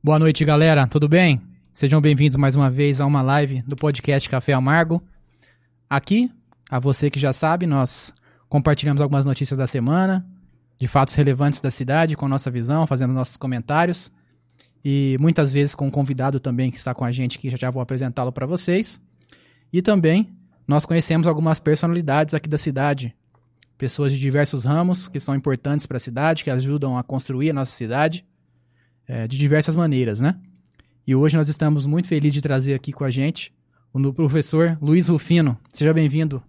Boa noite, galera. Tudo bem? Sejam bem-vindos mais uma vez a uma live do podcast Café Amargo. Aqui, a você que já sabe, nós compartilhamos algumas notícias da semana, de fatos relevantes da cidade, com nossa visão, fazendo nossos comentários. E muitas vezes com um convidado também que está com a gente, que já, já vou apresentá-lo para vocês. E também nós conhecemos algumas personalidades aqui da cidade, pessoas de diversos ramos que são importantes para a cidade, que ajudam a construir a nossa cidade é, de diversas maneiras, né? E hoje nós estamos muito felizes de trazer aqui com a gente o professor Luiz Rufino. Seja bem-vindo,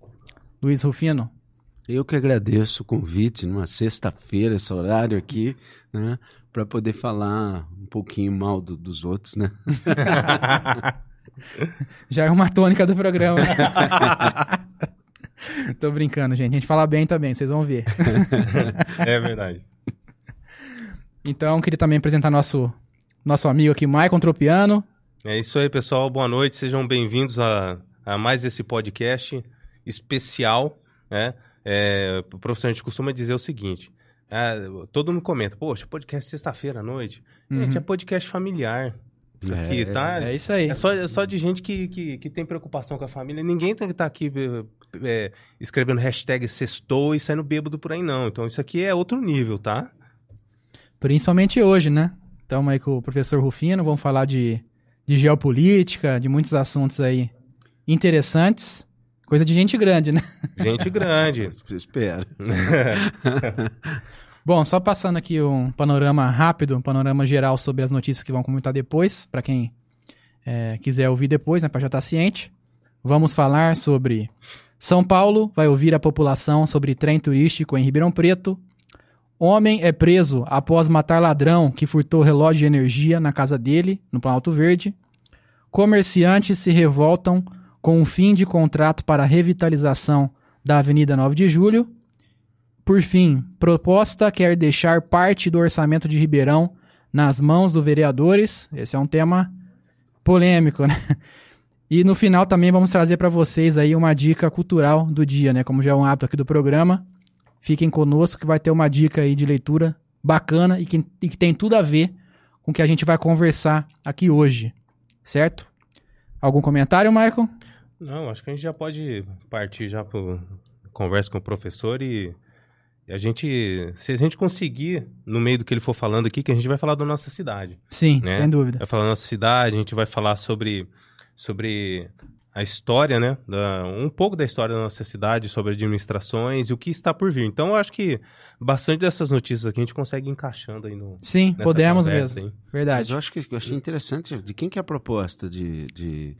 Luiz Rufino. Eu que agradeço o convite numa sexta-feira, esse horário aqui, né? Para poder falar um pouquinho mal do, dos outros, né? Já é uma tônica do programa. Tô brincando, gente. A gente fala bem também, vocês vão ver. é verdade. Então, queria também apresentar nosso, nosso amigo aqui, Maicon Tropiano. É isso aí, pessoal. Boa noite. Sejam bem-vindos a, a mais esse podcast especial, né? É, o professor, a gente costuma dizer o seguinte: é, todo mundo comenta, poxa, podcast sexta-feira à noite. Uhum. Gente, é podcast familiar. Isso aqui, é, tá? É isso aí. É só, é só de gente que, que, que tem preocupação com a família. Ninguém tá, tá aqui é, escrevendo hashtag sextou e saindo bêbado por aí, não. Então isso aqui é outro nível, tá? Principalmente hoje, né? Estamos aí com o professor Rufino, vamos falar de, de geopolítica, de muitos assuntos aí interessantes. Coisa de gente grande, né? Gente grande. Espero. Bom, só passando aqui um panorama rápido, um panorama geral sobre as notícias que vão comentar depois, para quem é, quiser ouvir depois, né, para já estar tá ciente. Vamos falar sobre São Paulo, vai ouvir a população sobre trem turístico em Ribeirão Preto. Homem é preso após matar ladrão que furtou relógio de energia na casa dele, no Planalto Verde. Comerciantes se revoltam com o fim de contrato para revitalização da Avenida 9 de Julho. Por fim, proposta quer deixar parte do orçamento de Ribeirão nas mãos dos vereadores. Esse é um tema polêmico, né? E no final também vamos trazer para vocês aí uma dica cultural do dia, né? Como já é um hábito aqui do programa. Fiquem conosco que vai ter uma dica aí de leitura bacana e que, e que tem tudo a ver com o que a gente vai conversar aqui hoje, certo? Algum comentário, Michael? Não, acho que a gente já pode partir já para conversa com o professor e, a gente, se a gente conseguir, no meio do que ele for falando aqui, que a gente vai falar da nossa cidade. Sim, né? sem dúvida. Vai falar da nossa cidade, a gente vai falar sobre, sobre a história, né? Da, um pouco da história da nossa cidade, sobre administrações e o que está por vir. Então, eu acho que bastante dessas notícias aqui a gente consegue encaixando aí no. Sim, podemos mesmo. Hein? Verdade. Mas eu acho que eu achei interessante de quem que é a proposta de, de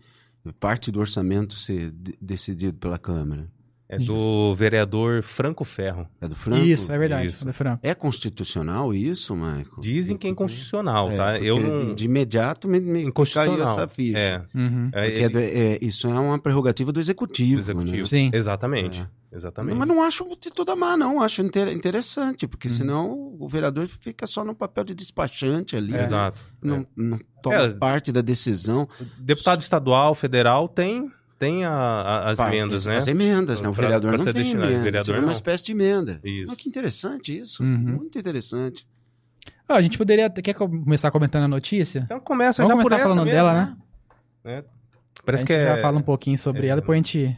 parte do orçamento ser decidido pela Câmara? É do vereador Franco Ferro. É do Franco? Isso, é verdade. Isso. É, é constitucional isso, Marco? Dizem que é inconstitucional, é, tá? Eu não... De imediato me, me caiu essa ficha. É. Uhum. É, ele... é, isso é uma prerrogativa do Executivo. Do executivo. Né? Sim. Exatamente. Exatamente. Mas não acho de toda má, não. Acho interessante, porque uhum. senão o vereador fica só no papel de despachante ali. Né? Exato. Não, não toma parte da decisão. Deputado estadual, federal tem tem a, a, as emendas, né? As emendas, né? O vereador pra, pra não tem emenda. Vereador é uma espécie de emenda. Isso. Mas que interessante isso. Uhum. Muito interessante. Ah, a gente poderia... Quer começar comentando a notícia? Então começa Vamos já começar falando mesmo, dela, né? É. Parece a que gente é... já fala um pouquinho sobre é... ela, depois a gente...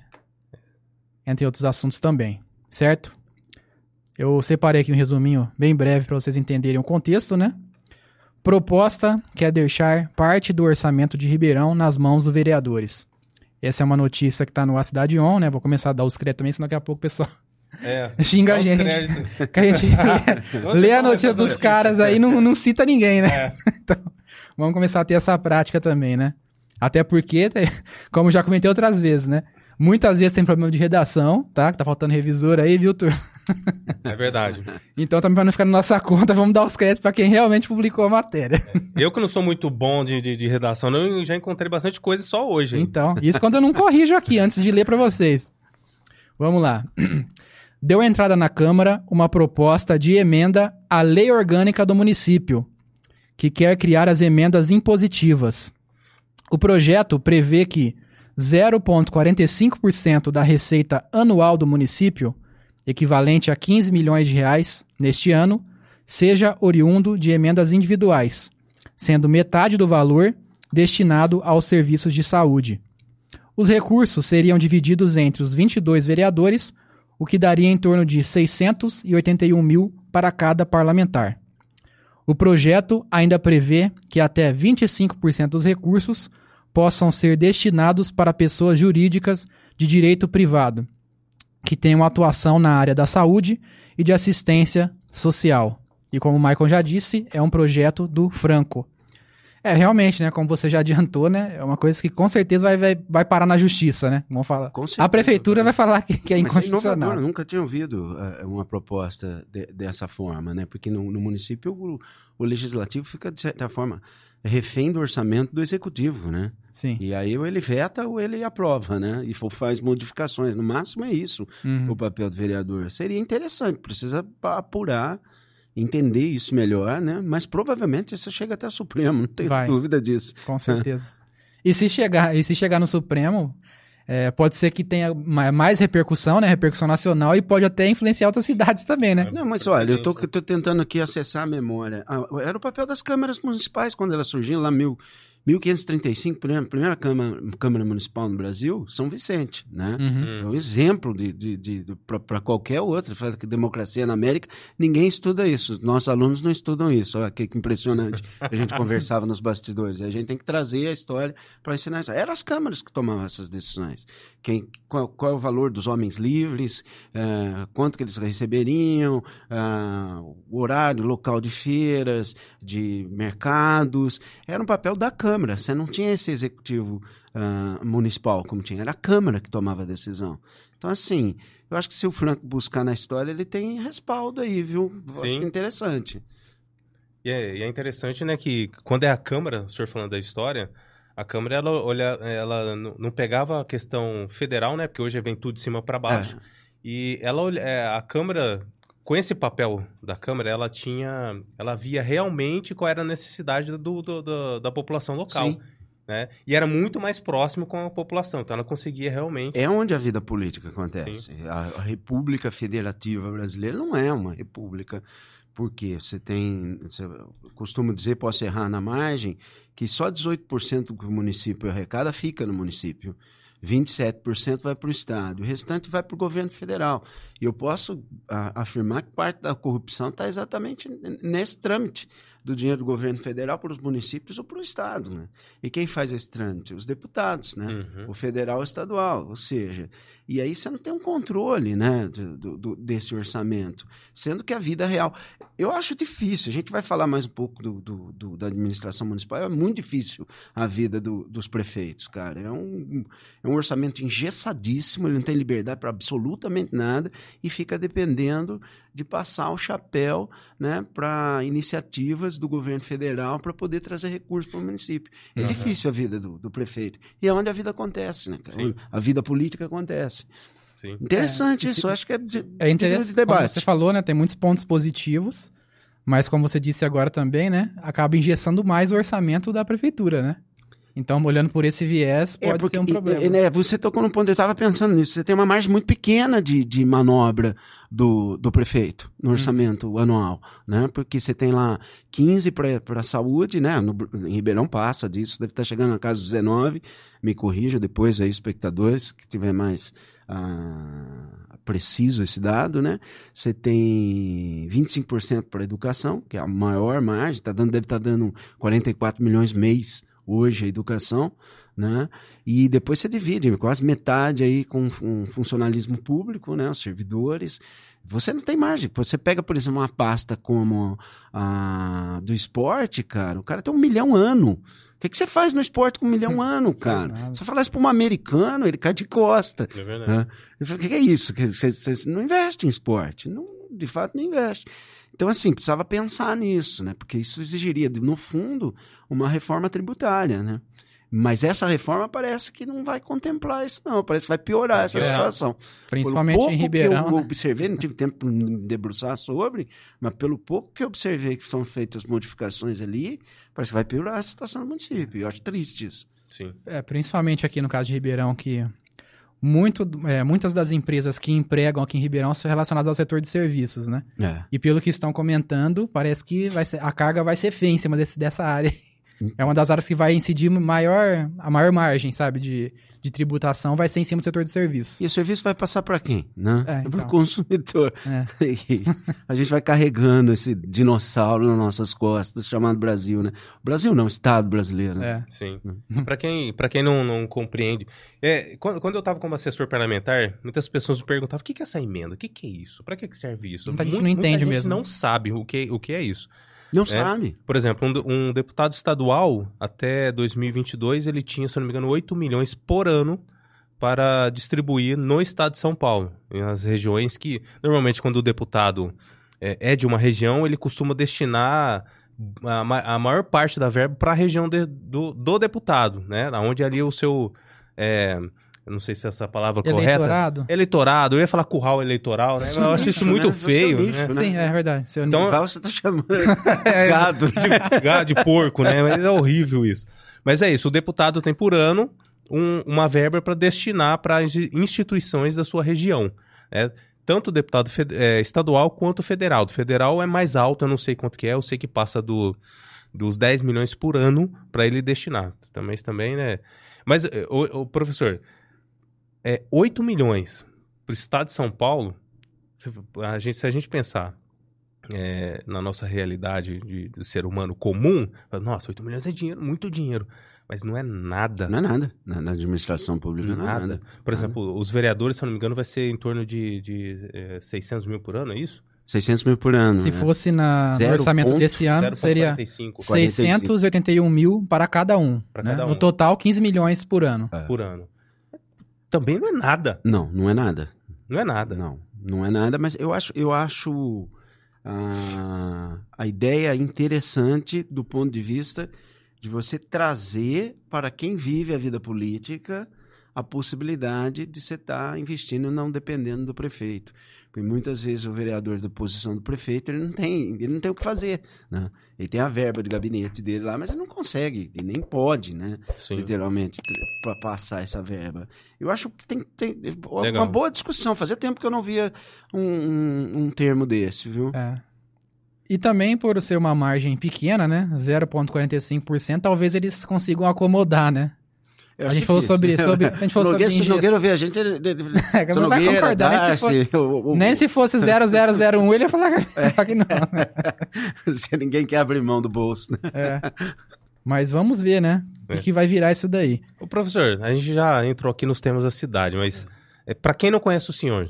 Entre outros assuntos também, certo? Eu separei aqui um resuminho bem breve para vocês entenderem o contexto, né? Proposta quer deixar parte do orçamento de Ribeirão nas mãos dos vereadores. Essa é uma notícia que tá no A Cidade On, né? Vou começar a dar os créditos também, senão daqui a pouco o pessoal é, xinga a gente. Que a gente lê a notícia dos caras aí e não, não cita ninguém, né? É. então, vamos começar a ter essa prática também, né? Até porque, como já comentei outras vezes, né? Muitas vezes tem problema de redação, tá? Que tá faltando revisor aí, viu, turma? É verdade. então, também para não ficar na nossa conta, vamos dar os créditos para quem realmente publicou a matéria. Eu que não sou muito bom de, de, de, redação, eu já encontrei bastante coisa só hoje. Hein? Então, isso quando eu não corrijo aqui, antes de ler para vocês. Vamos lá. Deu entrada na Câmara uma proposta de emenda à lei orgânica do município, que quer criar as emendas impositivas. O projeto prevê que 0,45% da receita anual do município, equivalente a 15 milhões de reais neste ano, seja oriundo de emendas individuais, sendo metade do valor destinado aos serviços de saúde. Os recursos seriam divididos entre os 22 vereadores, o que daria em torno de 681 mil para cada parlamentar. O projeto ainda prevê que até 25% dos recursos possam ser destinados para pessoas jurídicas de direito privado, que tenham atuação na área da saúde e de assistência social. E como o Michael já disse, é um projeto do Franco. É, realmente, né? Como você já adiantou, né? É uma coisa que com certeza vai, vai, vai parar na justiça, né? Vamos falar. Com certeza, a prefeitura vai falar que, que é é inconstitucional. eu nunca tinha ouvido eh, uma proposta de- dessa forma, né? Porque no, no município o, o legislativo fica, de certa forma, refém do orçamento do executivo, né? Sim. E aí ou ele veta ou ele aprova, né? E faz modificações. No máximo é isso Uhum. o papel do vereador. Seria interessante, precisa apurar, entender isso melhor, né? Mas provavelmente isso chega até o Supremo, não tenho Vai. dúvida disso. Com certeza. e se chegar, e se chegar no Supremo, é, pode ser que tenha ma- mais repercussão, né? Repercussão nacional e pode até influenciar outras cidades também, né? Não, mas olha, eu tô, eu tô tentando aqui acessar a memória. Ah, era o papel das câmaras municipais quando elas surgiram lá mil, 1535, primeira, câmara, câmara Municipal no Brasil, São Vicente, né? Uhum. É um exemplo de, de, de, para qualquer outro. Fala que democracia na América, ninguém estuda isso. Nossos alunos não estudam isso. Olha que, que impressionante. A gente conversava nos bastidores. A gente tem que trazer a história para ensinar isso. Eram as câmaras que tomavam essas decisões. Quem, qual, qual é o valor dos homens livres, eh, quanto que eles receberiam, ah, o horário, local de feiras, de mercados. Era um papel da Câmara. Você não tinha esse executivo ah, municipal como tinha. Era a Câmara que tomava a decisão. Então, assim, eu acho que se o Franco buscar na história, ele tem respaldo aí, viu? Eu acho Sim. que é interessante. E é, e é interessante, né, que quando é a Câmara, o senhor falando da história, a Câmara, ela, olha, ela não pegava a questão federal, né, porque hoje vem tudo de cima para baixo. É. E ela, é, a Câmara, com esse papel da Câmara, ela tinha, ela via realmente qual era a necessidade do, do- do- da população local, Sim. né? E era muito mais próximo com a população, então ela conseguia realmente... É onde a vida política acontece. A, a República Federativa Brasileira não é uma república, porque você tem. Você, eu costumo dizer, posso errar na margem, que só 18% do que o município arrecada fica no município. 27% vai para o Estado, o restante vai para o governo federal. E eu posso a- afirmar que parte da corrupção está exatamente nesse trâmite do dinheiro do governo federal para os municípios ou para o Estado. Né? E quem faz esse trâmite? Os deputados, né? Uhum. o federal e o estadual, ou seja, e aí você não tem um controle, né, do, do- desse orçamento, sendo que a vida real, eu acho difícil, a gente vai falar mais um pouco do, do- do- da administração municipal, é muito difícil a vida do- dos prefeitos, cara, é um, é um orçamento engessadíssimo, ele não tem liberdade para absolutamente nada e fica dependendo de passar o chapéu, né, para iniciativas do governo federal para poder trazer recursos para o município. É Uhum. difícil a vida do, do prefeito. E é onde a vida acontece, né? Sim. A vida política acontece. Sim. Interessante É, isso, eu acho que é, de, É de interessante, como debate. você falou, né? Tem muitos pontos positivos, mas como você disse agora também, né? Acaba engessando mais o orçamento da prefeitura, né? Então, olhando por esse viés, pode É, ser um problema. e, né, você tocou num ponto, eu estava pensando nisso. Você tem uma margem muito pequena de, de manobra do, do prefeito Hum. no orçamento anual, né? Porque você tem lá 15 para a saúde, né? No, em Ribeirão passa disso, deve estar chegando na casa dos 19. Me corrija depois aí, espectadores, que tiver mais ah, preciso esse dado, né? Você tem 25% para educação, que é a maior margem, tá dando, deve estar dando 44 milhões mês hoje a educação, né? E depois você divide quase metade aí com um funcionalismo público, né? Os servidores. Você não tem margem. Você pega, por exemplo, uma pasta como a do esporte, cara, o cara tem um milhão ano. O que, que você faz no esporte com um milhão ano, Faz cara? nada. Se você falar isso para um americano, ele cai de costa. É verdade. Né? O que que é isso? Que Você, você não investe em esporte. Não, de fato, não investe. Então, assim, precisava pensar nisso, né? Porque isso exigiria, no fundo, uma reforma tributária, né? Mas essa reforma parece que não vai contemplar isso, não. Parece que vai piorar essa É. situação. Principalmente pelo pouco em Ribeirão, que eu né? observei, não tive tempo para me debruçar sobre, mas pelo pouco que eu observei que são feitas modificações ali, parece que vai piorar a situação do município. Eu acho triste isso. Sim. É, principalmente aqui no caso de Ribeirão, que muito, é, muitas das empresas que empregam aqui em Ribeirão são relacionadas ao setor de serviços, né? É. E pelo que estão comentando, parece que vai ser, a carga vai ser feia em cima desse, dessa área. É uma das áreas que vai incidir maior, a maior margem, sabe, de, de tributação vai ser em cima do setor de serviço. E o serviço vai passar para quem? Né? É, É, para então. o consumidor. É. A gente vai carregando esse dinossauro nas nossas costas, chamado Brasil, né? Brasil não, Estado brasileiro. né? É. Sim. Para quem, pra quem não, não compreende, é, quando, quando eu estava como assessor parlamentar, muitas pessoas me perguntavam: o que, que é essa emenda? O que, que é isso? Para que, que serve isso? Muita gente Mu- não entende muita gente mesmo. não sabe o que, o que é isso. Não sabe. Por exemplo, um, um deputado estadual, até 2022, ele tinha, se não me engano, 8 milhões por ano para distribuir no estado de São Paulo, nas regiões que, normalmente, quando o deputado é, é de uma região, ele costuma destinar a, a maior parte da verba para a região de- do, do deputado, né? Onde ali o seu. é, eu não sei se essa palavra é correta. Eleitorado? Eleitorado. Eu ia falar curral eleitoral, né? Eu acho isso muito né? Feio. né? né? Sim, é verdade. Seu Então- nível. Igual você tá chamando É, gado. de, gado, de porco, né? Mas é horrível isso. Mas é isso, o deputado tem por ano um- uma verba para destinar para as instituições da sua região. né? Tanto o deputado é, estadual quanto o federal. Do federal é mais alto, eu não sei quanto que é, eu sei que passa do, dos 10 milhões por ano para ele destinar. Também, também, né? Mas, é, o, professor, é 8 milhões para o estado de São Paulo, se a gente, se a gente pensar é, na nossa realidade de, do ser humano comum, nossa, 8 milhões é dinheiro, muito dinheiro. Mas não é nada. Não é nada. Na, na administração pública não é nada. nada. Por exemplo, os vereadores, se eu não me engano, vai ser em torno de, de é, 600 mil por ano, é isso? 600 mil por ano. Se né? fosse na, no orçamento ponto desse ano, seria 0,45 681 mil para cada um. Pra né? cada um. No total, 15 milhões por ano. por ano. Também não é nada. Não, não é nada. Não é nada. Não, não é nada, mas eu acho, eu acho a, a ideia interessante do ponto de vista de você trazer para quem vive a vida política a possibilidade de você estar investindo não dependendo do prefeito. Porque muitas vezes o vereador da posição do prefeito, ele não tem, ele não tem o que fazer, né? Ele tem a verba de gabinete dele lá, mas ele não consegue, e nem pode, né? Sim. literalmente, para passar essa verba. Eu acho que tem, tem uma boa discussão. Fazia tempo que eu não via um, um, um termo desse, viu? É. E também por ser uma margem pequena, né? 0,45%, talvez eles consigam acomodar, né? Eu A gente falou difícil. sobre- sobre- a gente falou Nogueira, sobre se o Nogueira ver a gente, ele, ele, É, que não vai Nogueira, concordar, nem se for- Darcy, o- o- Nem se fosse 0001, ele ia falar falar que não. né? se ninguém quer abrir mão do bolso, né? É. Mas vamos ver, né? O É. que vai virar isso daí. Ô, professor, a gente já entrou aqui nos temas da cidade, mas é, para quem não conhece o senhor,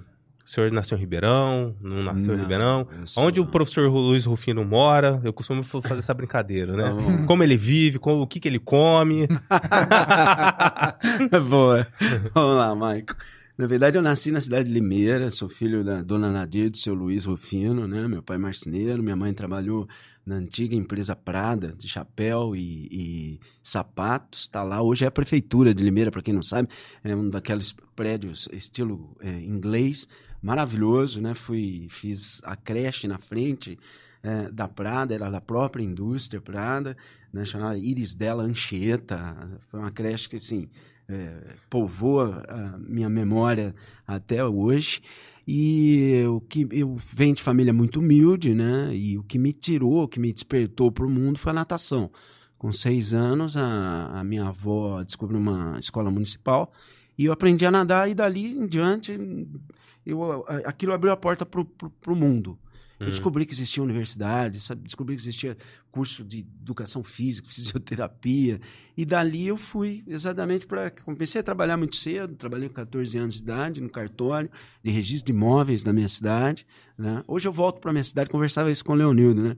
o senhor nasceu em Ribeirão, não nasceu em Não, Ribeirão? eu sou- Onde o professor Luiz Rufino mora? Eu costumo fa- fazer essa brincadeira, né? Tá. Como ele vive, como- o que, que ele come. Boa. Vamos lá, Maico. Na verdade, eu nasci na cidade de Limeira, sou filho da dona Nadir e do seu Luiz Rufino, né? Meu pai é marceneiro, minha mãe trabalhou na antiga empresa Prada, de chapéu e, e sapatos, tá lá. Hoje é a prefeitura de Limeira, para quem não sabe, é um daqueles prédios estilo é, inglês, maravilhoso, né? Fui, fiz a creche na frente é, da Prada, era da própria indústria Prada, né? Chamada Iris Della Anchieta, foi uma creche que, assim, é, povoa a minha memória até hoje. E o que eu venho de família muito humilde, né? E o que me tirou, o que me despertou para o mundo foi a natação. Com seis anos, a, a minha avó descobriu uma escola municipal e eu aprendi a nadar e dali em diante eu, aquilo abriu a porta para o mundo. Eu Hum. descobri que existia universidade, sabe? descobri que existia curso de educação física, fisioterapia, e dali eu fui exatamente para. Comecei a trabalhar muito cedo, trabalhei com 14 anos de idade no cartório de registro de imóveis da minha cidade. Né? Hoje eu volto para minha cidade, conversava isso com o Leonildo, né?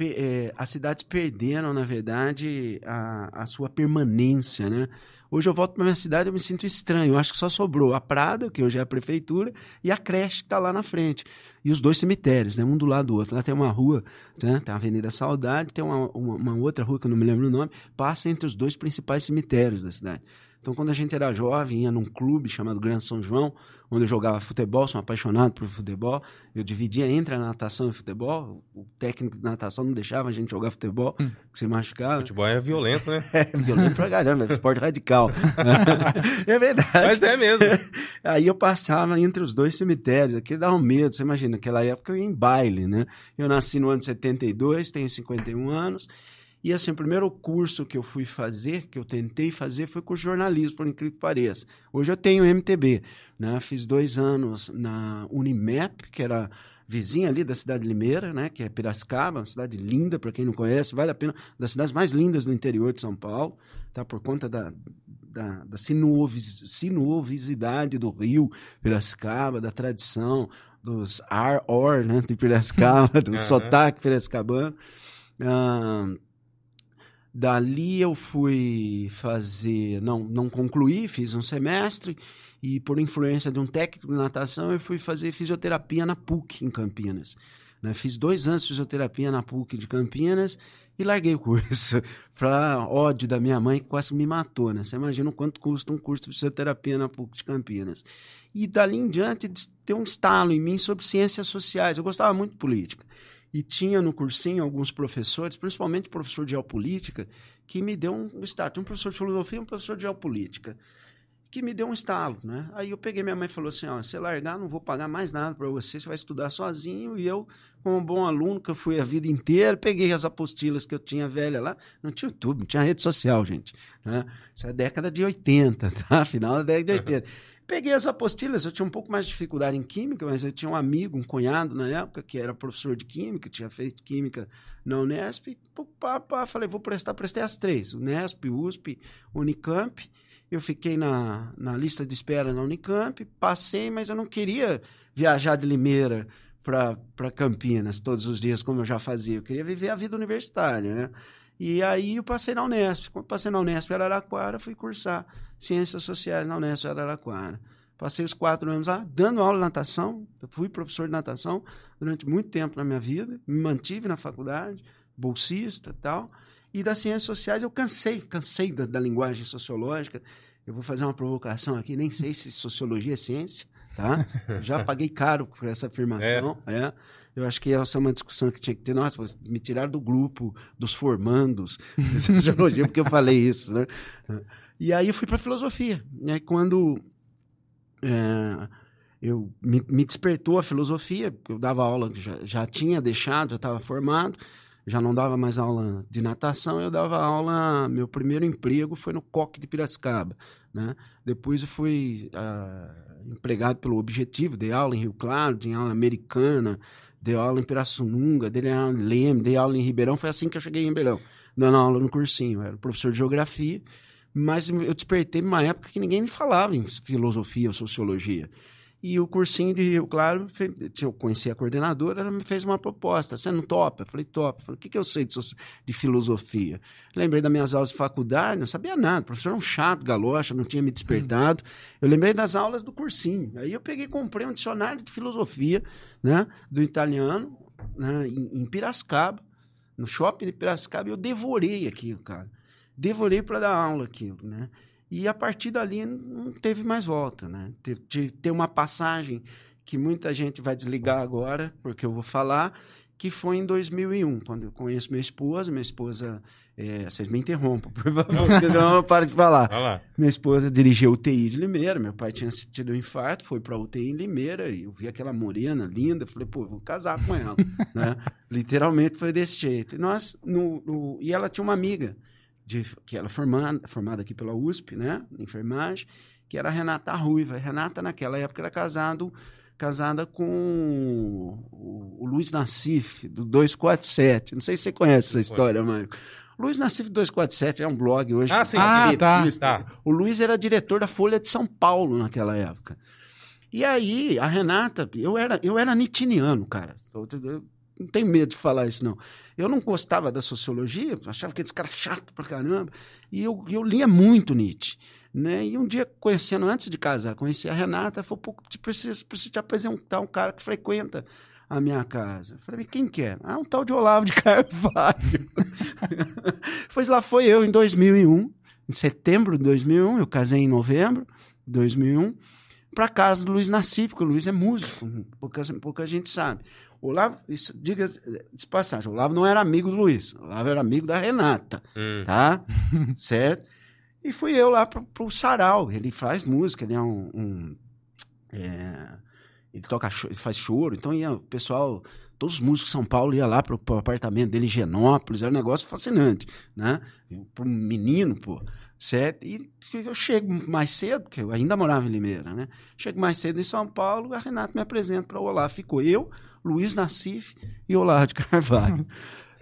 É, as cidades perderam, na verdade, a, a sua permanência, né? Hoje eu volto para minha cidade e me sinto estranho. Eu acho que só sobrou a Prada, que hoje é a prefeitura, e a creche que está lá na frente. E os dois cemitérios, né? Um do lado do outro. Lá tem uma rua, né? tem a Avenida Saudade, tem uma, uma, uma outra rua que eu não me lembro o nome, passa entre os dois principais cemitérios da cidade. Então, quando a gente era jovem, ia num clube chamado Grande São João, onde eu jogava futebol, sou um apaixonado por futebol. Eu dividia entre a natação e o futebol. O técnico de natação não deixava a gente jogar futebol, que se machucava. Futebol é violento, né? É violento pra caramba, é esporte radical. é verdade. Mas é mesmo. Aí eu passava entre os dois cemitérios, aquilo dava um medo, você imagina, naquela época eu ia em baile, né? Eu nasci no ano de 72, tenho 51 anos, E assim, o primeiro curso que eu fui fazer, que eu tentei fazer, foi de jornalismo, por incrível que pareça. Hoje eu tenho MTB, né? Fiz dois anos na Unimep, que era vizinha ali da cidade de Limeira, né? Que é Piracicaba, uma cidade linda, para quem não conhece, vale a pena, das cidades mais lindas do interior de São Paulo, tá? Por conta da, da, da sinuovis, sinuovisidade do rio Piracicaba, da tradição, dos ar, or, né? De Piracicaba, do Uhum. sotaque piracicabano. Ah, Dali eu fui fazer, não, não concluí, fiz um semestre e por influência de um técnico de natação eu fui fazer fisioterapia na PUC em Campinas. né? Fiz dois anos de fisioterapia na PUC de Campinas e larguei o curso para ódio da minha mãe que quase me matou, né? Você imagina o quanto custa um curso de fisioterapia na PUC de Campinas. E dali em diante deu um estalo em mim sobre ciências sociais. Eu gostava muito de política. E tinha no cursinho alguns professores, principalmente professor de geopolítica, que me deu um. Tinha um professor de filosofia e um professor de geopolítica, que me deu um estalo, né? Aí eu peguei minha mãe e falou assim, ó, você largar, não vou pagar mais nada para você, você vai estudar sozinho. E eu, como um bom aluno, que eu fui a vida inteira, peguei as apostilas que eu tinha velha lá, não tinha YouTube, não tinha rede social, gente. Né? Isso é década de 80, tá? Final da década de 80. Peguei as apostilas, eu tinha um pouco mais de dificuldade em química, mas eu tinha um amigo, um cunhado na época, que era professor de química, tinha feito química na Unesp, e pá, pá, falei, vou prestar, prestei as três, Unesp, USP, Unicamp, eu fiquei na, na lista de espera na Unicamp, passei, mas eu não queria viajar de Limeira para Campinas todos os dias, como eu já fazia, eu queria viver a vida universitária, né? E aí eu passei na Unesp. Quando passei na Unesp Araraquara, fui cursar Ciências Sociais na Unesp Araraquara. Passei os quatro anos lá, dando aula de natação. Eu fui professor de natação durante muito tempo na minha vida. Me mantive na faculdade, bolsista tal. E das ciências sociais eu cansei, cansei da, da linguagem sociológica. Eu vou fazer uma provocação aqui, nem sei se sociologia é ciência, tá? Já paguei caro por essa afirmação, é. Eu acho que essa é uma discussão que tinha que ter. Nossa, me tiraram do grupo dos formandos de sociologia, porque eu falei isso, né? E aí eu fui para filosofia. Né? Quando é, eu me, me, despertou a filosofia, eu dava aula, já, já tinha deixado, já estava formado, já não dava mais aula de natação, eu dava aula, meu primeiro emprego foi no Coque de Piracicaba, né? Depois eu fui uh, empregado pelo Objetivo, dei aula em Rio Claro, dei aula americana, dei aula em Pirassununga, dei aula em Leme, dei aula em Ribeirão, foi assim que eu cheguei em Ribeirão, dando aula no cursinho, eu era professor de geografia, mas eu despertei numa época que ninguém me falava em filosofia ou sociologia. E o cursinho de Rio Claro, eu conheci a coordenadora, ela me fez uma proposta. Você não topa? Eu falei, topa. Eu falei, o que, que eu sei de, de, filosofia? Lembrei das minhas aulas de faculdade, não sabia nada. O professor era um chato, galocha, não tinha me despertado. Eu lembrei das aulas do cursinho. Aí eu peguei comprei um dicionário de filosofia, né, do italiano, né, em, em Piracicaba, no shopping de Piracicaba, e eu devorei aquilo, cara. Devorei para dar aula aquilo, né? E a partir dali não teve mais volta, né? Teve, tem uma passagem que muita gente vai desligar agora, porque eu vou falar, que foi em 2001, quando eu conheço minha esposa. Minha esposa, é, vocês me interrompam, por favor, porque eu não paro de falar. lá. Minha esposa dirigia UTI de Limeira, meu pai tinha tido um infarto, foi para UTI em Limeira, e eu vi aquela morena linda, falei, pô, vou casar com ela, né? Literalmente foi desse jeito. E, nós, no, no, e ela tinha uma amiga, de, que ela formada, formada aqui pela USP, né, enfermagem, que era a Renata Ruiva. A Renata, naquela época, era casado, casada com o, o Luiz Nassif, do 247. Não sei se você conhece essa história, Marco. Luiz Nassif 247 é um blog hoje. Ah, sim. Ah, tá, tá. O Luiz era diretor da Folha de São Paulo naquela época. E aí, a Renata, eu era, eu era nitiniano, cara. Eu, eu, não tenho medo de falar isso, não. Eu não gostava da sociologia, achava aqueles caras chato pra caramba, e eu, eu lia muito Nietzsche. Né? E um dia, conhecendo, antes de casar, conheci a Renata, falou, pô, preciso, preciso te apresentar um cara que frequenta a minha casa. Falei, quem que é? Ah, um tal de Olavo de Carvalho. pois lá foi eu, em 2001, em setembro de 2001, eu casei em novembro de 2001, para casa do Luiz Nassif, porque o Luiz é músico, pouca, pouca gente sabe. O Olavo, isso, diga de passagem, o Olavo não era amigo do Luiz, o Olavo era amigo da Renata, Hum. tá? certo? E fui eu lá pro, pro sarau, ele faz música, ele é um... um é, ele toca, ele faz choro, então ia o pessoal todos os músicos de São Paulo iam lá pro, pro apartamento dele em Genópolis, era um negócio fascinante, né? Para um menino, pô. Certo? E eu chego mais cedo, porque eu ainda morava em Limeira, né? Chego mais cedo em São Paulo, a Renata me apresenta para o Olavo. Ficou eu, Luiz Nassif e Olavo de Carvalho.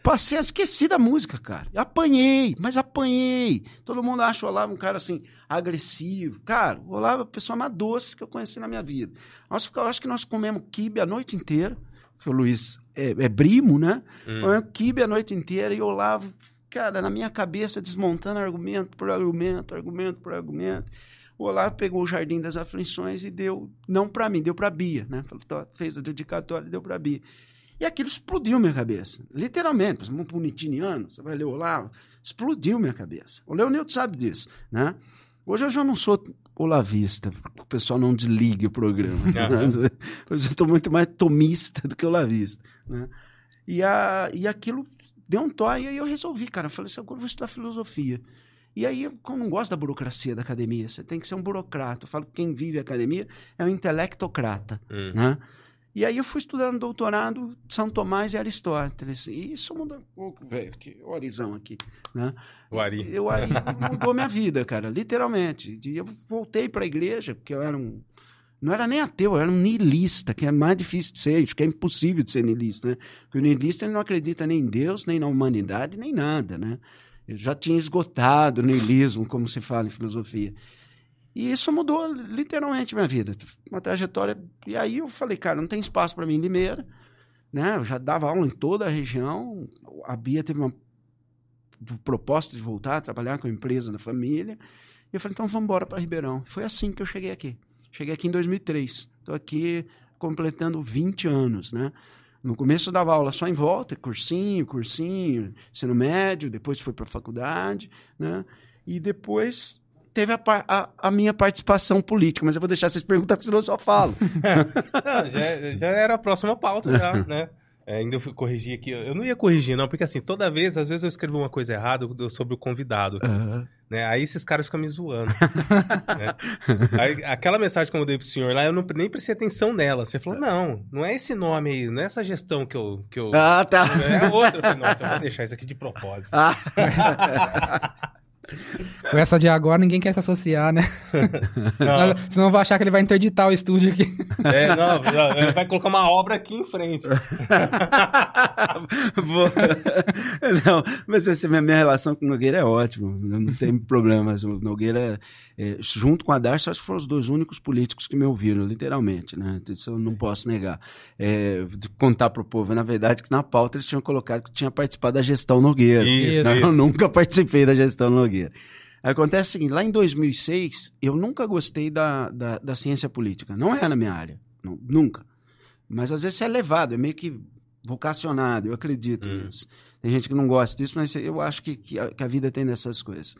Passei esqueci da música, cara. Apanhei, mas apanhei. Todo mundo acha o Olavo um cara assim, agressivo. Cara, o Olavo é a pessoa mais doce que eu conheci na minha vida. Nós, eu acho que nós comemos quibe a noite inteira, porque o Luiz é, é brimo, né? Hum. Comemos quibe a noite inteira e o Olavo, cara, na minha cabeça, desmontando argumento por argumento, argumento por argumento. O Olavo pegou o Jardim das Aflições e deu, não para mim, deu para Bia, né? Falou, fez a dedicatória e deu para Bia. E aquilo explodiu minha cabeça. Literalmente, um punitiniano, você vai ler o Olavo, explodiu minha cabeça. O Leonildo sabe disso, né? Hoje eu já não sou olavista, o pessoal não desligue o programa. né? Hoje eu estou muito mais tomista do que olavista, né? E, a, e aquilo deu um tó, e aí eu resolvi, cara, eu falei assim, agora eu vou estudar filosofia. E aí, eu não gosto da burocracia da academia, você tem que ser um burocrata. Eu falo que quem vive a academia é um intelectocrata, Hum. né? E aí eu fui estudando doutorado São Tomás e Aristóteles. E isso mudou um pouco, velho, que horizão aqui, né? O Ari. Eu aí mudou minha vida, cara, literalmente. E eu voltei para a igreja, porque eu era um não era nem ateu, eu era um niilista, que é mais difícil de ser, acho que é impossível de ser niilista, né? Porque o niilista não acredita nem em Deus, nem na humanidade, nem nada, né? Eu já tinha esgotado o niilismo, como se fala em filosofia. E isso mudou literalmente minha vida, uma trajetória. E aí eu falei, cara, não tem espaço para mim em Limeira, né? Eu já dava aula em toda a região. A Bia teve uma proposta de voltar a trabalhar com a empresa da família. E eu falei, então vamos embora para Ribeirão. Foi assim que eu cheguei aqui. Cheguei aqui em 2003. Estou aqui completando 20 anos, né? No começo eu dava aula só em volta, cursinho, cursinho, ensino médio, depois fui para a faculdade, né? E depois teve a, a- a minha participação política, mas eu vou deixar vocês perguntar, porque senão eu só falo. Não, já, já era a próxima pauta, já, né? É, ainda eu fui corrigir aqui. Eu não ia corrigir, não, porque assim, toda vez, às vezes eu escrevo uma coisa errada sobre o convidado. Né? Aí esses caras ficam me zoando. né? Aí, aquela mensagem que eu mandei pro senhor lá, eu não, nem prestei atenção nela. Você falou, não, não é esse nome aí, não é essa gestão que eu. Que eu Ah, tá. É outra. Eu falei, nossa, eu vou deixar isso aqui de propósito. Ah, Com essa de agora, ninguém quer se associar, né? Não, Senão vai achar que ele vai interditar o estúdio aqui. é, não, não, ele vai colocar uma obra aqui em frente. Não, mas essa minha, relação com o Nogueira é ótima, não tem problemas. O Nogueira, é, junto com a Darcy, acho que foram os dois únicos políticos que me ouviram, literalmente, né? Isso eu não posso negar. É, contar pro povo, na verdade, que na pauta eles tinham colocado que tinha participado da gestão Nogueira. Isso, Não, isso. Eu nunca participei da gestão Nogueira. Acontece o seguinte, lá em 2006, eu nunca gostei da, da, da ciência política. Não é na minha área, não- nunca. Mas às vezes é levado, é meio que vocacionado, eu acredito Hum. nisso. Tem gente que não gosta disso, mas eu acho que, que, a, que a vida tem dessas coisas.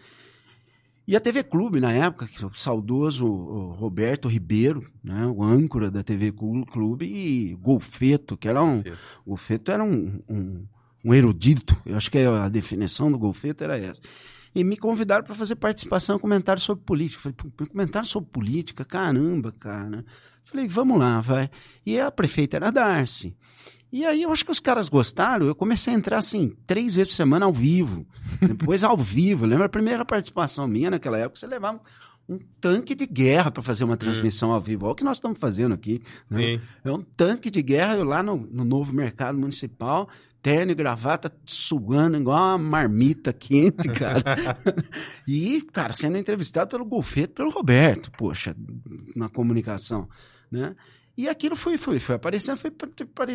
E a TV Clube, na época, que o saudoso Roberto Ribeiro, né, o âncora da TV Clu- Clube, e Golfeto, que era um, Golfeto era um, um, um erudito, eu acho que a definição do Golfeto era essa. E me convidaram para fazer participação comentário sobre política. Falei, "Pô, comentário sobre política? Caramba, cara. Falei, vamos lá, vai. E a prefeita era a Darcy. E aí eu acho que os caras gostaram, eu comecei a entrar assim, três vezes por semana ao vivo. Depois ao vivo. Lembra a primeira participação minha naquela época? Você levava um tanque de guerra para fazer uma transmissão ao vivo. Olha o que nós estamos fazendo aqui. né? É um tanque de guerra eu lá no, no novo mercado municipal, terno e gravata, suando igual uma marmita quente, cara. e, cara, sendo entrevistado pelo Golfeto, pelo Roberto, poxa, na comunicação, né? E aquilo foi, foi, foi aparecendo, foi,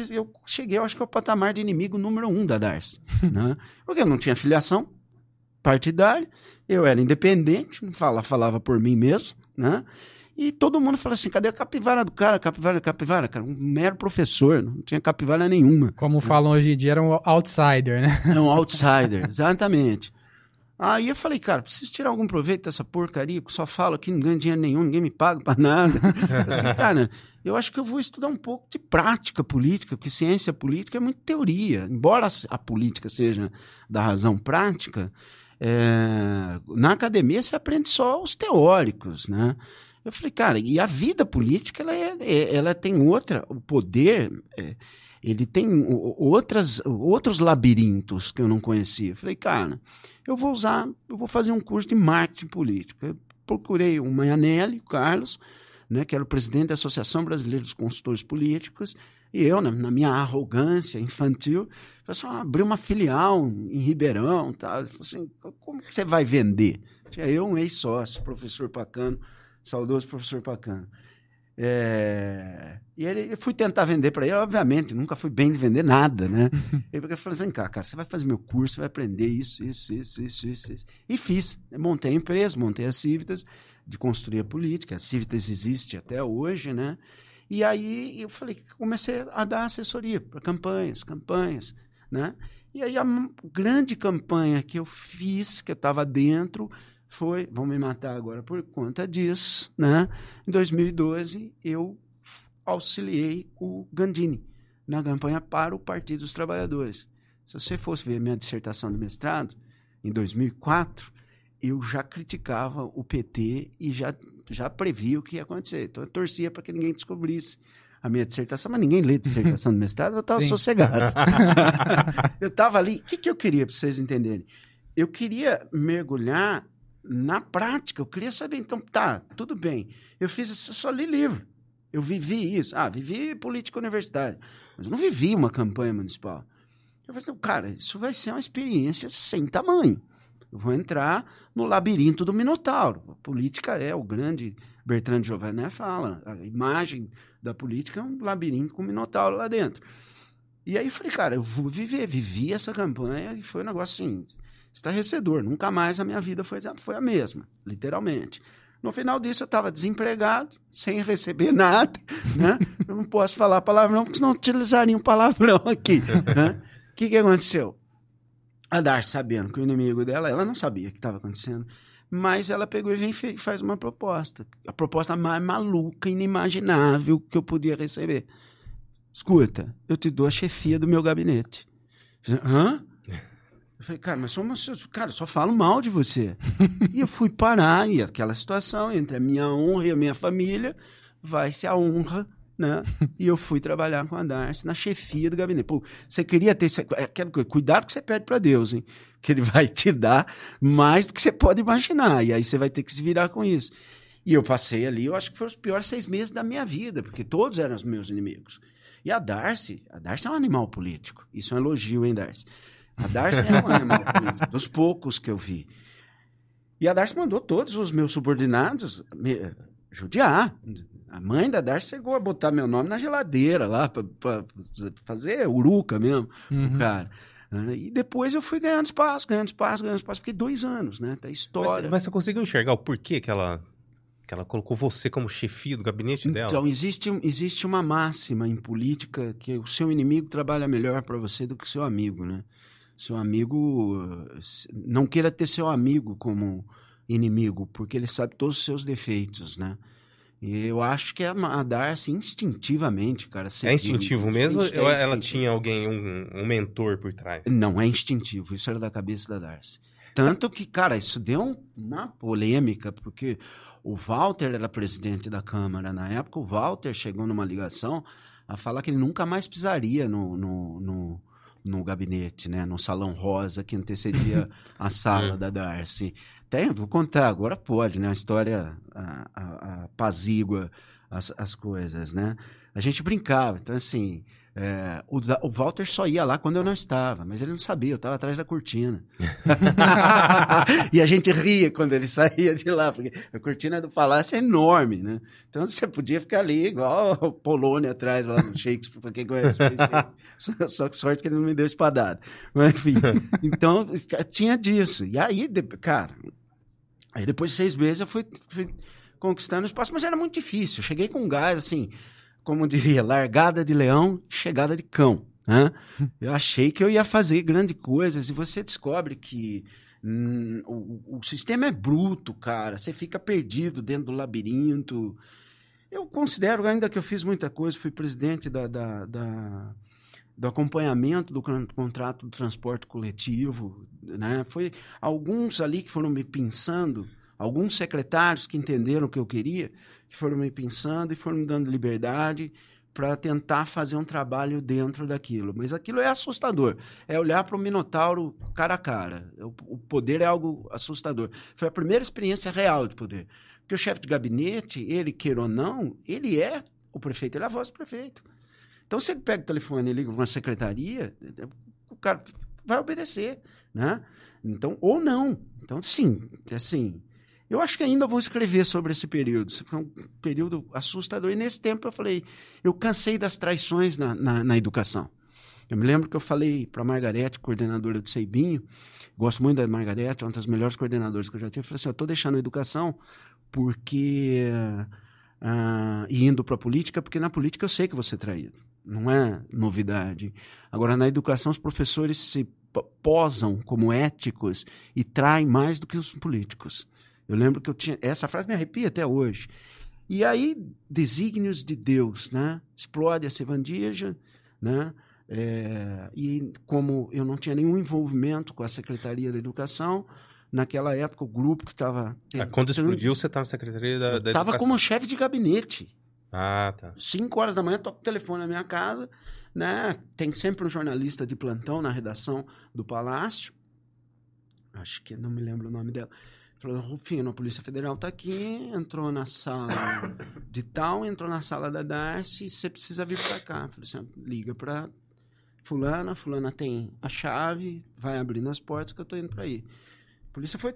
eu cheguei, eu acho que ao patamar de inimigo número um da Darcy, né? Porque eu não tinha filiação partidária, eu era independente, fala, falava por mim mesmo, né? E todo mundo fala assim: cadê a capivara do cara? Capivara, capivara, cara, um mero professor, não tinha capivara nenhuma. Como falam hoje em dia, era um outsider, né? É um outsider, exatamente. Aí eu falei, cara, preciso tirar algum proveito dessa porcaria, que só falo aqui, não ganho dinheiro nenhum, ninguém me paga pra nada. assim, cara, eu acho que eu vou estudar um pouco de prática política, porque ciência política é muito teoria. Embora a política seja da razão prática, é, na academia você aprende só os teóricos, né? Eu falei, cara, e a vida política, ela, é, é- ela tem outra, o poder é, ele tem outras, outros labirintos que eu não conhecia. falei, cara, eu vou usar, eu vou fazer um curso de marketing político. Eu procurei o Manhanelli, o Carlos, né, que era o presidente da Associação Brasileira dos Consultores Políticos, e eu, na, na minha arrogância infantil, falei assim, ah, abri uma filial em Ribeirão, tal. Ele falou assim, como que você vai vender? Tinha eu, um ex-sócio, professor Pacano, saudoso professor Pacano. É... E ele, eu fui tentar vender para ele, obviamente, nunca fui bem de vender nada, né? ele falou: vem cá, cara, você vai fazer meu curso, você vai aprender isso, isso, isso, isso, isso. isso. E fiz. Montei a empresa, montei a Civitas de construir a política. A Civitas existe até hoje, né? E aí eu falei, comecei a dar assessoria para campanhas, campanhas, né? E aí a grande campanha que eu fiz, que eu estava dentro, foi, vão me matar agora por conta disso, né? Em 2012 eu auxiliei o Gandini na campanha para o Partido dos Trabalhadores. Se você fosse ver minha dissertação de mestrado, em 2004, eu já criticava o PT e já, já previa o que ia acontecer. Então eu torcia para que ninguém descobrisse a minha dissertação, mas ninguém lê dissertação de mestrado, eu estava sossegado. eu estava ali, o que, que eu queria para vocês entenderem? Eu queria mergulhar na prática, eu queria saber, então, tá, tudo bem. Eu fiz isso, eu só li livro. Eu vivi isso. Ah, vivi política universitária. Mas eu não vivi uma campanha municipal. Eu falei assim, cara, isso vai ser uma experiência sem tamanho. Eu vou entrar no labirinto do Minotauro. A política é o grande. Bertrand Giovanni fala. A imagem da política é um labirinto com o Minotauro lá dentro. E aí eu falei, cara, eu vou viver. Vivi essa campanha e foi um negócio assim estarrecedor. Nunca mais a minha vida foi, foi a mesma, literalmente. No final disso, eu estava desempregado, sem receber nada. Né? Eu não posso falar palavrão, porque senão utilizariam palavrão aqui. O né? que, que aconteceu? A Dar, sabendo que o inimigo dela, ela não sabia o que estava acontecendo, mas ela pegou e vem e faz uma proposta. A proposta mais maluca, inimaginável que eu podia receber. Escuta, eu te dou a chefia do meu gabinete. Hã? Eu falei, cara, mas só, uma, cara, só falo mal de você. e eu fui parar, e aquela situação entre a minha honra e a minha família, vai-se a honra, né? e eu fui trabalhar com a Darcy na chefia do gabinete. Pô, você queria ter. É aquela coisa, cuidado que você pede para Deus, hein? Que ele vai te dar mais do que você pode imaginar. E aí você vai ter que se virar com isso. E eu passei ali, eu acho que foram os piores seis meses da minha vida, porque todos eram os meus inimigos. E a Darcy, a Darcy é um animal político. Isso é um elogio, hein, Darcy? A Darcy é um animal dos poucos que eu vi. E a Darcy mandou todos os meus subordinados me judiar. A mãe da Darcy chegou a botar meu nome na geladeira lá, para fazer uruca mesmo, uhum. o cara. E depois eu fui ganhando espaço, ganhando espaço, ganhando espaço. Fiquei dois anos, né? Da história. Mas, mas, você conseguiu enxergar o porquê que ela, que ela colocou você como chefia do gabinete então, dela? Então, existe, existe uma máxima em política que o seu inimigo trabalha melhor para você do que o seu amigo, né? Seu amigo. Não queira ter seu amigo como inimigo, porque ele sabe todos os seus defeitos, né? E eu acho que a, a Darcy instintivamente, cara. É instintivo mesmo? É ou ela tinha alguém, um, um, mentor por trás? Não, é instintivo. Isso era da cabeça da Darcy. Tanto que, cara, isso deu uma polêmica, porque o Walter era presidente da Câmara na época. O Walter chegou numa ligação a falar que ele nunca mais pisaria no, no, no no gabinete, né? No salão rosa que antecedia a sala da Darcy. Tem, vou contar, agora pode, né? A história a, a, apazigua as, as coisas, né? A gente brincava, então assim, é, o, o, Walter só ia lá quando eu não estava, mas ele não sabia, eu estava atrás da cortina. e a gente ria quando ele saía de lá, porque a cortina do palácio é enorme, né? Então você podia ficar ali, igual o Polônia atrás lá no Shakespeare, para quem conhece só, só que sorte que ele não me deu espadada. Mas enfim, então tinha disso. E aí, cara, aí depois de seis meses eu fui, fui conquistando o espaço, mas era muito difícil. Eu cheguei com gás, assim como diria, largada de leão, chegada de cão. Né? Eu achei que eu ia fazer grandes coisas e você descobre que hum, o, o, sistema é bruto, cara. Você fica perdido dentro do labirinto. Eu considero, ainda que eu fiz muita coisa, fui presidente da, da, da do acompanhamento do contrato do transporte coletivo, né? Foi alguns ali que foram me pensando alguns secretários que entenderam o que eu queria, que foram me pensando e foram me dando liberdade para tentar fazer um trabalho dentro daquilo. Mas aquilo é assustador. É olhar para o Minotauro cara a cara. O, o, poder é algo assustador. Foi a primeira experiência real de poder. Porque o chefe de gabinete, ele queira ou não, ele é o prefeito, ele é a voz do prefeito. Então, se ele pega o telefone e liga para uma secretaria, o cara vai obedecer, né? Então, ou não. Então, sim, assim, eu acho que ainda vou escrever sobre esse período. Foi um período assustador. E nesse tempo eu falei, eu cansei das traições na, na, na educação. Eu me lembro que eu falei para a Margarete, coordenadora do Seibinho, gosto muito da Margarete, uma das melhores coordenadoras que eu já tive. Eu falei assim: eu estou deixando a educação porque. Uh, e indo para a política, porque na política eu sei que você é traído. Não é novidade. Agora, na educação, os professores se posam como éticos e traem mais do que os políticos. Eu lembro que eu tinha. Essa frase me arrepia até hoje. E aí, desígnios de Deus, né? Explode essa evangélica, né? É, e como eu não tinha nenhum envolvimento com a Secretaria da Educação, naquela época o grupo que estava. Ah, quando explodiu, você estava na Secretaria da, da Educação? Estava como chefe de gabinete. Ah, tá. Cinco horas da manhã, toco o telefone na minha casa, né? Tem sempre um jornalista de plantão na redação do Palácio. Acho que não me lembro o nome dela. Rufino, a Polícia Federal está aqui, entrou na sala de tal, entrou na sala da Darcy, você precisa vir para cá. Falei assim, liga para fulana, fulana tem a chave, vai abrindo as portas que eu estou indo para aí. A polícia foi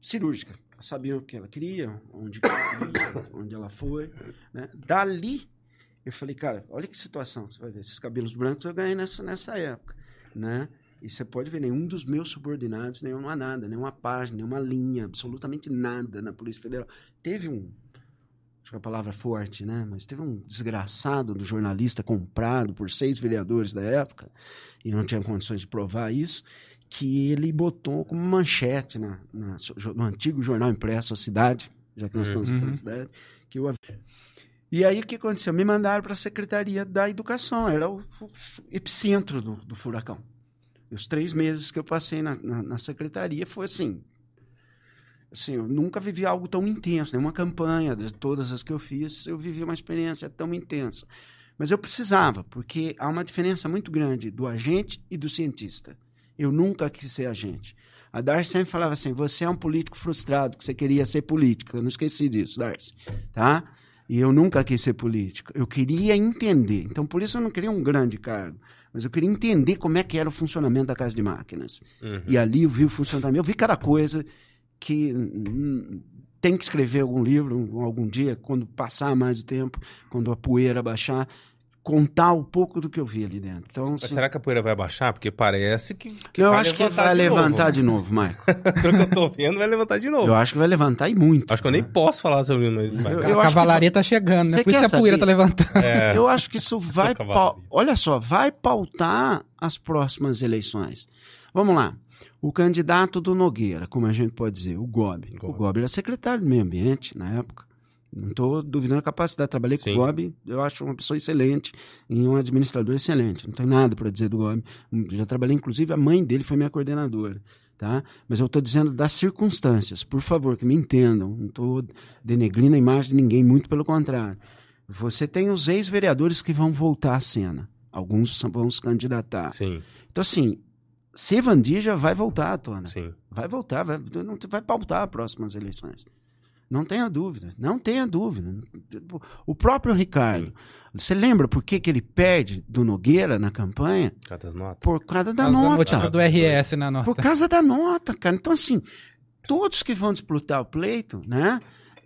cirúrgica. Sabia o que ela queria, onde, queria, onde ela foi. Né? Dali, eu falei, cara, olha que situação. Você vai ver, esses cabelos brancos eu ganhei nessa, nessa época. Né? E você pode ver, nenhum dos meus subordinados, nenhum há nada, nenhuma página, nenhuma linha, absolutamente nada na Polícia Federal. Teve um, acho que é a palavra forte, né? Mas teve um desgraçado do jornalista comprado por seis vereadores da época, e não tinha condições de provar isso, que ele botou como manchete na, na no antigo jornal impresso A Cidade, já que nós uhum. estamos na cidade, que eu e aí o que aconteceu? Me mandaram para a Secretaria da Educação, era o, o epicentro do, do furacão. Os três meses que eu passei na, na, na secretaria foi assim. Assim, eu nunca vivi algo tão intenso, nenhuma campanha de todas as que eu fiz, eu vivi uma experiência tão intensa. Mas eu precisava, porque há uma diferença muito grande do agente e do cientista. Eu nunca quis ser agente. A Darcy sempre falava assim: você é um político frustrado, que você queria ser político. Eu não esqueci disso, Darcy. Tá? E eu nunca quis ser político. Eu queria entender. Então, por isso eu não queria um grande cargo. Mas eu queria entender como é que era o funcionamento da Casa de Máquinas. Uhum. E ali eu vi o funcionamento. Eu vi cada coisa que tem que escrever algum livro algum dia, quando passar mais o tempo, quando a poeira baixar contar um pouco do que eu vi ali dentro. Então, Mas será que a poeira vai baixar? Porque parece que. que eu acho que vai de levantar novo. de novo, Maicon. Pelo que eu tô vendo, vai levantar de novo. Eu acho que vai levantar e muito. Acho que eu nem posso falar sobre isso. Eu, eu a cavalaria vai... tá chegando, né? Por isso que a poeira tá levantando. É. Eu acho que isso vai. Pa... Olha só, vai pautar as próximas eleições. Vamos lá. O candidato do Nogueira, como a gente pode dizer, o Gobi. Gobi. O Gobi era secretário do meio ambiente na época. Não estou duvidando da capacidade. Trabalhei Sim. com o Gobi, eu acho uma pessoa excelente e um administrador excelente. Não tem nada para dizer do Gobi. Já trabalhei, inclusive, a mãe dele foi minha coordenadora. Tá? Mas eu estou dizendo das circunstâncias. Por favor, que me entendam. Não estou denegrindo a imagem de ninguém, muito pelo contrário. Você tem os ex-vereadores que vão voltar à cena. Alguns vão se candidatar. Sim. Então, assim, Sevandija vai voltar à tona. Sim. Vai voltar, vai, vai pautar as próximas eleições. Não tenha dúvida, não tenha dúvida. O próprio Ricardo, você lembra por que, que ele perde do Nogueira na campanha? Por causa da nota. Por causa da nota. notícia do RS na nota. Por causa da nota, cara. Então, assim, todos que vão disputar o pleito, né?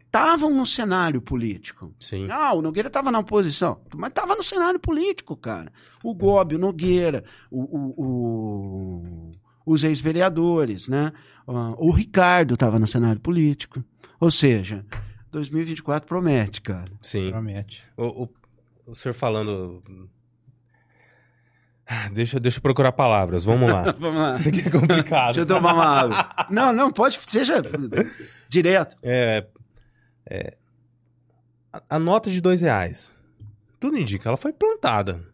Estavam no cenário político. Sim. Ah, o Nogueira estava na oposição, mas estava no cenário político, cara. O Gobi, o Nogueira, o, o, o os ex-vereadores, né? O Ricardo estava no cenário político. Ou seja, 2024 promete, cara. Sim. Promete. O, o, o senhor falando. Deixa, deixa eu procurar palavras, vamos lá. vamos lá. Que é complicado. deixa eu tomar uma água. Não, não, pode, seja direto. É, é, a, a nota de dois reais, tudo indica, ela foi plantada.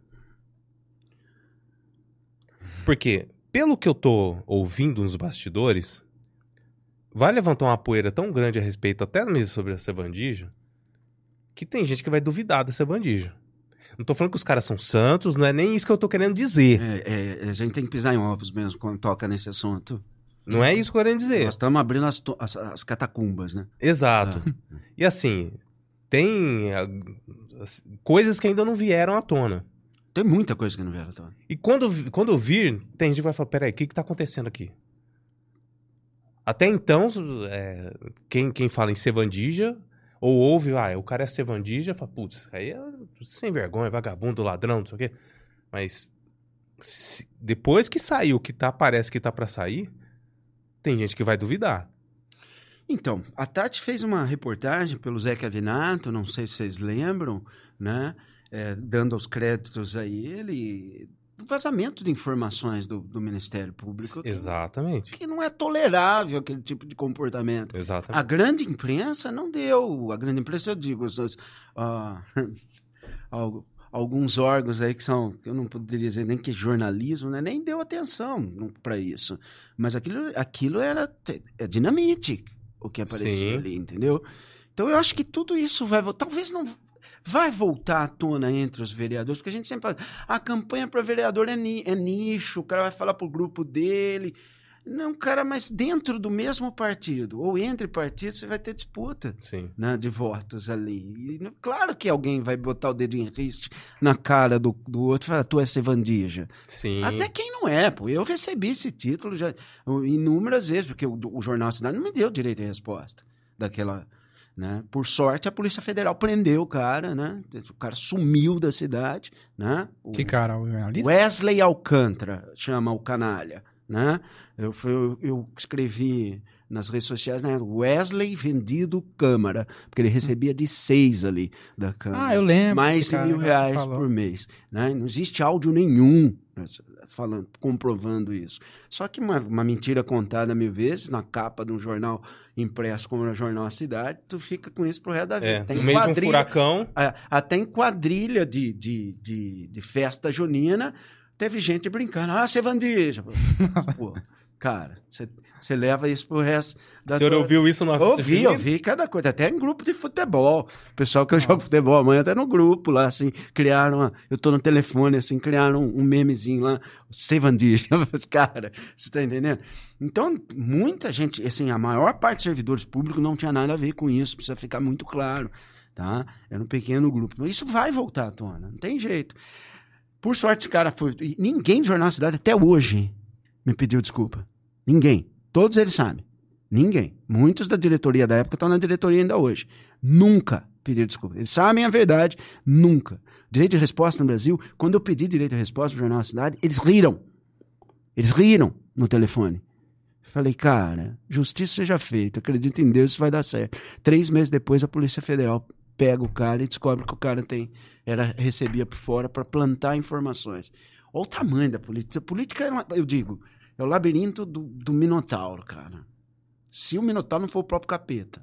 Porque, pelo que eu tô ouvindo nos bastidores, vai levantar uma poeira tão grande a respeito até mesmo sobre essa bandija, que tem gente que vai duvidar dessa bandija. Não tô falando que os caras são santos, não é nem isso que eu tô querendo dizer. É, é, a gente tem que pisar em ovos mesmo quando toca nesse assunto. Não é isso que eu quero dizer. Nós estamos abrindo as, as- as catacumbas, né? Exato. Ah. E assim, tem ah, as- coisas que ainda não vieram à tona. Tem muita coisa que não vieram. Tá? E quando, quando vir, tem gente que vai falar, peraí, o que que tá acontecendo aqui? Até então, é, quem, quem fala em Sevandija, ou ouve, ah, o cara é Sevandija, fala, putz, isso aí é sem vergonha, vagabundo, ladrão, não sei o quê. Mas se- depois que saiu, que tá, parece que tá pra sair, tem gente que vai duvidar. Então, a Tati fez uma reportagem pelo Zeca Avinato, não sei se vocês lembram, né? É, dando os créditos a ele, do vazamento de informações do, do Ministério Público. que- Exatamente. Que não é tolerável aquele tipo de comportamento. Exatamente. A grande imprensa não deu. A grande imprensa, eu digo, os, os, al- alguns órgãos aí que são, eu não poderia dizer nem que jornalismo, né? nem deu atenção para isso. Mas aquilo, aquilo era é dinamite, o que aparecia Sim. ali, entendeu? Então eu acho que tudo isso vai. Talvez não vai voltar à tona entre os vereadores, porque a gente sempre fala, a campanha para vereador é, ni- é nicho, o cara vai falar pro grupo dele. Não, cara, mas dentro do mesmo partido, ou entre partidos, você vai ter disputa Sim. né, de votos ali. E, claro que alguém vai botar o dedo em riste na cara do, do outro e falar, tu é sevandija. Sim. Até quem não é, pô. Eu recebi esse título já inúmeras vezes, porque o, o Jornal Cidade não me deu direito de resposta daquela... Né? Por sorte, a Polícia Federal prendeu o cara, né? O cara sumiu da cidade, né? O- Que cara, o jornalista? Wesley Alcântara chama o canalha, né? Eu, eu, eu escrevi nas redes sociais, né? Wesley vendido Câmara, porque ele recebia de seis ali da Câmara. Ah, eu lembro. Mais de mil já reais por mês, né? Não existe áudio nenhum né, falando, comprovando isso. Só que uma, uma mentira contada mil vezes na capa de um jornal impresso como no jornal A Cidade, tu fica com isso pro resto da vida. É, Tem no meio de um furacão. é, até em quadrilha de, de, de, de festa junina, teve gente brincando. Ah, você vandija. Pô, cara, você você leva isso pro resto da O senhor tua- ouviu isso no Ouvi, ouvi cada coisa, até em grupo de futebol. O pessoal que eu jogo futebol amanhã, até no grupo lá, assim, criaram, uma- eu tô no telefone, assim, criaram um, um memezinho lá, Sevandija. Cara, você tá entendendo? Então, muita gente, assim, a maior parte dos servidores públicos não tinha nada a ver com isso, precisa ficar muito claro, tá? Era um pequeno grupo. Mas isso vai voltar à tona, não tem jeito. Por sorte, esse cara foi. e Ninguém do Jornal da Cidade até hoje me pediu desculpa. Ninguém. Todos eles sabem. Ninguém. Muitos da diretoria da época estão na diretoria ainda hoje. Nunca pediram desculpa. Eles sabem a verdade. Nunca. Direito de resposta no Brasil, quando eu pedi direito de resposta no Jornal da Cidade, eles riram. Eles riram no telefone. Falei, cara, justiça seja feita, acredito em Deus, isso vai dar certo. Três meses depois, a Polícia Federal pega o cara e descobre que o cara tem era recebia por fora para plantar informações. Olha o tamanho da política. A política, é eu digo, é o labirinto do, do Minotauro, cara. Se o Minotauro não for o próprio capeta.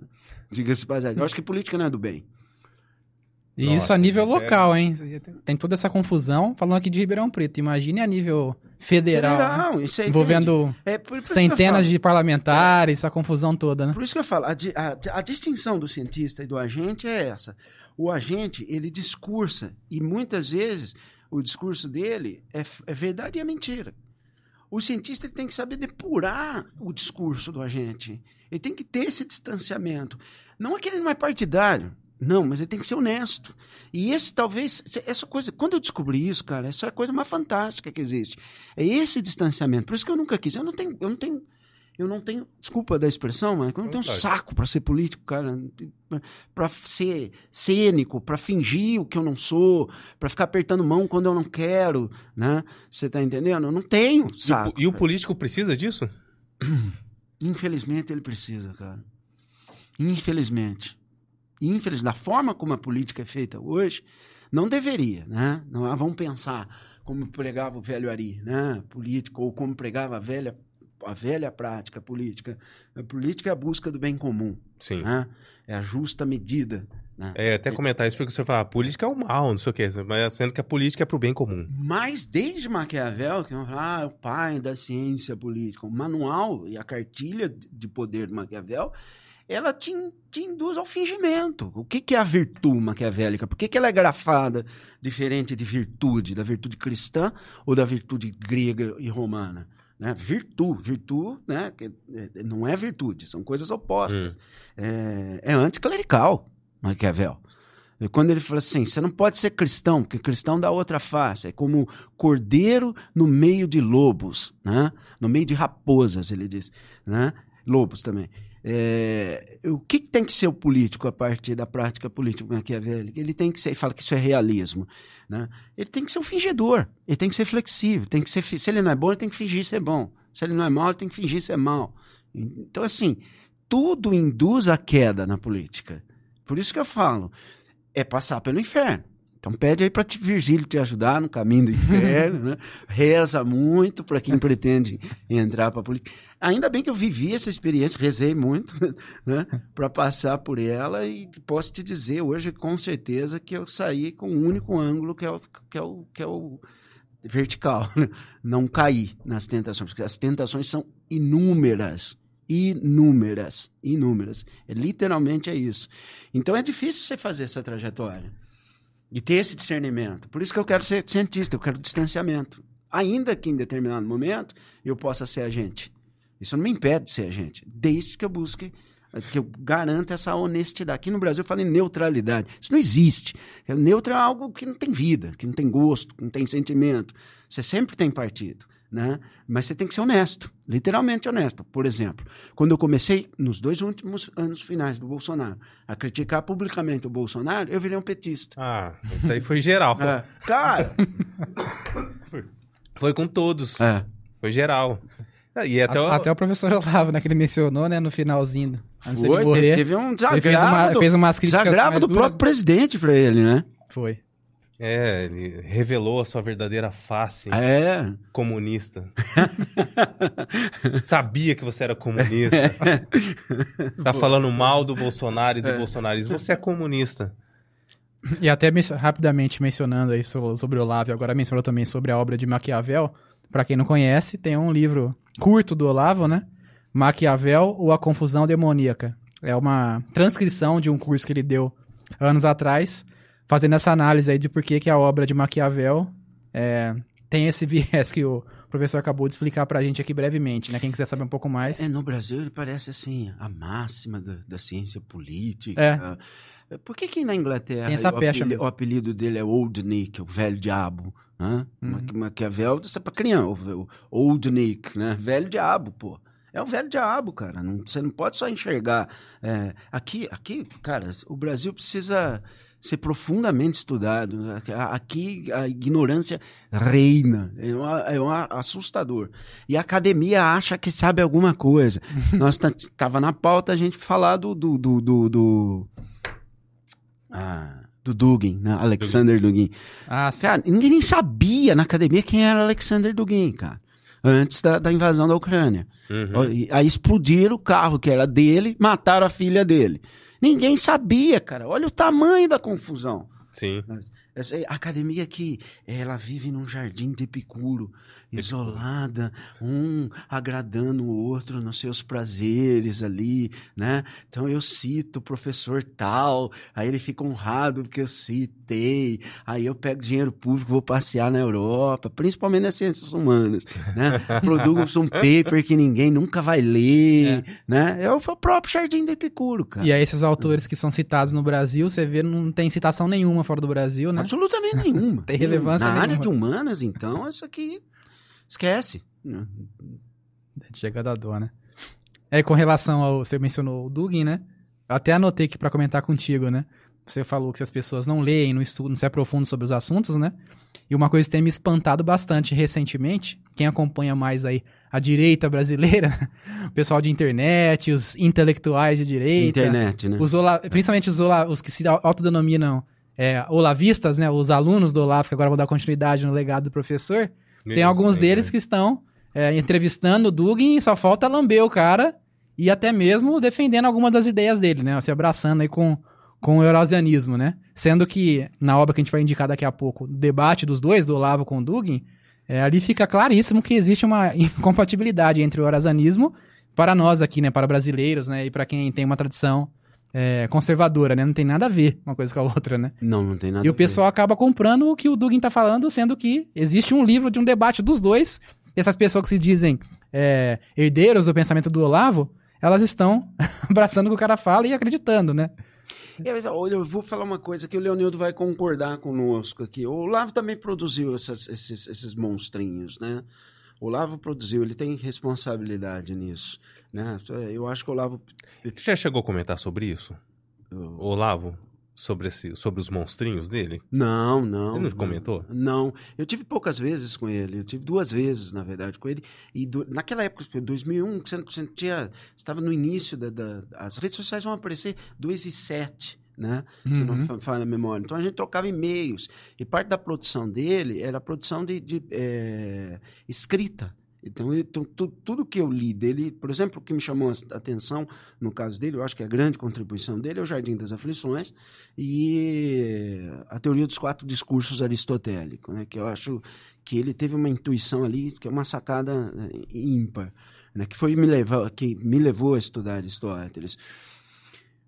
Diga-se passagem. Eu acho que política não é do bem. E Nossa, isso a nível é- local, hein? Tem toda essa confusão falando aqui de Ribeirão Preto. Imagine a nível federal, né? Federal, isso aí. envolvendo É, por- por centenas de parlamentares, essa confusão toda, né? Por isso que eu falo, a, a- a distinção do cientista e do agente é essa. O agente, ele discursa, e muitas vezes o discurso dele é, é verdade e é mentira. O cientista tem que saber depurar o discurso do agente. Ele tem que ter esse distanciamento. Não é que ele não é partidário. Não, mas ele tem que ser honesto. E esse talvez, essa coisa, quando eu descobri isso, cara, essa é a coisa mais fantástica que existe. É esse distanciamento. Por isso que eu nunca quis. Eu não tenho, eu não tenho, eu não tenho, desculpa da expressão, mas eu não tenho saco para ser político, cara, para ser cênico, para fingir o que eu não sou, para ficar apertando mão quando eu não quero, né? Você tá entendendo? Eu não tenho E o, saco. e o político precisa disso? Infelizmente ele precisa, cara. Infelizmente. Infelizmente, da forma como a política é feita hoje, não deveria, né? Não, ah, vamos pensar como pregava o velho Ari, né? Político, ou como pregava a velha, a velha prática política. A política é a busca do bem comum, Sim. né? É a justa medida, né? É, até comentar isso porque você fala, a política é o mal, não sei o quê, mas sendo que a política é pro bem comum. Mas desde Maquiavel, que vão falar, ah, é o pai da ciência política, o manual e a cartilha de poder de Maquiavel ela te, te induz ao fingimento. O que, que é a virtude maquiavélica? Por que, que ela é grafada diferente de virtude, da virtude cristã ou da virtude grega e romana? Né? Virtu, virtu, né? que, é, não é virtude, são coisas opostas. É, é anticlerical, Maquiavel. E Quando ele fala assim, você não pode ser cristão, porque cristão dá outra face. É como cordeiro no meio de lobos, né? no meio de raposas, ele diz. Né? Lobos também. É, o que, que tem que ser o político a partir da prática política maquiavélica? Ele tem que ser, fala que isso é realismo, né? Ele tem que ser um fingidor, ele tem que ser flexível, tem que ser, se ele não é bom, ele tem que fingir ser bom. Se ele não é mau, ele tem que fingir ser mau. Então, assim, tudo induz a queda na política. Por isso que eu falo, é passar pelo inferno. Então pede aí para Virgílio te ajudar no caminho do inferno, né? Reza muito para quem pretende entrar para a política. Ainda bem que eu vivi essa experiência, rezei muito, né? Para passar por ela e posso te dizer hoje com certeza que eu saí com um único ângulo que é o, que é o, que é o vertical, né? não cair nas tentações, porque as tentações são inúmeras, inúmeras, inúmeras. É, literalmente é isso. Então é difícil você fazer essa trajetória e ter esse discernimento. Por isso que eu quero ser cientista, eu quero distanciamento. Ainda que em determinado momento eu possa ser agente. Isso não me impede de ser agente, desde que eu busque, que eu garanta essa honestidade. Aqui no Brasil eu falo em neutralidade. Isso não existe. Neutro é algo que não tem vida, que não tem gosto, que não tem sentimento. Você sempre tem partido. Né? Mas você tem que ser honesto, literalmente honesto. Por exemplo, quando eu comecei, nos dois últimos anos finais do Bolsonaro, a criticar publicamente o Bolsonaro, eu virei um petista. Ah, isso aí foi geral. É, cara, Foi com todos. é, Foi geral. E até, o- Até o professor Olavo, né, que ele mencionou, né, no finalzinho. Foi, morrer. teve, um Ele fez, uma, desagravo, fez umas críticas desagravo do duras. próprio presidente para ele, né? Foi. É, ele revelou a sua verdadeira face É. comunista. Sabia que você era comunista. tá falando mal do Bolsonaro e do bolsonarismo. Você é comunista. E até men- rapidamente mencionando aí so- sobre o Olavo, agora mencionou também sobre a obra de Maquiavel. Pra quem não conhece, tem um livro curto do Olavo, né? Maquiavel ou a Confusão Demoníaca. É uma transcrição de um curso que ele deu anos atrás, fazendo essa análise aí de por que, que a obra de Maquiavel é, tem esse viés que o professor acabou de explicar pra gente aqui brevemente, né? Quem quiser saber um pouco mais. É, no Brasil ele parece assim, a máxima da, da ciência política. É. Por que que na Inglaterra o, pecha apeli- mesmo. o apelido dele é Old Nick, o velho diabo? Né? Uhum. Ma- Maquiavel, isso é pra criança, o Old Nick, né? Velho diabo, pô. É o velho diabo, cara. Não, você não pode só enxergar. é, aqui, aqui, cara, o Brasil precisa ser profundamente estudado. Aqui a ignorância reina. É, uma- é uma- assustador. E a academia acha que sabe alguma coisa. Nós tava na pauta a gente falar do. do, do, do, do- ah, do Dugin, né? Alexander Dugin. Ah. Cara, ninguém nem sabia na academia quem era Alexander Dugin, cara. Antes da, da invasão da Ucrânia. Uhum. Aí explodiram o carro que era dele, mataram a filha dele. Ninguém sabia, cara. Olha o tamanho da confusão. Sim. Essa a academia que ela vive num jardim de Epicuro, isolada, um agradando o outro nos seus prazeres ali, né? Então eu cito o professor tal, aí ele fica honrado porque eu citei, aí eu pego dinheiro público, vou passear na Europa, principalmente nas ciências humanas, né? Produzo um paper que ninguém nunca vai ler, né? É o próprio jardim de Epicuro, cara. E aí esses autores que são citados no Brasil, você vê, não tem citação nenhuma fora do Brasil, né? Absolutamente nenhuma. Tem relevância Na área nenhuma. de humanas, então, isso aqui esquece. Chega da dor, né? É, com relação ao. Você mencionou o Dugin, né? Eu até anotei aqui pra comentar contigo, né? Você falou que se as pessoas não leem, não estudam, não se aprofundam sobre os assuntos, né? E uma coisa que tem me espantado bastante recentemente, quem acompanha mais aí a direita brasileira, o pessoal de internet, os intelectuais de direita, Internet, né? os ola- principalmente os, ola- os que se autodenominam é, olavistas, né? Os alunos do Olavo, que agora vou dar continuidade no legado do professor, tem Meu alguns Senhor. deles que estão é, entrevistando o Dugin e só falta lamber o cara e até mesmo defendendo alguma das ideias dele, né? Se abraçando aí com, com o eurasianismo, né? Sendo que, na obra que a gente vai indicar daqui a pouco, o debate dos dois, do Olavo com o Dugin, é, ali fica claríssimo que existe uma incompatibilidade entre o eurasianismo para nós aqui, né, para brasileiros, né, e para quem tem uma tradição é, conservadora, né, não tem nada a ver uma coisa com a outra, né. Não, não tem nada E o pessoal acaba comprando o que o Dugin tá falando, sendo que existe um livro de um debate dos dois. E essas pessoas que se dizem é, herdeiros do pensamento do Olavo, elas estão abraçando o que o cara fala e acreditando, né? É, mas, olha, eu vou falar uma coisa que o Leonildo vai concordar conosco aqui. O Olavo também produziu essas- esses, esses monstrinhos, né? O Olavo produziu, ele tem responsabilidade nisso, né? Eu acho que o Olavo... Você já chegou a comentar sobre isso? eu- Olavo? Sobre, esse, sobre os monstrinhos dele? Não, não. Ele não comentou? Não. Eu tive poucas vezes com ele. Eu tive duas vezes, na verdade, com ele. E do- naquela época, 2001, você, você tinha, estava no início da, da- As redes sociais vão aparecer 2 e 7, né? Se Uhum. não fa- falha a memória. Então a gente trocava e-mails. E parte da produção dele era a produção de, de, eh, escrita. Então, eu- tu- tu- tudo que eu li dele, por exemplo, o que me chamou a atenção no caso dele, eu acho que a grande contribuição dele é o Jardim das Aflições e a teoria dos quatro discursos aristotélicos, né? que eu acho que ele teve uma intuição ali, que é uma sacada eh, ímpar, né? que foi me levar, que me levou a estudar Aristóteles.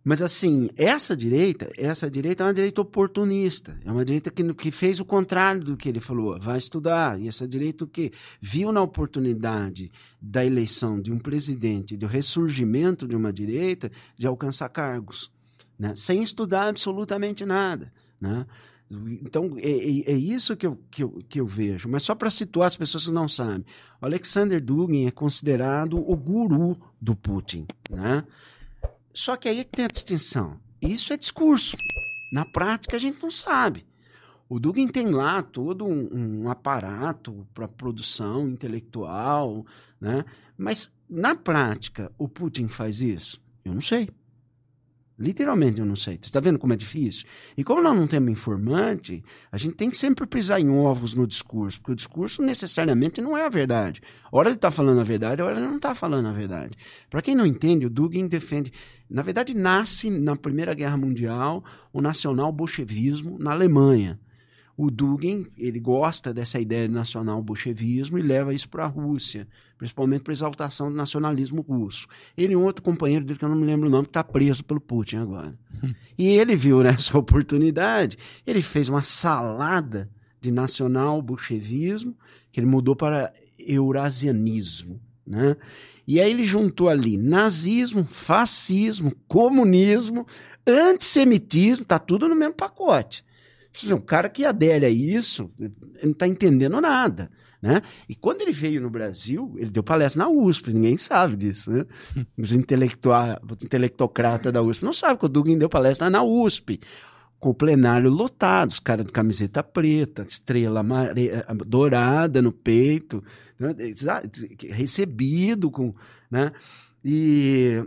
Mas assim, essa direita, essa direita é uma direita oportunista, é uma direita que, que fez o contrário do que ele falou, vai estudar. E essa direita o que viu na oportunidade da eleição de um presidente, do ressurgimento de uma direita, de alcançar cargos, né? sem estudar absolutamente nada, né? Então, é, é- é isso que eu, que, eu, que eu vejo. Mas só para situar as pessoas que não sabem. Alexander Dugin é considerado o guru do Putin, né? Só que aí é tem a distinção. Isso é discurso. Na prática, a gente não sabe. O Dugin tem lá todo um, um aparato para produção intelectual, né? Mas, na prática, o Putin faz isso? Eu não sei. Literalmente eu não sei. Você está vendo como é difícil? E como nós não temos informante, a gente tem que sempre pisar em ovos no discurso, porque o discurso necessariamente não é a verdade. Ora ele está falando a verdade, ora ele não está falando a verdade. Para quem não entende, o Dugin defende. Na verdade, nasce na Primeira Guerra Mundial o nacional-bolchevismo na Alemanha. O Dugin ele gosta dessa ideia de nacional-bolchevismo e leva isso para a Rússia, principalmente para a exaltação do nacionalismo russo. Ele e um outro companheiro dele, que eu não me lembro o nome, que está preso pelo Putin agora. e ele viu nessa oportunidade, ele fez uma salada de nacional-bolchevismo, que ele mudou para eurasianismo. Né? E aí ele juntou ali nazismo, fascismo, comunismo, antissemitismo, está tudo no mesmo pacote. Um cara que adere a isso, ele não está entendendo nada. Né? E quando ele veio no Brasil, ele deu palestra na USP, ninguém sabe disso. Né? Os intelectocratas da USP não sabem que o Dugin deu palestra na USP, com o plenário lotado, os caras de camiseta preta, estrela amare- dourada no peito, né? recebido com. Né? E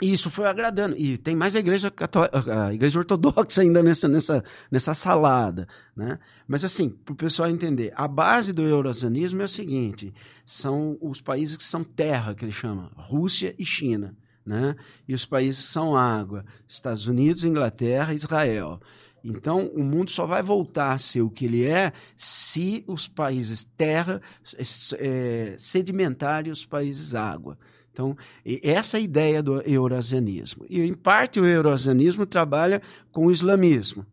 e isso foi agradando. E tem mais a igreja, cató- a igreja ortodoxa ainda nessa, nessa, nessa salada. Né? Mas, assim, para o pessoal entender, a base do eurasianismo é o seguinte: são os países que são terra, que ele chama, Rússia e China. Né? E os países que são água, Estados Unidos, Inglaterra e Israel. Então, o mundo só vai voltar a ser o que ele é se os países terra eh, sedimentarem os países água. Então, essa é a ideia do eurasianismo. E, em parte, o eurasianismo trabalha com o islamismo.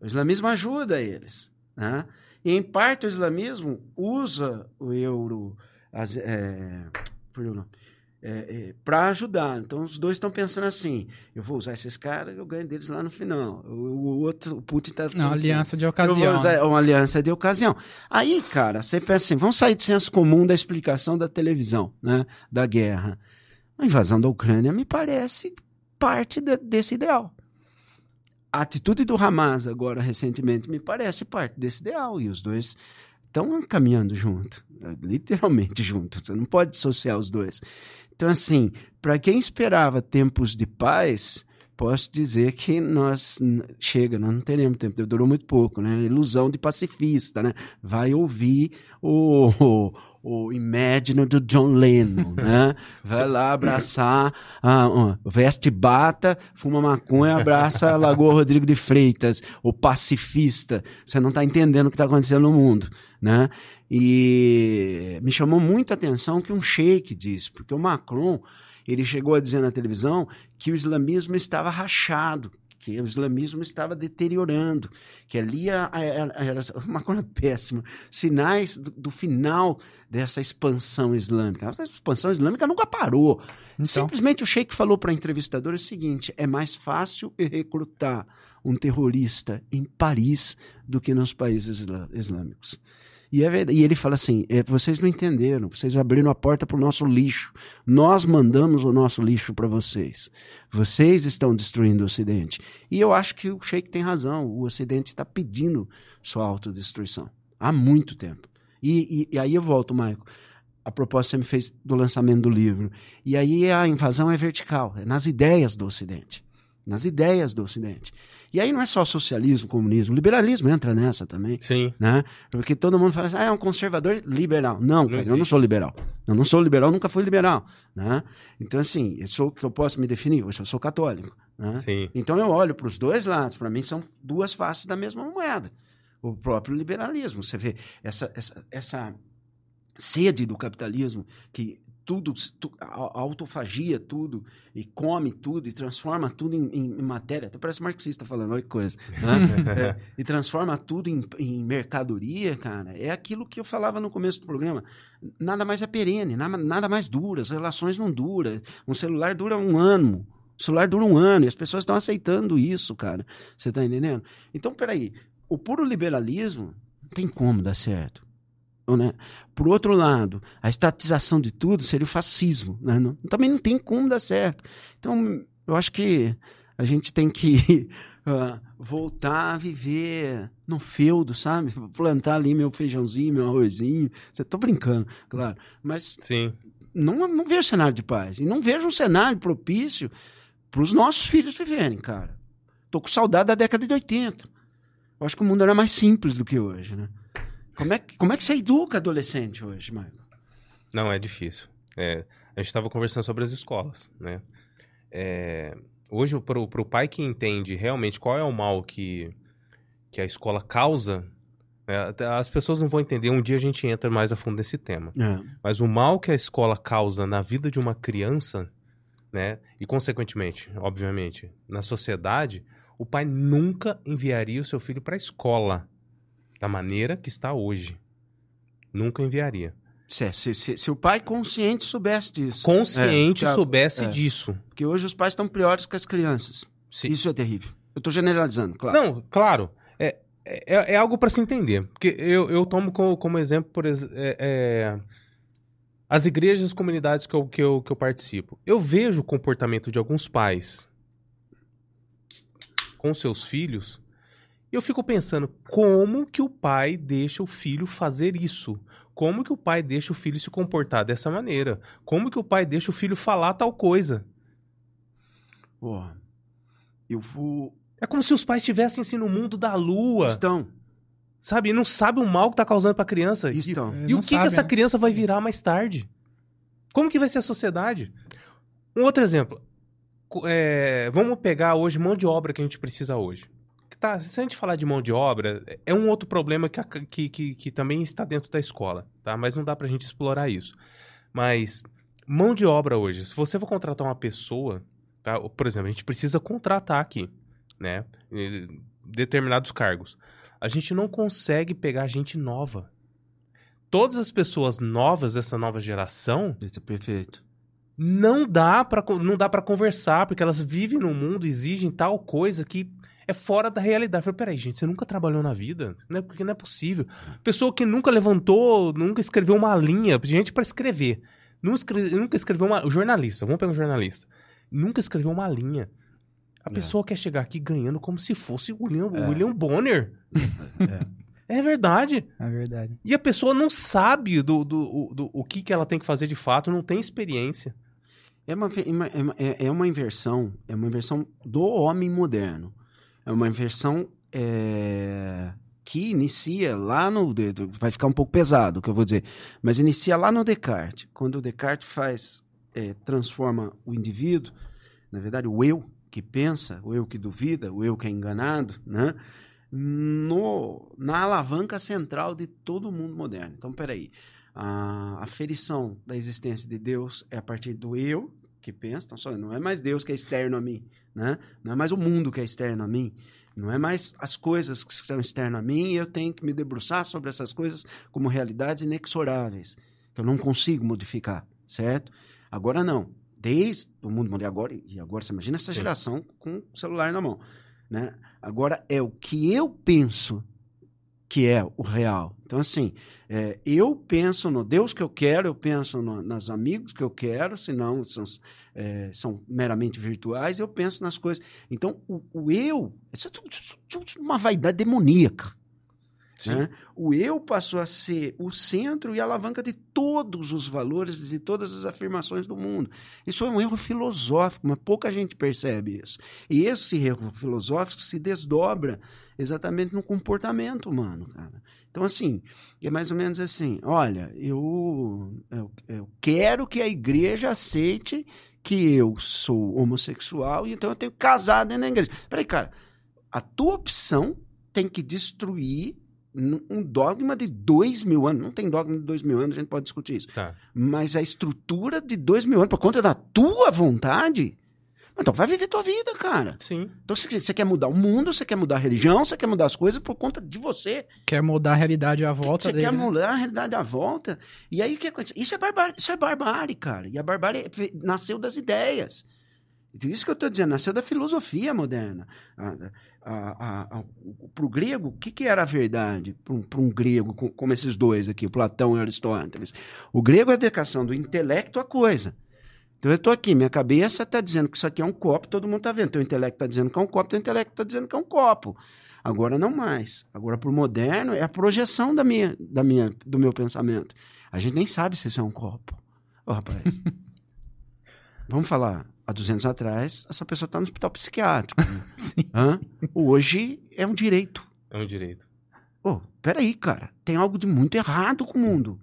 O islamismo ajuda eles. Né? E, em parte, o islamismo usa o euro as- é, o nome. para ajudar. Então, os dois estão pensando assim: eu vou usar esses caras, eu ganho deles lá no final. O, o outro, o Putin está Não, aliança de ocasião. usar uma aliança de ocasião. Aí, cara, você pensa assim, vamos sair do senso comum da explicação da televisão, né? Da guerra. A invasão da Ucrânia me parece parte de- desse ideal. A atitude do Hamas agora, recentemente, me parece parte desse ideal. E os dois estão caminhando junto. Literalmente junto. Você não pode dissociar os dois. Então, assim, para quem esperava tempos de paz, posso dizer que nós chega, nós não teremos tempo, durou muito pouco, né? Ilusão de pacifista, né? Vai ouvir o, o, o Imagine do John Lennon, né? Vai lá abraçar, a, ó, veste bata, fuma maconha, abraça a Lagoa Rodrigo de Freitas, o pacifista. Você não está entendendo o que está acontecendo no mundo, né? E me chamou muito a atenção o que um sheik disse, porque o Macron ele chegou a dizer na televisão que o islamismo estava rachado, que o islamismo estava deteriorando, que ali a- a- era, uma coisa péssima, sinais do, do final dessa expansão islâmica. Essa expansão islâmica nunca parou. Então, Simplesmente o Sheik falou para a entrevistadora o seguinte: é mais fácil recrutar um terrorista em Paris do que nos países islâmicos. E, é e ele fala assim: é, vocês não entenderam, vocês abriram a porta para o nosso lixo. Nós mandamos o nosso lixo para vocês. Vocês estão destruindo o Ocidente. E eu acho que o Sheik tem razão. O Ocidente está pedindo sua autodestruição há muito tempo. E, e- e aí eu volto, Maico. A proposta que você me fez do lançamento do livro. E aí a invasão é vertical, é nas ideias do Ocidente. Nas ideias do Ocidente. E aí não é só socialismo, comunismo, liberalismo entra nessa também Sim. né? Porque todo mundo fala assim, ah, é um conservador liberal. Não, cara, eu não sou liberal. Eu não sou liberal, nunca fui liberal, né? Então, assim, eu sou que eu posso me definir, eu sou católico, né? Sim. Então eu olho para os dois lados, para mim são duas faces da mesma moeda. O próprio liberalismo, você vê essa, essa, essa sede do capitalismo que tudo, tu, a a autofagia tudo e come tudo e transforma tudo em, em- em matéria. Até parece marxista falando, olha que coisa. né? É, e transforma tudo em, em mercadoria, cara. É aquilo que eu falava no começo do programa. Nada mais é perene, nada, nada mais dura. As relações não duram. Um celular dura um ano. O celular dura um ano e as pessoas estão aceitando isso, cara. Você tá entendendo? Então, peraí. O puro liberalismo não tem como dar certo. Né? Por outro lado, a estatização de tudo seria o fascismo. Né? Não- também não tem como dar certo. Então, eu acho que a gente tem que ah, voltar a viver no feudo, sabe? Plantar ali meu feijãozinho, meu arrozinho. Tô brincando, claro. Mas Sim. não, não vejo cenário de paz. E não vejo um cenário propício para os nossos filhos viverem, cara. Tô com saudade da década de 80. Eu acho que o mundo era mais simples do que hoje, né? Como é, que- como é que você educa adolescente hoje, Marco? Não, é difícil. É, a gente estava conversando sobre as escolas, né? É, hoje, para o pai que entende realmente qual é o mal que, que a escola causa, né, as pessoas não vão entender. Um dia a gente entra mais a fundo nesse tema. É. Mas o mal que a escola causa na vida de uma criança, né? E consequentemente, obviamente, na sociedade, o pai nunca enviaria o seu filho para a escola da maneira que está hoje. Nunca enviaria. Se, se, se, se o pai consciente soubesse disso. Consciente É, soubesse é. disso. Porque hoje os pais estão piores que as crianças. Se- Isso é terrível. Eu tô generalizando, claro. Não, claro. É, é, é algo para se entender. Porque eu, eu tomo como, como exemplo, por ex- é, é, as igrejas e as comunidades que eu, que, eu, que eu participo. Eu vejo o comportamento de alguns pais com seus filhos e eu fico pensando como que o pai deixa o filho fazer isso? Como que o pai deixa o filho se comportar dessa maneira? Como que o pai deixa o filho falar tal coisa? Ó, eu vou. É como se os pais estivessem assim no mundo da lua. Estão. Sabe? E não sabe o mal que tá causando pra criança. E- Estão. E, o não que, que sabe, essa né? criança vai virar mais tarde? Como que vai ser a sociedade? Um outro exemplo. É, vamos pegar hoje mão de obra que a gente precisa hoje. Tá, se a gente falar de mão de obra, é um outro problema que, a- que, que, que também está dentro da escola, tá? Mas não dá pra gente explorar isso. Mas mão de obra hoje, se você for contratar uma pessoa, tá? Por exemplo, a gente precisa contratar aqui, né? Determinados cargos. A gente não consegue pegar gente nova. Todas as pessoas novas dessa nova geração Isso é perfeito. não dá para não dá para conversar porque elas vivem no mundo exigem tal coisa que é fora da realidade. Eu falei, peraí, gente, você nunca trabalhou na vida? Não é, porque não é possível. Pessoa que nunca levantou, nunca escreveu uma linha, gente para escrever. Nunca, escre- nunca escreveu uma. o Jornalista, vamos pegar um jornalista. Nunca escreveu uma linha. A É. pessoa quer chegar aqui ganhando como se fosse o William, É. William Bonner. É verdade. É verdade. E a pessoa não sabe do, do, do, do- o que, que ela tem que fazer de fato, não tem experiência. É uma, é uma- é uma- é- é uma inversão, é uma inversão do homem moderno. É uma inversão é, que inicia lá no. Vai ficar um pouco pesado o que eu vou dizer, mas inicia lá no Descartes. Quando o Descartes faz, é, transforma o indivíduo, na verdade, o eu que pensa, o eu que duvida, o eu que é enganado, né? no, na alavanca central de todo o mundo moderno. Então, peraí. A aferição da existência de Deus é a partir do eu que pensa. Então, só, não é mais Deus que é externo a mim. Né? Não é mais o mundo que é externo a mim. Não é mais as coisas que são externas a mim e eu tenho que me debruçar sobre essas coisas como realidades inexoráveis, que eu não consigo modificar, certo? Agora não. Desde o mundo moderno, agora, e agora você imagina essa geração com o celular na mão. Né? Agora é o que eu penso que é o real. Então, assim, é, eu penso no Deus que eu quero, eu penso no, nas amigos que eu quero, senão são, é, são meramente virtuais, eu penso nas coisas. Então, o, o eu, isso é tudo- tudo uma vaidade demoníaca. Né? O eu passou a ser o centro e a alavanca de todos os valores, de todas as afirmações do mundo. Isso é um erro filosófico, mas pouca gente percebe isso. E esse erro filosófico se desdobra exatamente no comportamento humano, cara. Então, assim, é mais ou menos assim: olha, eu, eu, eu quero que a igreja aceite que eu sou homossexual e então eu tenho casar dentro da igreja. Peraí, cara, a tua opção tem que destruir um dogma de dois mil anos. Não tem dogma de dois mil anos, a gente pode discutir isso. Tá. Mas a estrutura de dois mil anos, por conta da tua vontade, então vai viver tua vida, cara. Sim. Então você, você quer mudar o mundo, você quer mudar a religião, você quer mudar as coisas por conta de você. Quer mudar a realidade à volta você dele. quer né? mudar a realidade à volta. E aí o que acontece? Isso é barbárie, isso é barbárie, cara. E a barbárie ve- nasceu das ideias. Então, Isso que eu estou dizendo, nasceu da filosofia moderna. Para o grego, o que, que era a verdade para um, um grego, co- como esses dois aqui, Platão e Aristóteles? O grego é a dedicação do intelecto à coisa. Então eu estou aqui, minha cabeça está dizendo que isso aqui é um copo, todo mundo está vendo. Teu intelecto está dizendo que é um copo, teu intelecto está dizendo que é um copo. Agora não mais. Agora, para o moderno, é a projeção da minha, da minha, do meu pensamento. A gente nem sabe se isso é um copo. Ô, rapaz. Vamos falar, há 200 atrás, essa pessoa está no hospital psiquiátrico. né? Hoje é um direito. É um direito. Ô, peraí, cara. Tem algo de muito errado com o mundo.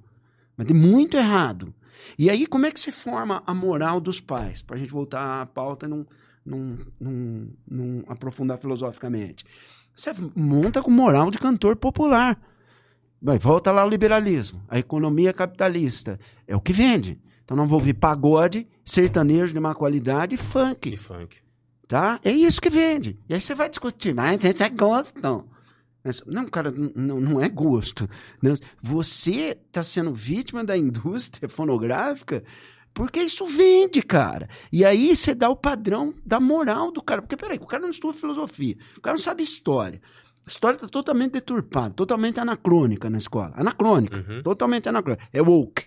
Mas de muito errado. E aí, como é que se forma a moral dos pais? Para a gente voltar à pauta e não, não, não, não aprofundar filosoficamente. Você monta com moral de cantor popular. Vai, volta lá o liberalismo. A economia capitalista. É o que vende. Então não vou ouvir pagode, sertanejo de má qualidade e funk. E funk. Tá? É isso que vende. E aí você vai discutir, mas isso é gosto. Não, Mas, não cara, não, não é gosto. Você está sendo vítima da indústria fonográfica porque isso vende, cara. E aí você dá o padrão da moral do cara. Porque, peraí, o cara não estuda filosofia, o cara não sabe história. A história está totalmente deturpada, totalmente anacrônica na escola. Anacrônica. Uhum. Totalmente anacrônico. É woke.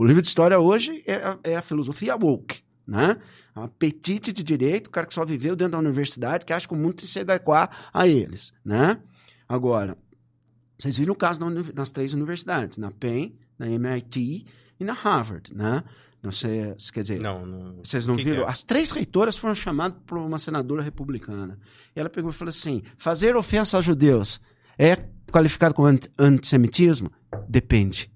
O livro de história hoje é a, é a filosofia woke, né? Um apetite de direito, o cara que só viveu dentro da universidade, que acha que o mundo tem que se adequar a eles, né? Agora, vocês viram o caso nas três universidades, na Penn, na MIT e na Harvard, né? Não sei, quer dizer, Não, não. vocês não que viram? que é? As três reitoras foram chamadas por uma senadora republicana. E ela pegou e falou assim: fazer ofensa aos judeus é qualificado como anti- antissemitismo? Depende.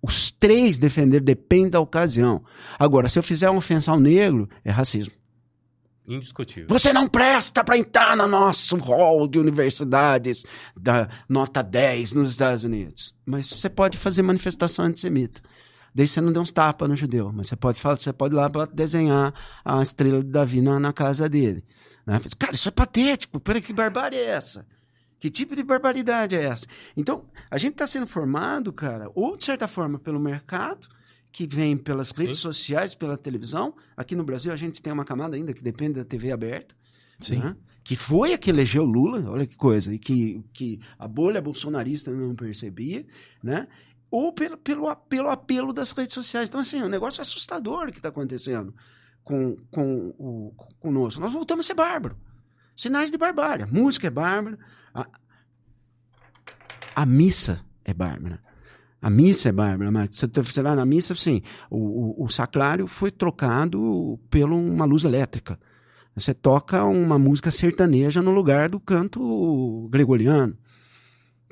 Os três defenderam, depende da ocasião. Agora, se eu fizer uma ofensa ao negro, é racismo. Indiscutível. Você não presta para entrar no nosso hall de universidades da nota 10 nos Estados Unidos. Mas você pode fazer manifestação antissemita. Daí você não deu uns tapas no judeu, mas você pode falar, você pode ir lá desenhar a estrela de Davi na, na casa dele. Né? Cara, isso é patético. Peraí, que barbárie é essa? Que tipo de barbaridade é essa? Então, a gente está sendo formado, cara, ou de certa forma pelo mercado, que vem pelas redes Sim. sociais, pela televisão. Aqui no Brasil a gente tem uma camada ainda que depende da TV aberta. Sim. né? Que foi a que elegeu Lula, olha que coisa, e que, que a bolha bolsonarista não percebia, né? Ou pelo, pelo, pelo apelo das redes sociais. Então, assim, é um negócio assustador que está acontecendo com, com o, conosco. Nós voltamos a ser bárbaro. Sinais de barbárie. A música é bárbara. A, a missa é bárbara. A missa é bárbara, mas você, você vai na missa, assim, o, o, o sacrário foi trocado por uma luz elétrica. Você toca uma música sertaneja no lugar do canto gregoriano.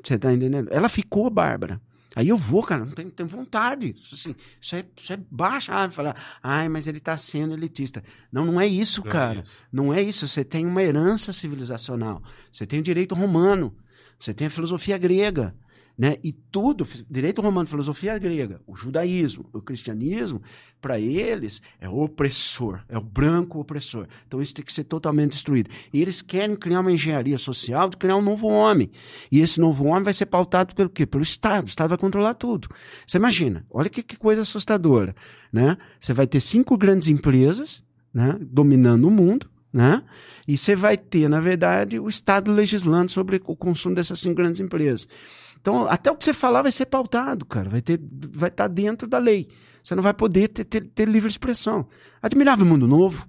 Você tá entendendo? Ela ficou bárbara. Aí eu vou, cara, não tenho, tenho vontade. Isso, assim, isso, é, isso é baixa. Ah, falar, ai, mas ele está sendo elitista. Não, não é isso, não é cara. É isso. Não é isso. Você tem uma herança civilizacional. Você tem o direito romano. Você tem a filosofia grega. Né? E tudo, direito romano, filosofia grega, o judaísmo, o cristianismo, para eles é opressor, é o branco opressor. Então isso tem que ser totalmente destruído. E eles querem criar uma engenharia social criar um novo homem. E esse novo homem vai ser pautado pelo quê? Pelo Estado. O Estado vai controlar tudo. Você imagina, olha que, que coisa assustadora. Né? Você vai ter cinco grandes empresas né, dominando o mundo, né? E você vai ter, na verdade, o Estado legislando sobre o consumo dessas cinco grandes empresas. Então, até o que você falar vai ser pautado, cara. Vai ter, vai estar tá dentro da lei. Você não vai poder ter, ter, ter livre expressão. Admirável Mundo Novo.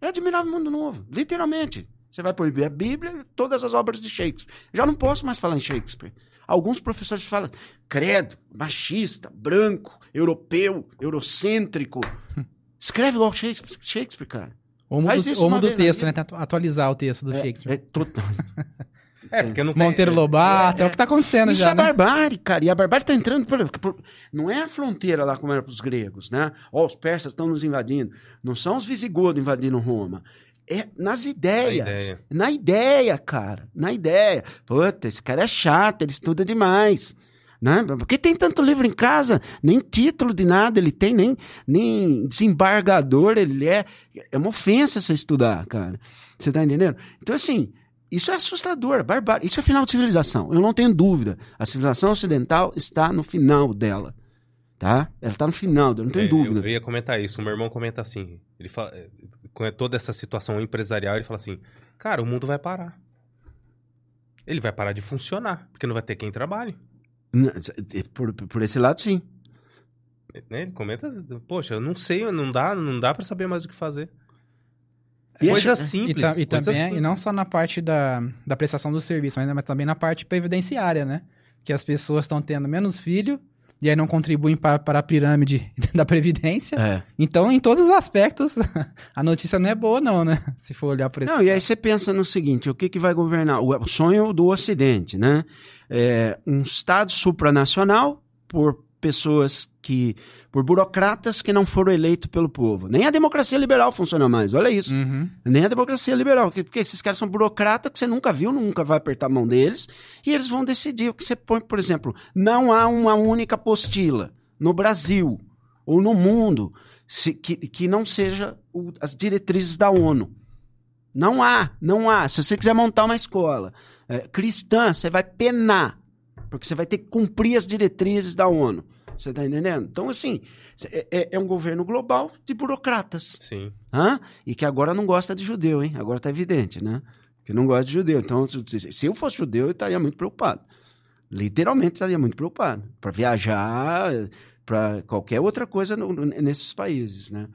É Admirável Mundo Novo, literalmente. Você vai proibir a Bíblia e todas as obras de Shakespeare. Já não posso mais falar em Shakespeare. Alguns professores falam, credo, machista, branco, europeu, eurocêntrico. Escreve igual Shakespeare, Shakespeare cara. Ou muda, o texto, né? Atualizar o texto do é, Shakespeare. É, total. É, porque não tem... Monteiro Lobato, é, é, o que tá acontecendo isso já, é né? barbárie, cara. E a barbárie tá entrando por, por, Não é a fronteira lá como era pros gregos, né? Ó, oh, os persas estão nos invadindo. Não são os visigodos invadindo Roma. É nas ideias. Ideia. Na ideia, cara. Na ideia. Puta, esse cara é chato, ele estuda demais. Né? Porque tem tanto livro em casa, nem título de nada ele tem, nem, nem desembargador ele é. É uma ofensa você estudar, cara. Você tá entendendo? Então, assim, isso é assustador, barbárie. Isso é final de civilização. Eu não tenho dúvida. A civilização ocidental está no final dela. Tá? Ela está no final, eu não tenho é, dúvida. Eu, eu, ia comentar isso. O meu irmão comenta assim: ele fala, é, com toda essa situação empresarial, ele fala assim: cara, o mundo vai parar. Ele vai parar de funcionar, porque não vai ter quem trabalhe. Por, por esse lado, sim. Né, ele comenta, poxa, eu não sei, não dá, não dá para saber mais o que fazer. E coisa simples. E, e também, simples. e não só na parte da, da prestação do serviço, mas, mas também na parte previdenciária, né? Que as pessoas estão tendo menos filho e aí não contribuem para, para a pirâmide da Previdência. É. Então, em todos os aspectos, a notícia não é boa, não, né? Se for olhar por esse Não, e aí você pensa no seguinte: o que, que vai governar? O sonho do Ocidente, né? É um Estado supranacional por pessoas que, por burocratas que não foram eleitos pelo povo. Nem a democracia liberal funciona mais, olha isso. Uhum. Nem a democracia liberal, porque, esses caras são burocratas que você nunca viu, nunca vai apertar a mão deles, e eles vão decidir o que você põe, por exemplo, não há uma única apostila no Brasil ou no mundo se, que, que não seja o, as diretrizes da ONU. Não há, não há. Se você quiser montar uma escola é, cristã, você vai penar, porque você vai ter que cumprir as diretrizes da ONU. Você tá entendendo? Então, assim, é, é, é, um governo global de burocratas. Sim. Hã? E que agora não gosta de judeu, hein? Agora tá evidente, né? Que não gosta de judeu. Então, se eu fosse judeu, eu estaria muito preocupado. Literalmente estaria muito preocupado. Para viajar, para qualquer outra coisa no, nesses países, né?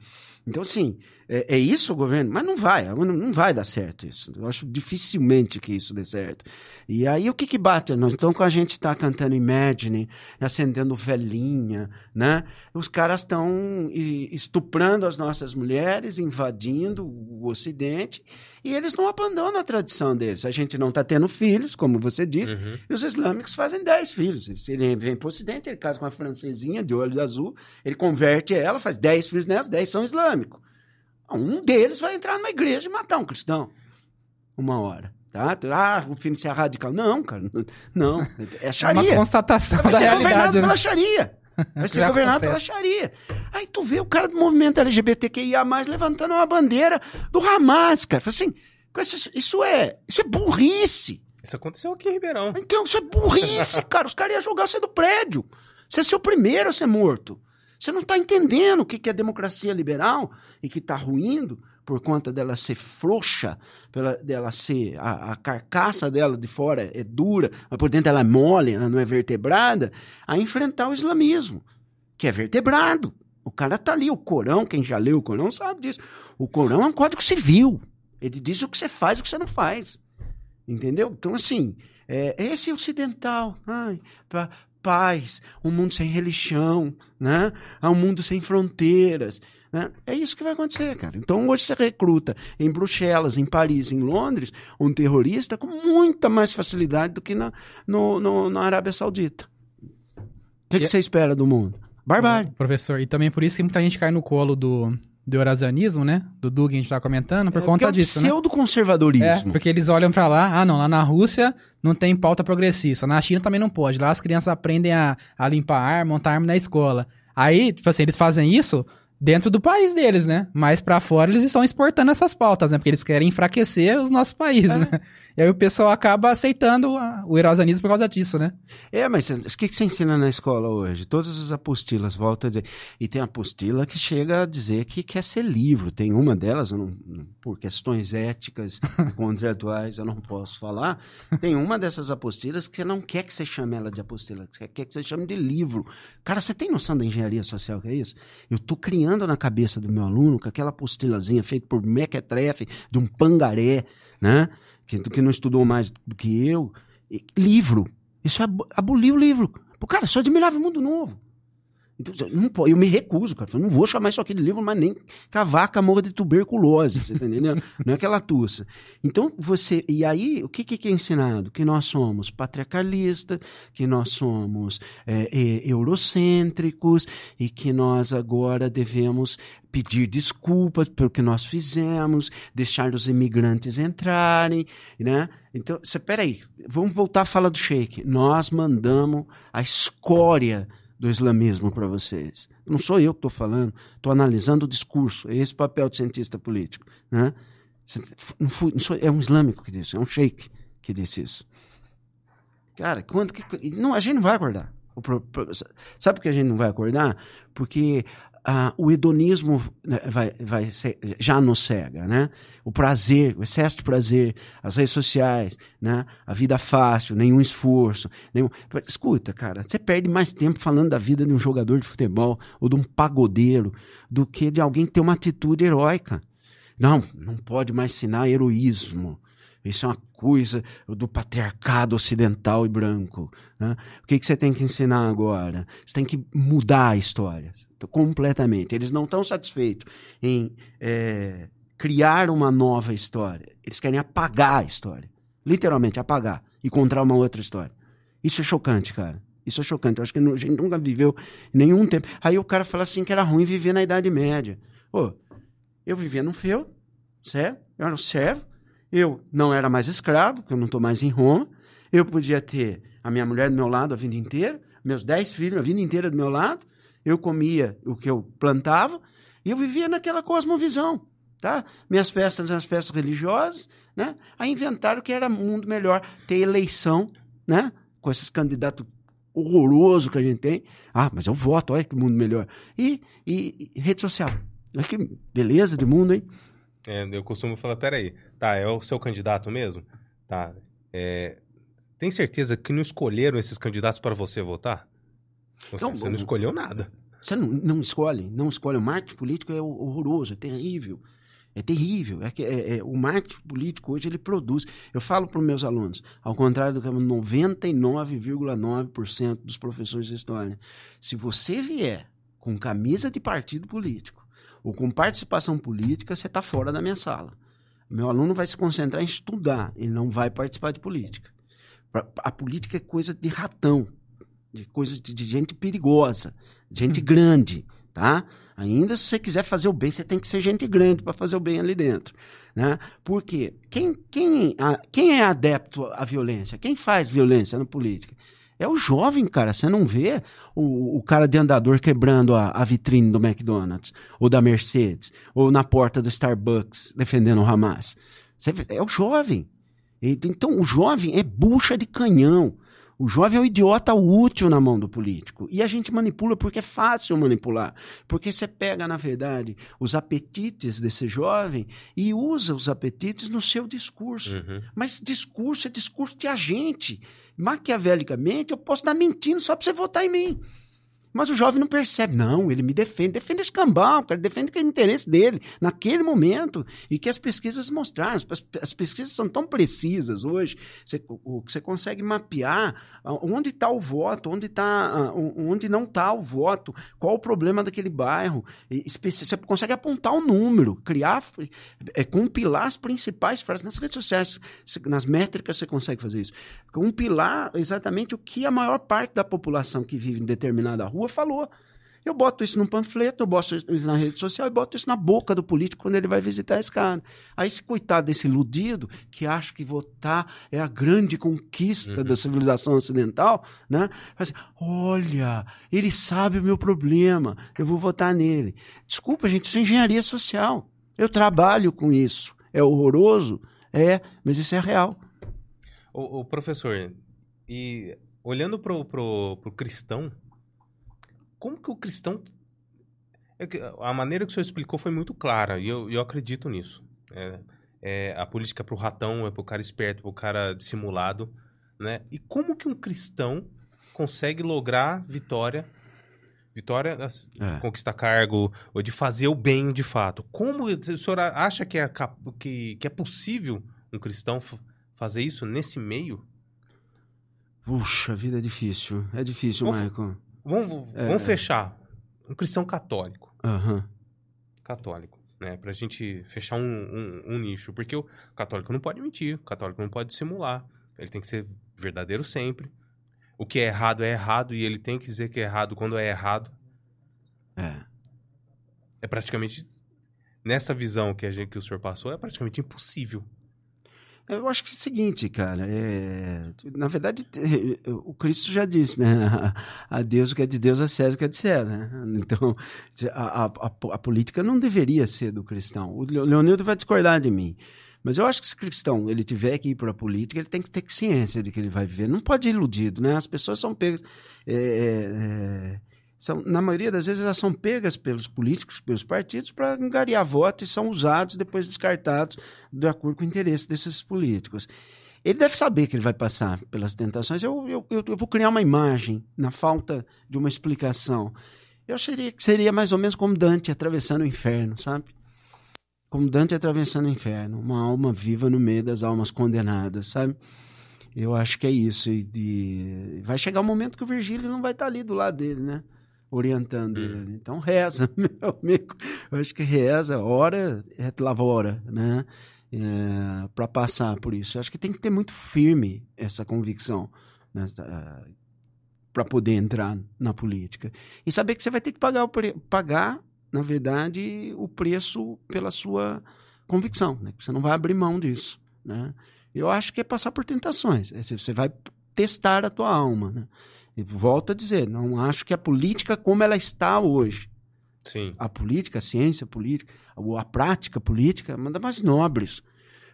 Então, assim, é, é, isso o governo? Mas não vai, não, não vai dar certo isso. Eu acho dificilmente que isso dê certo. E aí, o que que bate? Nós, então, quando a gente está cantando Imagine, acendendo velhinha, né? Os caras estão estuprando as nossas mulheres, invadindo o Ocidente, e eles não abandonam a tradição deles. A gente não está tendo filhos, como você disse, uhum. e os islâmicos fazem 10 filhos. Se ele vem para o Ocidente, ele casa com uma francesinha de olhos azul, ele converte ela, faz 10 filhos nela, 10 são islâmicos. Um deles vai entrar numa igreja e matar um cristão. Uma hora. Tá? Ah, o filho se é radical. Não, cara. Não. É sharia. É uma constatação vai da ser realidade. governado né? pela sharia. Vai ser governado pela sharia. Aí tu vê o cara do movimento LGBTQIA+, levantando uma bandeira do Hamas, cara. Fala assim, isso, isso, é, isso é burrice. Isso aconteceu aqui em Ribeirão. Então, isso é burrice, cara. Os caras iam jogar você do prédio. Você é ser o primeiro a ser morto. Você não está entendendo o que é democracia liberal e que está ruindo por conta dela ser frouxa, pela, dela ser a, a, carcaça dela de fora é dura, mas por dentro ela é mole, ela não é vertebrada, a enfrentar o islamismo, que é vertebrado. O cara tá ali, o Corão, quem já leu o Corão sabe disso. O Corão é um código civil. Ele diz o que você faz e o que você não faz. Entendeu? Então, assim, é, esse ocidental, ai, paz, um mundo sem religião, né? um mundo sem fronteiras. Né? É isso que vai acontecer, cara. Então hoje você recruta em Bruxelas, em Paris, em Londres, um terrorista com muita mais facilidade do que na, no, no, na Arábia Saudita. O que, que você espera do mundo? Barbárie. Professor, e também por isso que muita gente cai no colo do, do eurasianismo, né? Do Dug que a gente tá comentando, por É, conta é o disso, né? pseudo-conservadorismo. É, porque eles olham pra lá, ah não, lá na Rússia não tem pauta progressista, na China também não pode, lá as crianças aprendem a, a limpar arma, montar arma na escola. Aí, tipo assim, eles fazem isso dentro do país deles, né? Mas pra fora eles estão exportando essas pautas, né? Porque eles querem enfraquecer os nossos países, né? E aí o pessoal acaba aceitando a- o eurasianismo por causa disso, né? É, mas o que, que você ensina na escola hoje? Todas as apostilas, volta a dizer. E tem apostila que chega a dizer que quer ser livro. Tem uma delas, não- por questões éticas contratuais, eu não posso falar. Tem uma dessas apostilas que você não quer que você chame ela de apostila, que você quer que você chame de livro. Cara, você tem noção da engenharia social que é isso? Eu tô criando na cabeça do meu aluno com aquela apostilazinha feita por mequetrefe, de um pangaré, né? Que, que não estudou mais do que eu. Livro. Isso é abo- abolir o livro. Pô, cara, isso é admirável mundo novo. Então, não pode, eu me recuso, cara. Eu não vou chamar isso aqui de livro, mas nem que a vaca morra de tuberculose, você tá entendendo? não é aquela tussa. Então, você. E aí, o que, que é ensinado? Que nós somos patriarcalistas, que nós somos é, eurocêntricos e que nós agora devemos pedir desculpas pelo que nós fizemos, deixar os imigrantes entrarem, né? Então, você, peraí, vamos voltar a falar do Sheik. Nós mandamos a escória do islamismo para vocês. Não sou eu que estou falando, estou analisando o discurso. É esse papel de cientista político, né? Não fui, não sou, é um islâmico que disse, é um sheik que disse isso. Cara, quando que, não, a gente não vai acordar. Sabe por que a gente não vai acordar? Porque ah, o hedonismo né, vai, vai ser- já nos cega, né? O prazer, o excesso de prazer, as redes sociais, né? A vida fácil, nenhum esforço, nenhum... Escuta, cara, você perde mais tempo falando da vida de um jogador de futebol ou de um pagodeiro do que de alguém ter uma atitude heróica. Não, não pode mais ensinar heroísmo. Isso é uma coisa do patriarcado ocidental e branco. né? O que, que você tem que ensinar agora? Você tem que mudar a história completamente. Eles não estão satisfeitos em é, criar uma nova história. Eles querem apagar a história. Literalmente, apagar e contar uma outra história. Isso é chocante, cara. Isso é chocante. Eu acho que a gente nunca viveu nenhum tempo. Aí o cara fala assim que era ruim viver na Idade Média. Pô, eu vivia no feudo, certo? Eu era um servo. Eu não era mais escravo, porque eu não estou mais em Roma. Eu podia ter a minha mulher do meu lado a vida inteira, meus dez filhos a vida inteira do meu lado. Eu comia o que eu plantava e eu vivia naquela cosmovisão, tá? Minhas festas eram as festas religiosas, né? Aí inventaram que era mundo melhor ter eleição, né? Com esses candidatos horrorosos que a gente tem. Ah, mas eu voto, olha que mundo melhor. E, e, e rede social. Olha que beleza de mundo, hein? É, eu costumo falar, peraí, tá, é o seu candidato mesmo? Tá, é, tem certeza que não escolheram esses candidatos para você votar? Seja, Então, você não escolheu nada. Você não, não escolhe, não escolhe. O marketing político é horroroso, é terrível. É terrível. É que, é- é- o marketing político hoje ele produz. Eu falo para os meus alunos, ao contrário do que 99,9% dos professores de história, se você vier com camisa de partido político ou com participação política, você está fora da minha sala. Meu aluno vai se concentrar em estudar, ele não vai participar de política. A política é coisa de ratão, de coisa de, de gente perigosa, de gente grande, tá? Ainda se você quiser fazer o bem, você tem que ser gente grande para fazer o bem ali dentro, né? Porque quem, quem, a- quem é adepto à violência? Quem faz violência na política? É o jovem, cara. Você não vê o, o cara de andador quebrando a, a vitrine do McDonald's, ou da Mercedes, ou na porta do Starbucks defendendo o Hamas. Você é o jovem. Então, o jovem é bucha de canhão. O jovem é o idiota útil na mão do político. E a gente manipula porque é fácil manipular. Porque você pega, na verdade, os apetites desse jovem e usa os apetites no seu discurso. Uhum. Mas discurso é discurso de agente. Maquiavelicamente, eu posso estar mentindo só para você votar em mim. Mas o jovem não percebe. Não, ele me defende. Defende o escambau, cara. Defende o interesse dele naquele momento. E que as pesquisas mostraram. As, as pesquisas são tão precisas hoje. Você, o, você consegue mapear onde está o voto, onde, tá, onde não está o voto, qual o problema daquele bairro. Você consegue apontar um número, criar, é, compilar as principais frases. Nas redes sociais, nas métricas, você consegue fazer isso. Compilar exatamente o que a maior parte da população que vive em determinada rua falou. Eu boto isso num panfleto, eu boto isso na rede social e boto isso na boca do político quando ele vai visitar esse cara. Aí, se coitado desse iludido que acha que votar é a grande conquista uhum. da civilização ocidental, né? Assim, Olha, ele sabe o meu problema, eu vou votar nele. Desculpa, gente, isso é engenharia social. Eu trabalho com isso. É horroroso? É, mas isso é real. O professor, e olhando pro, pro, pro cristão, como que o cristão. É a maneira que o senhor explicou foi muito clara, e eu, eu acredito nisso. É, é a política para o ratão, é para o cara esperto, para o cara dissimulado. Né? E como que um cristão consegue lograr vitória vitória, é. conquistar cargo, ou de fazer o bem de fato. Como o senhor acha que é, que, que é possível um cristão fazer isso nesse meio? Puxa, a vida é difícil. É difícil, Michael. Vamos, é, vamos fechar. Um cristão católico. Uhum. Católico. Né, pra gente fechar um, um, um, nicho. Porque o católico não pode mentir, o católico não pode simular. Ele tem que ser verdadeiro sempre. O que é errado é errado e ele tem que dizer que é errado quando é errado. É. É praticamente. Nessa visão que, a gente, que o senhor passou, é praticamente impossível. Eu acho que é o seguinte, cara, é... na verdade, o Cristo já disse, né? A Deus o que é de Deus, a César o que é de César. Né? Então, a, a, a, política não deveria ser do cristão. O Leonildo vai discordar de mim. Mas eu acho que se cristão ele tiver que ir para a política, ele tem que ter ciência de que ele vai viver. Não pode ir iludido, né? As pessoas são pegas. É, é, é são, na maioria das vezes elas são pegas pelos políticos, pelos partidos, para angariar votos e são usados, depois descartados, de acordo com o interesse desses políticos. Ele deve saber que ele vai passar pelas tentações. Eu, eu, eu vou criar uma imagem, na falta de uma explicação. Eu acharia que seria mais ou menos como Dante atravessando o inferno, sabe? Como Dante atravessando o inferno, uma alma viva no meio das almas condenadas, sabe? Eu acho que é isso. E de... vai chegar um momento que o Virgílio não vai estar ali do lado dele, né? Orientando hum. ele. Então reza, meu amigo. Eu acho que reza, ora, é lavora, né? É, para passar por isso. Eu acho que tem que ter muito firme essa convicção né? para poder entrar na política. E saber que você vai ter que pagar, pagar, na verdade, o preço pela sua convicção. Né? Você não vai abrir mão disso. Né? Eu acho que é passar por tentações. É, você vai testar a tua alma. Né? E volto a dizer, não acho que a política como ela está hoje. Sim. A política, a ciência política, a prática política é uma das mais nobres.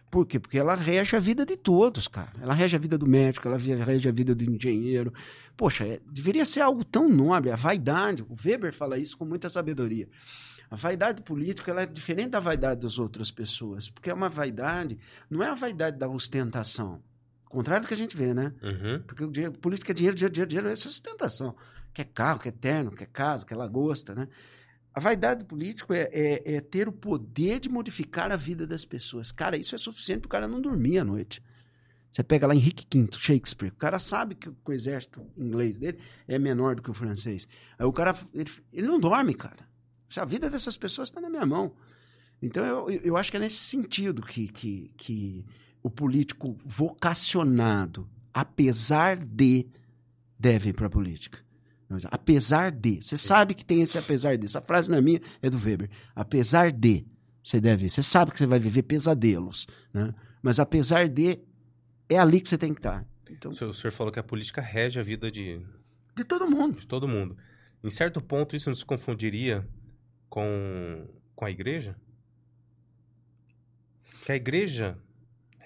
Por quê? Porque ela rege a vida de todos, cara. Ela rege a vida do médico, ela rege a vida do engenheiro. Poxa, é, deveria ser algo tão nobre. A vaidade, o Weber fala isso com muita sabedoria. A vaidade política ela é diferente da vaidade das outras pessoas, porque é uma vaidade, não é a vaidade da ostentação. Contrário do que a gente vê, né? Uhum. Porque o dinheiro, política é dinheiro, dinheiro, dinheiro, dinheiro, é sustentação. Quer carro, quer terno, quer casa, quer lagosta, né? A vaidade do político é, é, é, ter o poder de modificar a vida das pessoas. Cara, isso é suficiente para o cara não dormir à noite. Você pega lá Henrique V, Shakespeare. O cara sabe que o exército inglês dele é menor do que o francês. Aí o cara, ele, ele não dorme, cara. A vida dessas pessoas está na minha mão. Então eu, eu acho que é nesse sentido que, que, que o político vocacionado, apesar de, deve ir para a política. Apesar de. Você sabe que tem esse apesar de. Essa frase não é minha, é do Weber. Apesar de, você deve. Você sabe que você vai viver pesadelos. Né? Mas apesar de, é ali que você tem que estar. Então, o senhor falou que a política rege a vida de. De todo mundo. De todo mundo. Em certo ponto, isso não se confundiria com, com a igreja? Que a igreja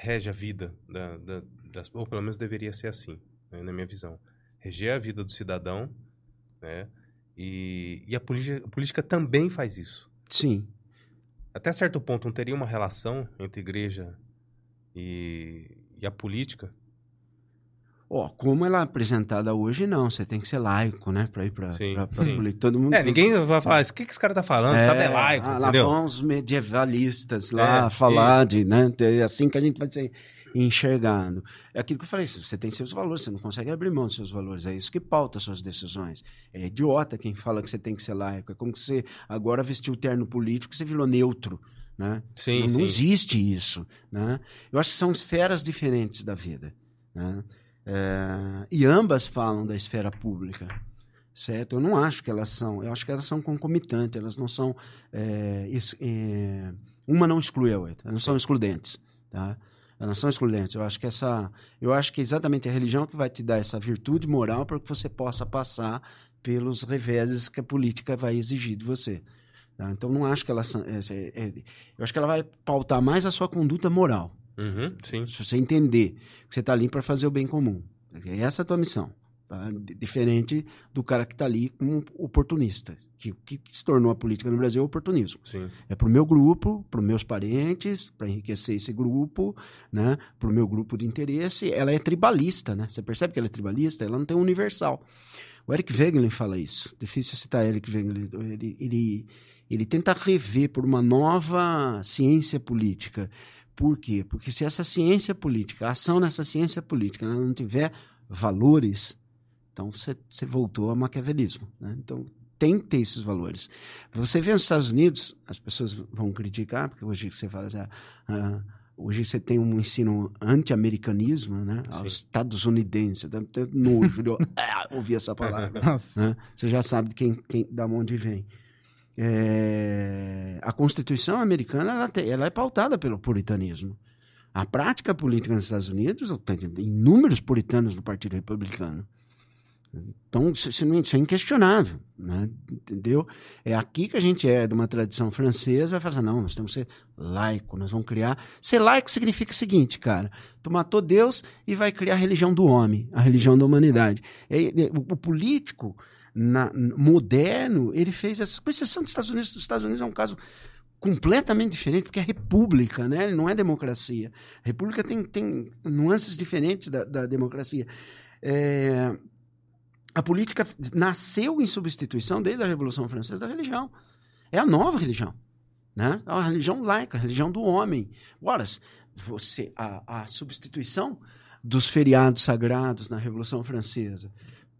rege a vida da, da, das, ou pelo menos deveria ser assim, né, na minha visão. Reger a vida do cidadão, né? E, e a, política, a política também faz isso. Sim. Até certo ponto, não teria uma relação entre igreja e, e a política? Ó, como ela é apresentada hoje, não. Você tem que ser laico, né? Pra ir pra, Sim, pra, pra sim. política. Todo mundo É, tem- ninguém vai falar, o que, que esse cara tá falando? É, sabe, é laico, ah, lá entendeu? vão os medievalistas lá É, falar de, né? É assim que a gente vai ser enxergado. É aquilo que eu falei, você tem seus valores, você não consegue abrir mão dos seus valores, é isso que pauta suas decisões. É idiota quem fala que você tem que ser laico, é como que você agora vestiu o terno político, você virou neutro, né? Sim, não, não sim. existe isso, né? Eu acho que são esferas diferentes da vida, né? É, e ambas falam da esfera pública, certo? Eu não acho que elas são, eu acho que elas são concomitantes, elas não são, é, isso- é, uma não exclui a outra, elas não são excludentes, tá? Elas não são excludentes. Eu acho que essa, eu acho que é exatamente a religião que vai te dar essa virtude moral para que você possa passar pelos reveses que a política vai exigir de você. tá? Então não acho que ela, eu acho que ela vai pautar mais a sua conduta moral. Uhum, sim. Se você entender que você está ali para fazer o bem comum. Essa é a tua missão. tá? Diferente do cara que está ali como oportunista. Que o que, que se tornou a política no Brasil é o oportunismo. Sim. É para o meu grupo, para os meus parentes, para enriquecer esse grupo, né? para o meu grupo de interesse. Ela é tribalista, né? Você percebe que ela é tribalista? Ela não tem um universal. O Eric Wegelin fala isso. Difícil citar Eric Wegelin. Ele, ele, ele tenta rever por uma nova ciência política. Por quê? Porque se essa ciência política, a ação nessa ciência política, não tiver valores, então você, voltou ao maquiavelismo. Né? Então tem que ter esses valores. Você vê nos Estados Unidos, as pessoas vão criticar, porque hoje você fala assim, ah, ah, hoje você tem um ensino anti-americanismo, né? Dá até nojo de ah, ouvir essa palavra né? Você já sabe de quem, quem, da onde vem. É, a Constituição americana ela, tem- ela é pautada pelo puritanismo. A prática política nos Estados Unidos tem inúmeros puritanos do Partido Republicano. Então, isso, não- isso é inquestionável, né? entendeu? É aqui que a gente é de uma tradição francesa, vai falar assim, não, nós temos que ser laico, nós vamos criar... Ser laico significa o seguinte, cara, tu matou Deus e vai criar a religião do homem, a religião da humanidade. É, é, o, o político na- moderno, ele fez essa... Com exceção dos Estados Unidos, os Estados Unidos é um caso completamente diferente, porque é república, né? Não é democracia. A república tem, tem nuances diferentes da, da democracia. É, a política nasceu em substituição, desde a Revolução Francesa, da religião. É a nova religião. Né? É uma religião laica, a religião do homem. Ora, você, a, a substituição dos feriados sagrados na Revolução Francesa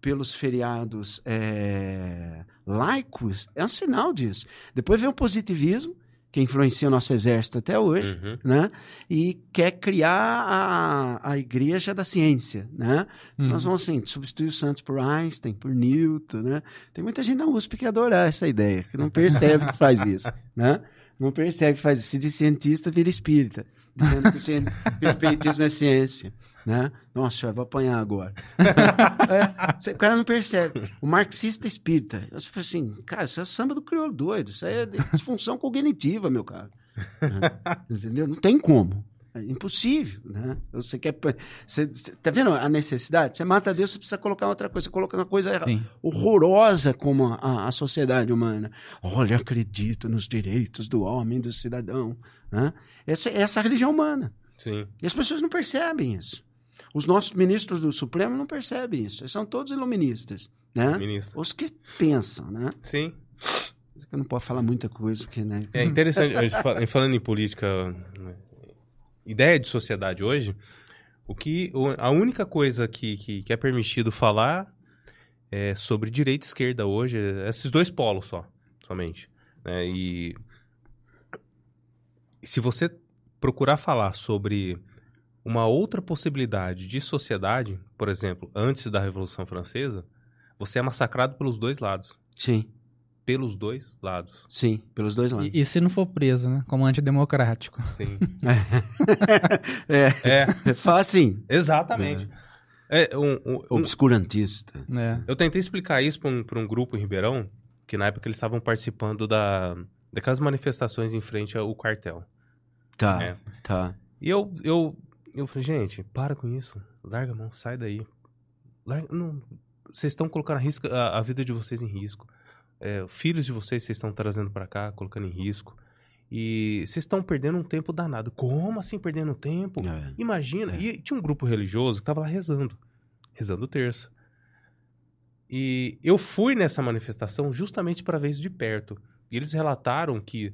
pelos feriados é, laicos é um sinal disso. Depois vem o positivismo, que influencia o nosso exército até hoje, Uhum. né? E quer criar a, a igreja da ciência, né? Hum. Nós vamos assim, substituir o Santos por Einstein, por Newton, né? Tem muita gente na USP que adora essa ideia, que não percebe que faz isso, né? Não percebe que faz isso. Se de cientista, vira espírita. Dizendo que o, cien- que o espiritismo é ciência, né? Nossa, eu vou apanhar agora. É, o cara não percebe. O marxista espírita. Eu falei assim, cara, isso é samba do crioulo doido. Isso aí é disfunção cognitiva, meu cara. É, Entendeu? Não tem como. É impossível, né? Você quer... Você, tá vendo a necessidade? Você mata Deus, você precisa colocar outra coisa. Você coloca uma coisa Sim. horrorosa como a, a- sociedade humana. Olha, acredito nos direitos do homem, do cidadão. Né? Essa, essa é a religião humana. Sim. E as pessoas não percebem isso. Os nossos ministros do Supremo não percebem isso. Eles são todos iluministas. Né? Ministro. Os que pensam, né? Sim. Eu não posso falar muita coisa, porque, né? É interessante, falando em política, né, ideia de sociedade hoje, o que, a única coisa que, que, que é permitido falar é sobre direita e esquerda hoje, esses dois polos só, somente. né? E se você procurar falar sobre uma outra possibilidade de sociedade, por exemplo, antes da Revolução Francesa, você é massacrado pelos dois lados. Sim, Pelos dois lados. sim, pelos dois lados. E, e se não for preso, né? Como antidemocrático. Sim. é, É, fala assim, Exatamente. É, um- um- um- obscurantista. né? eu tentei explicar isso para um, pra um grupo em Ribeirão, que na época eles estavam participando da, daquelas manifestações em frente ao quartel. Tá, É. tá. E eu, eu, eu falei, gente, para com isso. Larga a mão, sai daí. Larga- não- vocês estão colocando a, risco- a- a vida de vocês em risco. É, filhos de vocês vocês estão trazendo para cá, colocando em risco. E vocês estão perdendo um tempo danado. Como assim perdendo tempo? É. Imagina. É. E tinha um grupo religioso que tava lá rezando. rezando o terço. E eu fui nessa manifestação justamente para ver isso de perto. E eles relataram que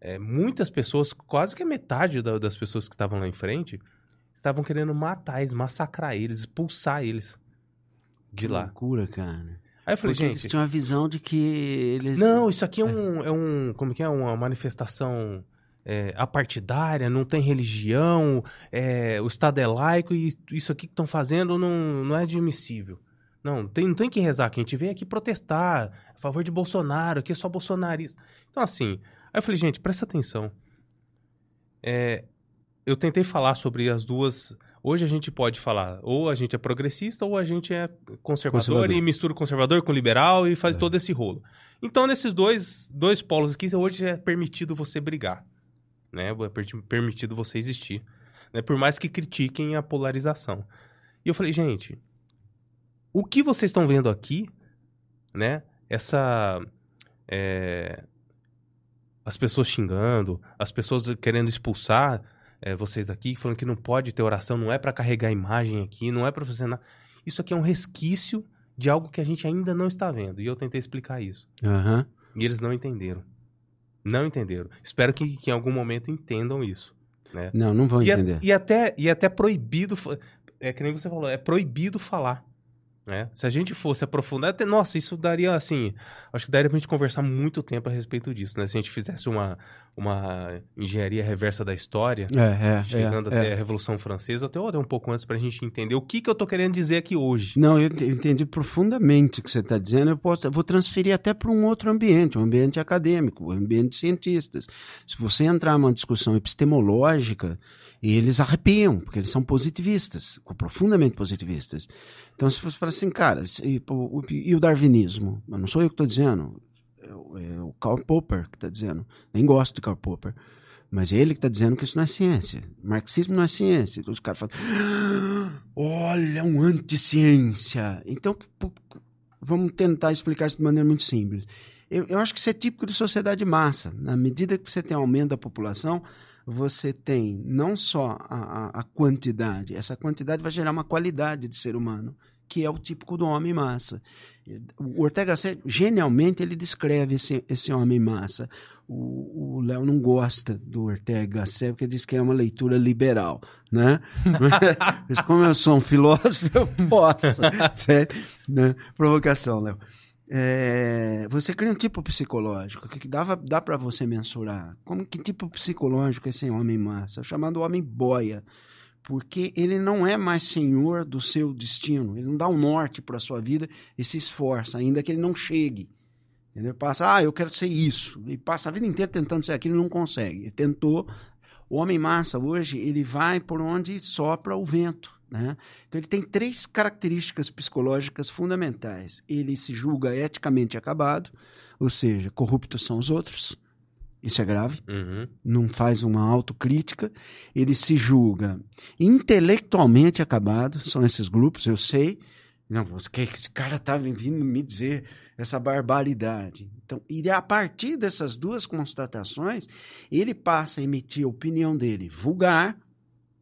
é, muitas pessoas, quase que a metade da, das pessoas que estavam lá em frente, estavam querendo matar eles, massacrar eles, expulsar eles de Que lá. loucura, cara. Aí eu falei, Porque eles gente, tinham a visão de que eles. não, isso aqui é um, é um como que é, uma manifestação é, apartidária, não tem religião, é, o Estado é laico e isso aqui que estão fazendo não, não é admissível. Não, tem, não tem que rezar, que a gente veio aqui protestar a favor de Bolsonaro, aqui é só bolsonarista. Então, assim, aí eu falei, gente, presta atenção. É, eu tentei falar sobre as duas. Hoje a gente pode falar, ou a gente é progressista, ou a gente é conservador, Conservador. e mistura o conservador com o liberal e faz É. todo esse rolo. Então, nesses dois, dois polos aqui, hoje é permitido você brigar. Né? É per- permitido você existir. Né? Por mais que critiquem a polarização. E eu falei, gente, o que vocês estão vendo aqui, né? Essa. é, as pessoas xingando, as pessoas querendo expulsar é, vocês daqui, falando que não pode ter oração, não é pra carregar imagem aqui, não é pra fazer nada. Isso aqui é um resquício de algo que a gente ainda não está vendo. E eu tentei explicar isso. Aham. E eles não entenderam. Não entenderam. Espero que, que em algum momento entendam isso. Né? Não, não vão E, a- entender. e até, e até proibido. É que nem você falou, é proibido falar. Né? Se a gente fosse aprofundar, até, nossa, isso daria assim. Acho que daria pra gente conversar muito tempo a respeito disso, né? Se a gente fizesse uma, uma engenharia reversa da história, É, é, chegando é, até é. a Revolução Francesa, até, até um pouco antes pra gente entender o que, que eu tô querendo dizer aqui hoje. Não, eu entendi profundamente o que você está dizendo. Eu, posso, eu vou transferir até para um outro ambiente, um ambiente acadêmico, um ambiente de cientistas. Se você entrar numa discussão epistemológica, eles arrepiam, porque eles são positivistas, profundamente positivistas. Então, se você fala assim, cara, e, e o darwinismo? Mas não sou eu que estou dizendo, é, é o Karl Popper que está dizendo. Nem gosto de Karl Popper. Mas é ele que está dizendo que isso não é ciência. Marxismo não é ciência. Então os caras falam, "Ah, olha, um anti-ciência. Então, vamos tentar explicar isso de maneira muito simples. Eu, eu acho que isso é típico de sociedade de massa. Na medida que você tem aumento da população, você tem não só a, a- a quantidade, essa quantidade vai gerar uma qualidade de ser humano, que é o típico do homem massa. O Ortega Gasset, genialmente, ele descreve esse, esse homem massa. O Léo não gosta do Ortega Gasset, porque diz que é uma leitura liberal, né? Mas como eu sou um filósofo, eu posso. certo? Né? Provocação, Léo. É, você cria um tipo psicológico que dava, dá para você mensurar. Como que tipo psicológico é esse homem massa? Chamado homem boia. Porque ele não é mais senhor do seu destino. Ele não dá um norte para sua vida e se esforça, ainda que ele não chegue. Entendeu? Passa, ah, eu quero ser isso. E passa a vida inteira tentando ser aquilo e não consegue. Ele tentou. O homem massa hoje, ele vai por onde sopra o vento. Né? Então ele tem três características psicológicas fundamentais. Ele se julga eticamente acabado, ou seja, corruptos são os outros. Isso é grave Uhum. não faz uma autocrítica, ele se julga intelectualmente acabado, são esses grupos, eu sei. Não, o que esse cara tá vindo me dizer essa barbaridade? Então, e a partir dessas duas constatações, ele passa a emitir a opinião dele vulgar,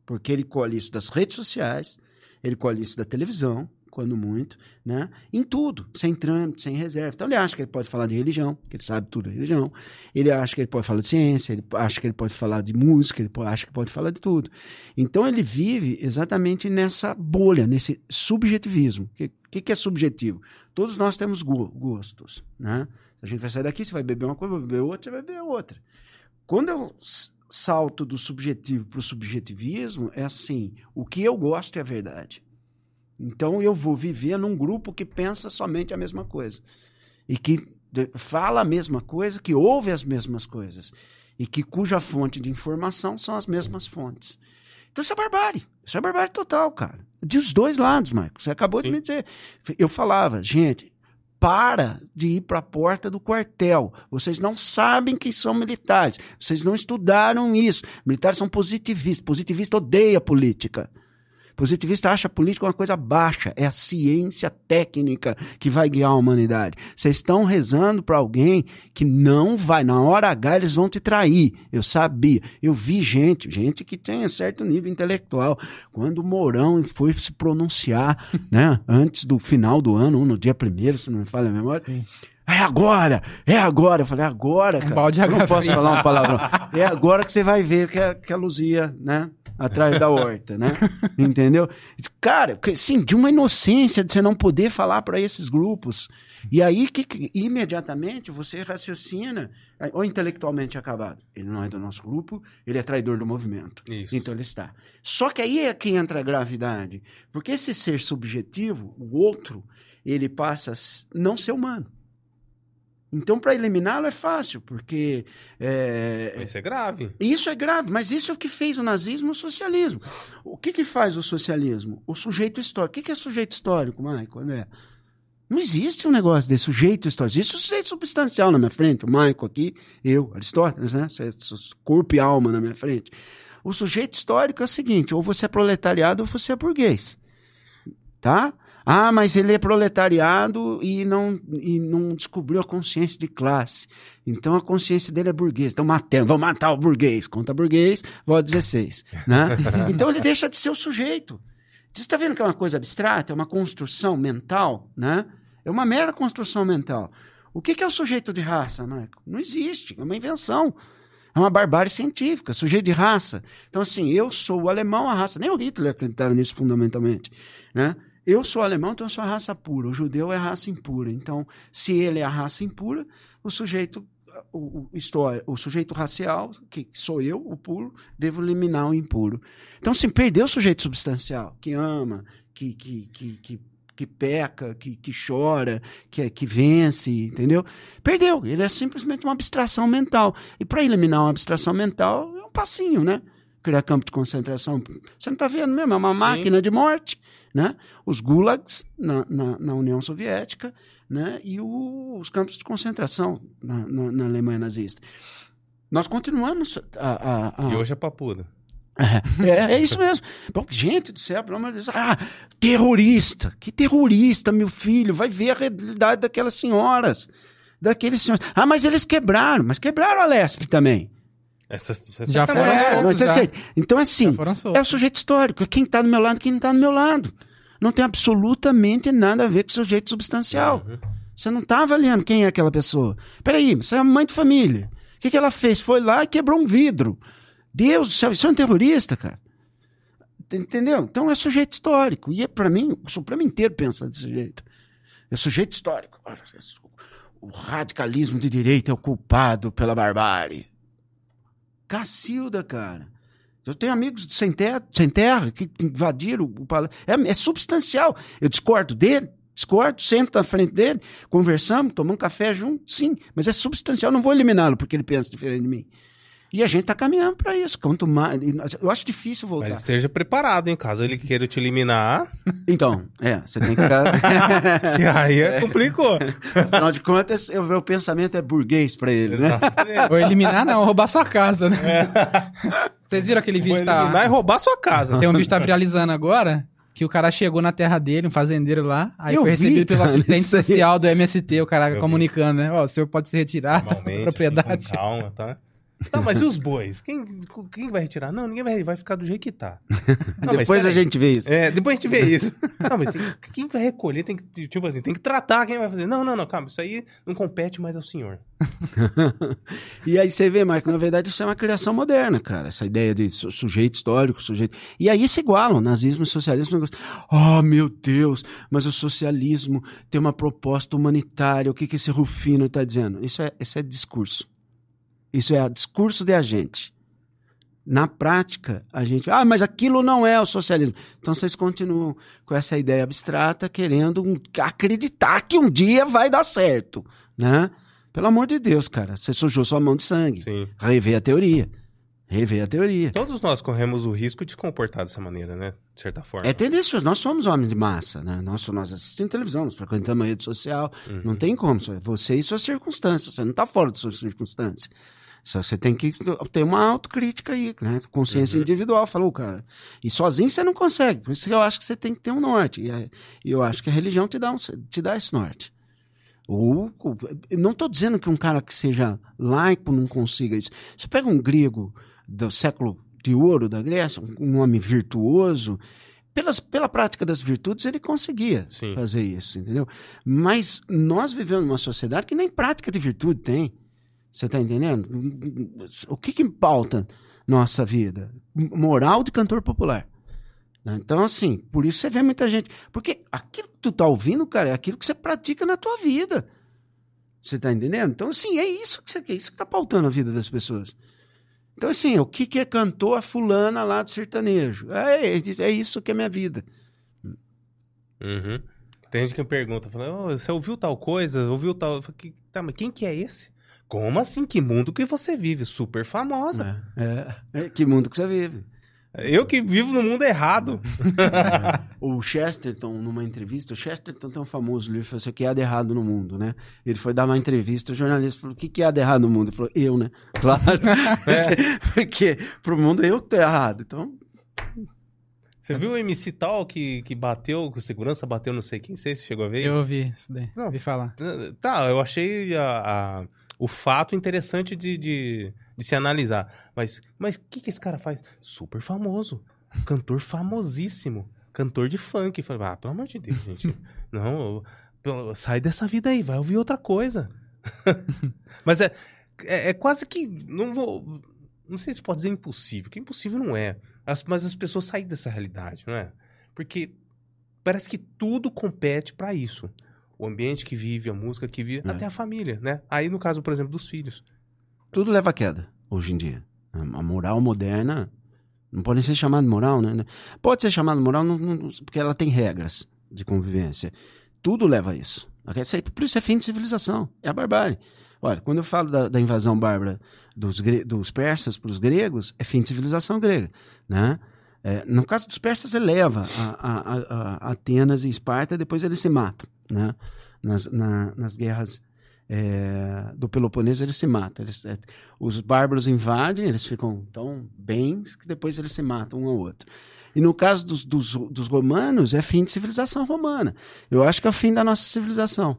porque ele colhe isso das redes sociais, ele colhe isso da televisão, quando muito, né? Em tudo, sem trâmite, sem reserva. Então ele acha que ele pode falar de religião, que ele sabe tudo de religião. Ele acha que ele pode falar de ciência, ele acha que ele pode falar de música, ele acha que pode falar de tudo. Então ele vive exatamente nessa bolha, nesse subjetivismo. O que, que, que é subjetivo? Todos nós temos go- gostos, né? A gente vai sair daqui, você vai beber uma coisa, vai beber outra, você vai beber outra. Quando eu salto do subjetivo para o subjetivismo, é assim: o que eu gosto é a verdade. Então eu vou viver num grupo que pensa somente a mesma coisa. E que de- fala a mesma coisa, que ouve as mesmas coisas. E que cuja fonte de informação são as mesmas fontes. Então isso é barbárie. Isso é barbárie total, cara. Dos dois lados, Marcos. Você acabou de Sim. me dizer. Eu falava, gente, para de ir para a porta do quartel. Vocês não sabem quem são militares. Vocês não estudaram isso. Militares são positivistas. Positivista odeia política. Positivista acha a política uma coisa baixa. É a ciência técnica que vai guiar a humanidade. Vocês estão rezando para alguém que não vai. Na hora H, eles vão te trair. Eu sabia. Eu vi gente, gente que tem certo nível intelectual. Quando o Mourão foi se pronunciar, né, antes do final do ano, no dia primeiro, se não me falha a memória. Sim. É agora, é agora. Eu falei, é agora, Um cara. balde de eu não posso falar uma palavrão. É agora que você vai ver que a, que a Luzia, né? Atrás da horta, né? Entendeu? Cara, sim, de uma inocência de você não poder falar para esses grupos. E aí, que, que imediatamente você raciocina, ou intelectualmente acabado. Ele não é do nosso grupo, ele é traidor do movimento. Isso. Então ele está. Só que aí é que entra a gravidade. Porque esse ser subjetivo, o outro, ele passa a não ser humano. Então, para eliminá-lo é fácil, porque é, Isso é grave. isso é grave, mas isso é o que fez o nazismo e o socialismo. O que, que faz o socialismo? O sujeito histórico. O que, que é sujeito histórico, Maico? André? Não existe um negócio desse sujeito histórico. Existe um sujeito substancial na minha frente. O Maico aqui, eu, Aristóteles, né? Cê- Corpo e alma na minha frente. O sujeito histórico é o seguinte: ou você é proletariado ou você é burguês. Tá? Ah, mas ele é proletariado e não, e não descobriu a consciência de classe. Então a consciência dele é burguês. Então matemos, vamos matar o burguês. Conta burguês, voto 16. Né? então ele deixa de ser o sujeito. Você está vendo que é uma coisa abstrata, é uma construção mental, né? É uma mera construção mental. O que que é o sujeito de raça, Marco? Não existe, é uma invenção. É uma barbárie científica, sujeito de raça. Então, assim, eu sou o alemão, a raça. Nem o Hitler acreditava nisso fundamentalmente. Né? Eu sou alemão, então eu sou a raça pura. O judeu é a raça impura. Então, se ele é a raça impura, o sujeito, o, o, história, o sujeito racial, que sou eu, o puro, devo eliminar o impuro. Então, assim, perdeu o sujeito substancial, que ama, que, que, que, que, que peca, que, que chora, que, que vence, entendeu? Perdeu. Ele é simplesmente uma abstração mental. E para eliminar uma abstração mental, é um passinho, né? Criar campo de concentração. Você não está vendo mesmo? É uma Sim. máquina de morte. Né? Os gulags na, na, na União Soviética né? e o- os campos de concentração na, na, na Alemanha nazista. Nós continuamos a- a- a, E hoje é papuda. é, é isso mesmo. Bom, gente do céu, pelo amor de Deus. Ah, terrorista. Que terrorista, meu filho. Vai ver a realidade daquelas senhoras. Daqueles senhores. Ah, mas eles quebraram. Mas quebraram a Lesp também. Essas, essas Já foram. É, soltos, mas é já. sério. Então, assim, Já foram é o sujeito histórico. Quem está do meu lado e quem não está do meu lado. Não tem absolutamente nada a ver com o sujeito substancial. Uhum. Você não está avaliando quem é aquela pessoa. Peraí, você é uma mãe de família. O que, que ela fez? Foi lá e quebrou um vidro. Deus do céu, isso é um terrorista, cara. Entendeu? Então é sujeito histórico. E é para mim, o Supremo inteiro pensa desse jeito. É sujeito histórico. O radicalismo de direita é o culpado pela barbárie. Cacilda, cara. Eu tenho amigos sem terra, sem terra que invadiram o palácio. É, é substancial. Eu discordo dele, discordo, sento na frente dele, conversamos, tomamos café junto, sim. Mas é substancial, não vou eliminá-lo porque ele pensa diferente de mim. E a gente está caminhando para isso. Quanto mais, eu acho difícil voltar. Mas esteja preparado, hein? Caso ele queira te eliminar, Então, é, você tem que ficar. e aí é, complicou. Afinal de contas, o meu pensamento é burguês para ele, né? Exatamente. Ou eliminar, não, roubar sua casa, né? Vocês viram aquele Vou vídeo que eliminar e tá... roubar sua casa. Tem um vídeo que tá viralizando agora, que o cara chegou na terra dele, um fazendeiro lá, aí Eu foi vi, recebido pelo cara, assistente social do MST, o cara Eu vi. comunicando, né? Ó, o senhor pode se retirar da propriedade. assim, com calma, tá? Tá, mas e os bois? Quem, quem vai retirar? Não, ninguém vai, vai ficar do jeito que tá. Não, Depois a gente vê isso. É, depois a gente vê isso. Não, mas tem- quem vai recolher tem que, tipo assim, tem que tratar quem vai fazer. Não, não, não, calma, isso aí não compete mais ao senhor. E aí você vê, Marco, na verdade isso é uma criação moderna, cara. Essa ideia de su- sujeito histórico, sujeito. E aí se igualam, nazismo e socialismo. Oh, meu Deus, mas o socialismo tem uma proposta humanitária. O que, que esse Rufino está dizendo? Isso é, isso é discurso. Isso é discurso de agente. Na prática, a gente. Ah, mas aquilo não é o socialismo. Então vocês continuam com essa ideia abstrata, querendo um- acreditar que um dia vai dar certo, né? Pelo amor de Deus, cara. Você sujou sua mão de sangue. Sim. Rever a teoria. Rever a teoria. Todos nós corremos o risco de comportar dessa maneira, né? De certa forma. É tendencioso. Nós somos homens de massa, né? Nós, nós assistimos televisão, nós frequentamos a rede social. Uhum. Não tem como. é Você e suas circunstâncias. Você não está fora de suas circunstâncias. Só você tem que ter uma autocrítica aí, né? Consciência Uhum. individual, falou, cara. E sozinho você não consegue. Por isso que eu acho que você tem que ter um norte. E eu acho que a religião te dá, um, te dá esse norte. Ou, não estou dizendo que um cara que seja laico não consiga isso. Você pega um grego do século de ouro da Grécia, um- um homem virtuoso, pelas, pela prática das virtudes ele conseguia Sim. fazer isso, entendeu? Mas nós vivemos numa sociedade que nem prática de virtude tem. Você está entendendo? O que que pauta nossa vida? Moral de cantor popular. né? Então, assim, por isso você vê muita gente. Porque aquilo que tu tá ouvindo, cara, é aquilo que você pratica na tua vida. Você tá entendendo? Então, assim, é isso que você quer, isso que tá pautando a vida das pessoas. Então, assim, o que, que é cantor a fulana lá do sertanejo? É, é isso que é minha vida. Uhum. Tem gente que me pergunta, fala, "Ô, você ouviu tal coisa? Ouviu tal. Falo, "Que- tá, mas quem que é esse? Como assim? Que mundo que você vive? Super famosa. É, é, que mundo que você vive. Eu que vivo no mundo errado. O Chesterton, numa entrevista, o Chesterton tem um famoso livro, falou assim, o que há de errado no mundo, né? Ele foi dar uma entrevista, o jornalista falou, o que, que há de errado no mundo? Ele falou, eu, né? Claro. Porque pro mundo é eu que tô errado. Então, Você viu o MC tal que, que bateu, que o segurança bateu não sei quem, sei se chegou a ver? Eu ouvi isso daí. Não. Ouvi falar. Tá, eu achei a- a- o fato interessante de, de, de se analisar. Mas mas o que, que esse cara faz? Super famoso. Cantor famosíssimo. Cantor de funk. Falei, ah, pelo amor de Deus, gente. Não, sai dessa vida aí, vai ouvir outra coisa. mas é, é, é quase que. Não vou. Não sei se pode dizer impossível, que impossível não é. As- mas as pessoas saem dessa realidade, não é? Porque parece que tudo compete pra isso. O ambiente que vive, a música que vive, É. até a família, né? Aí no caso, por exemplo, dos filhos. tudo leva a queda, hoje em dia. A moral moderna não pode ser chamada de moral, né? Pode ser chamada moral não- não- porque ela tem regras de convivência. Tudo leva a isso. Por isso é fim de civilização. É a barbárie. Olha, quando eu falo da, da invasão bárbara dos, dos persas para os gregos, é fim de civilização grega. Né? É, no caso dos persas, ele leva a, a- a- Atenas e Esparta, depois eles se matam. Né? Nas, na- nas guerras é, do Peloponeso, eles se matam. Eles, é, os bárbaros invadem, eles ficam tão bens que depois eles se matam um ao outro. E no caso dos, dos, dos romanos, é fim de civilização romana. Eu acho que é o fim da nossa civilização.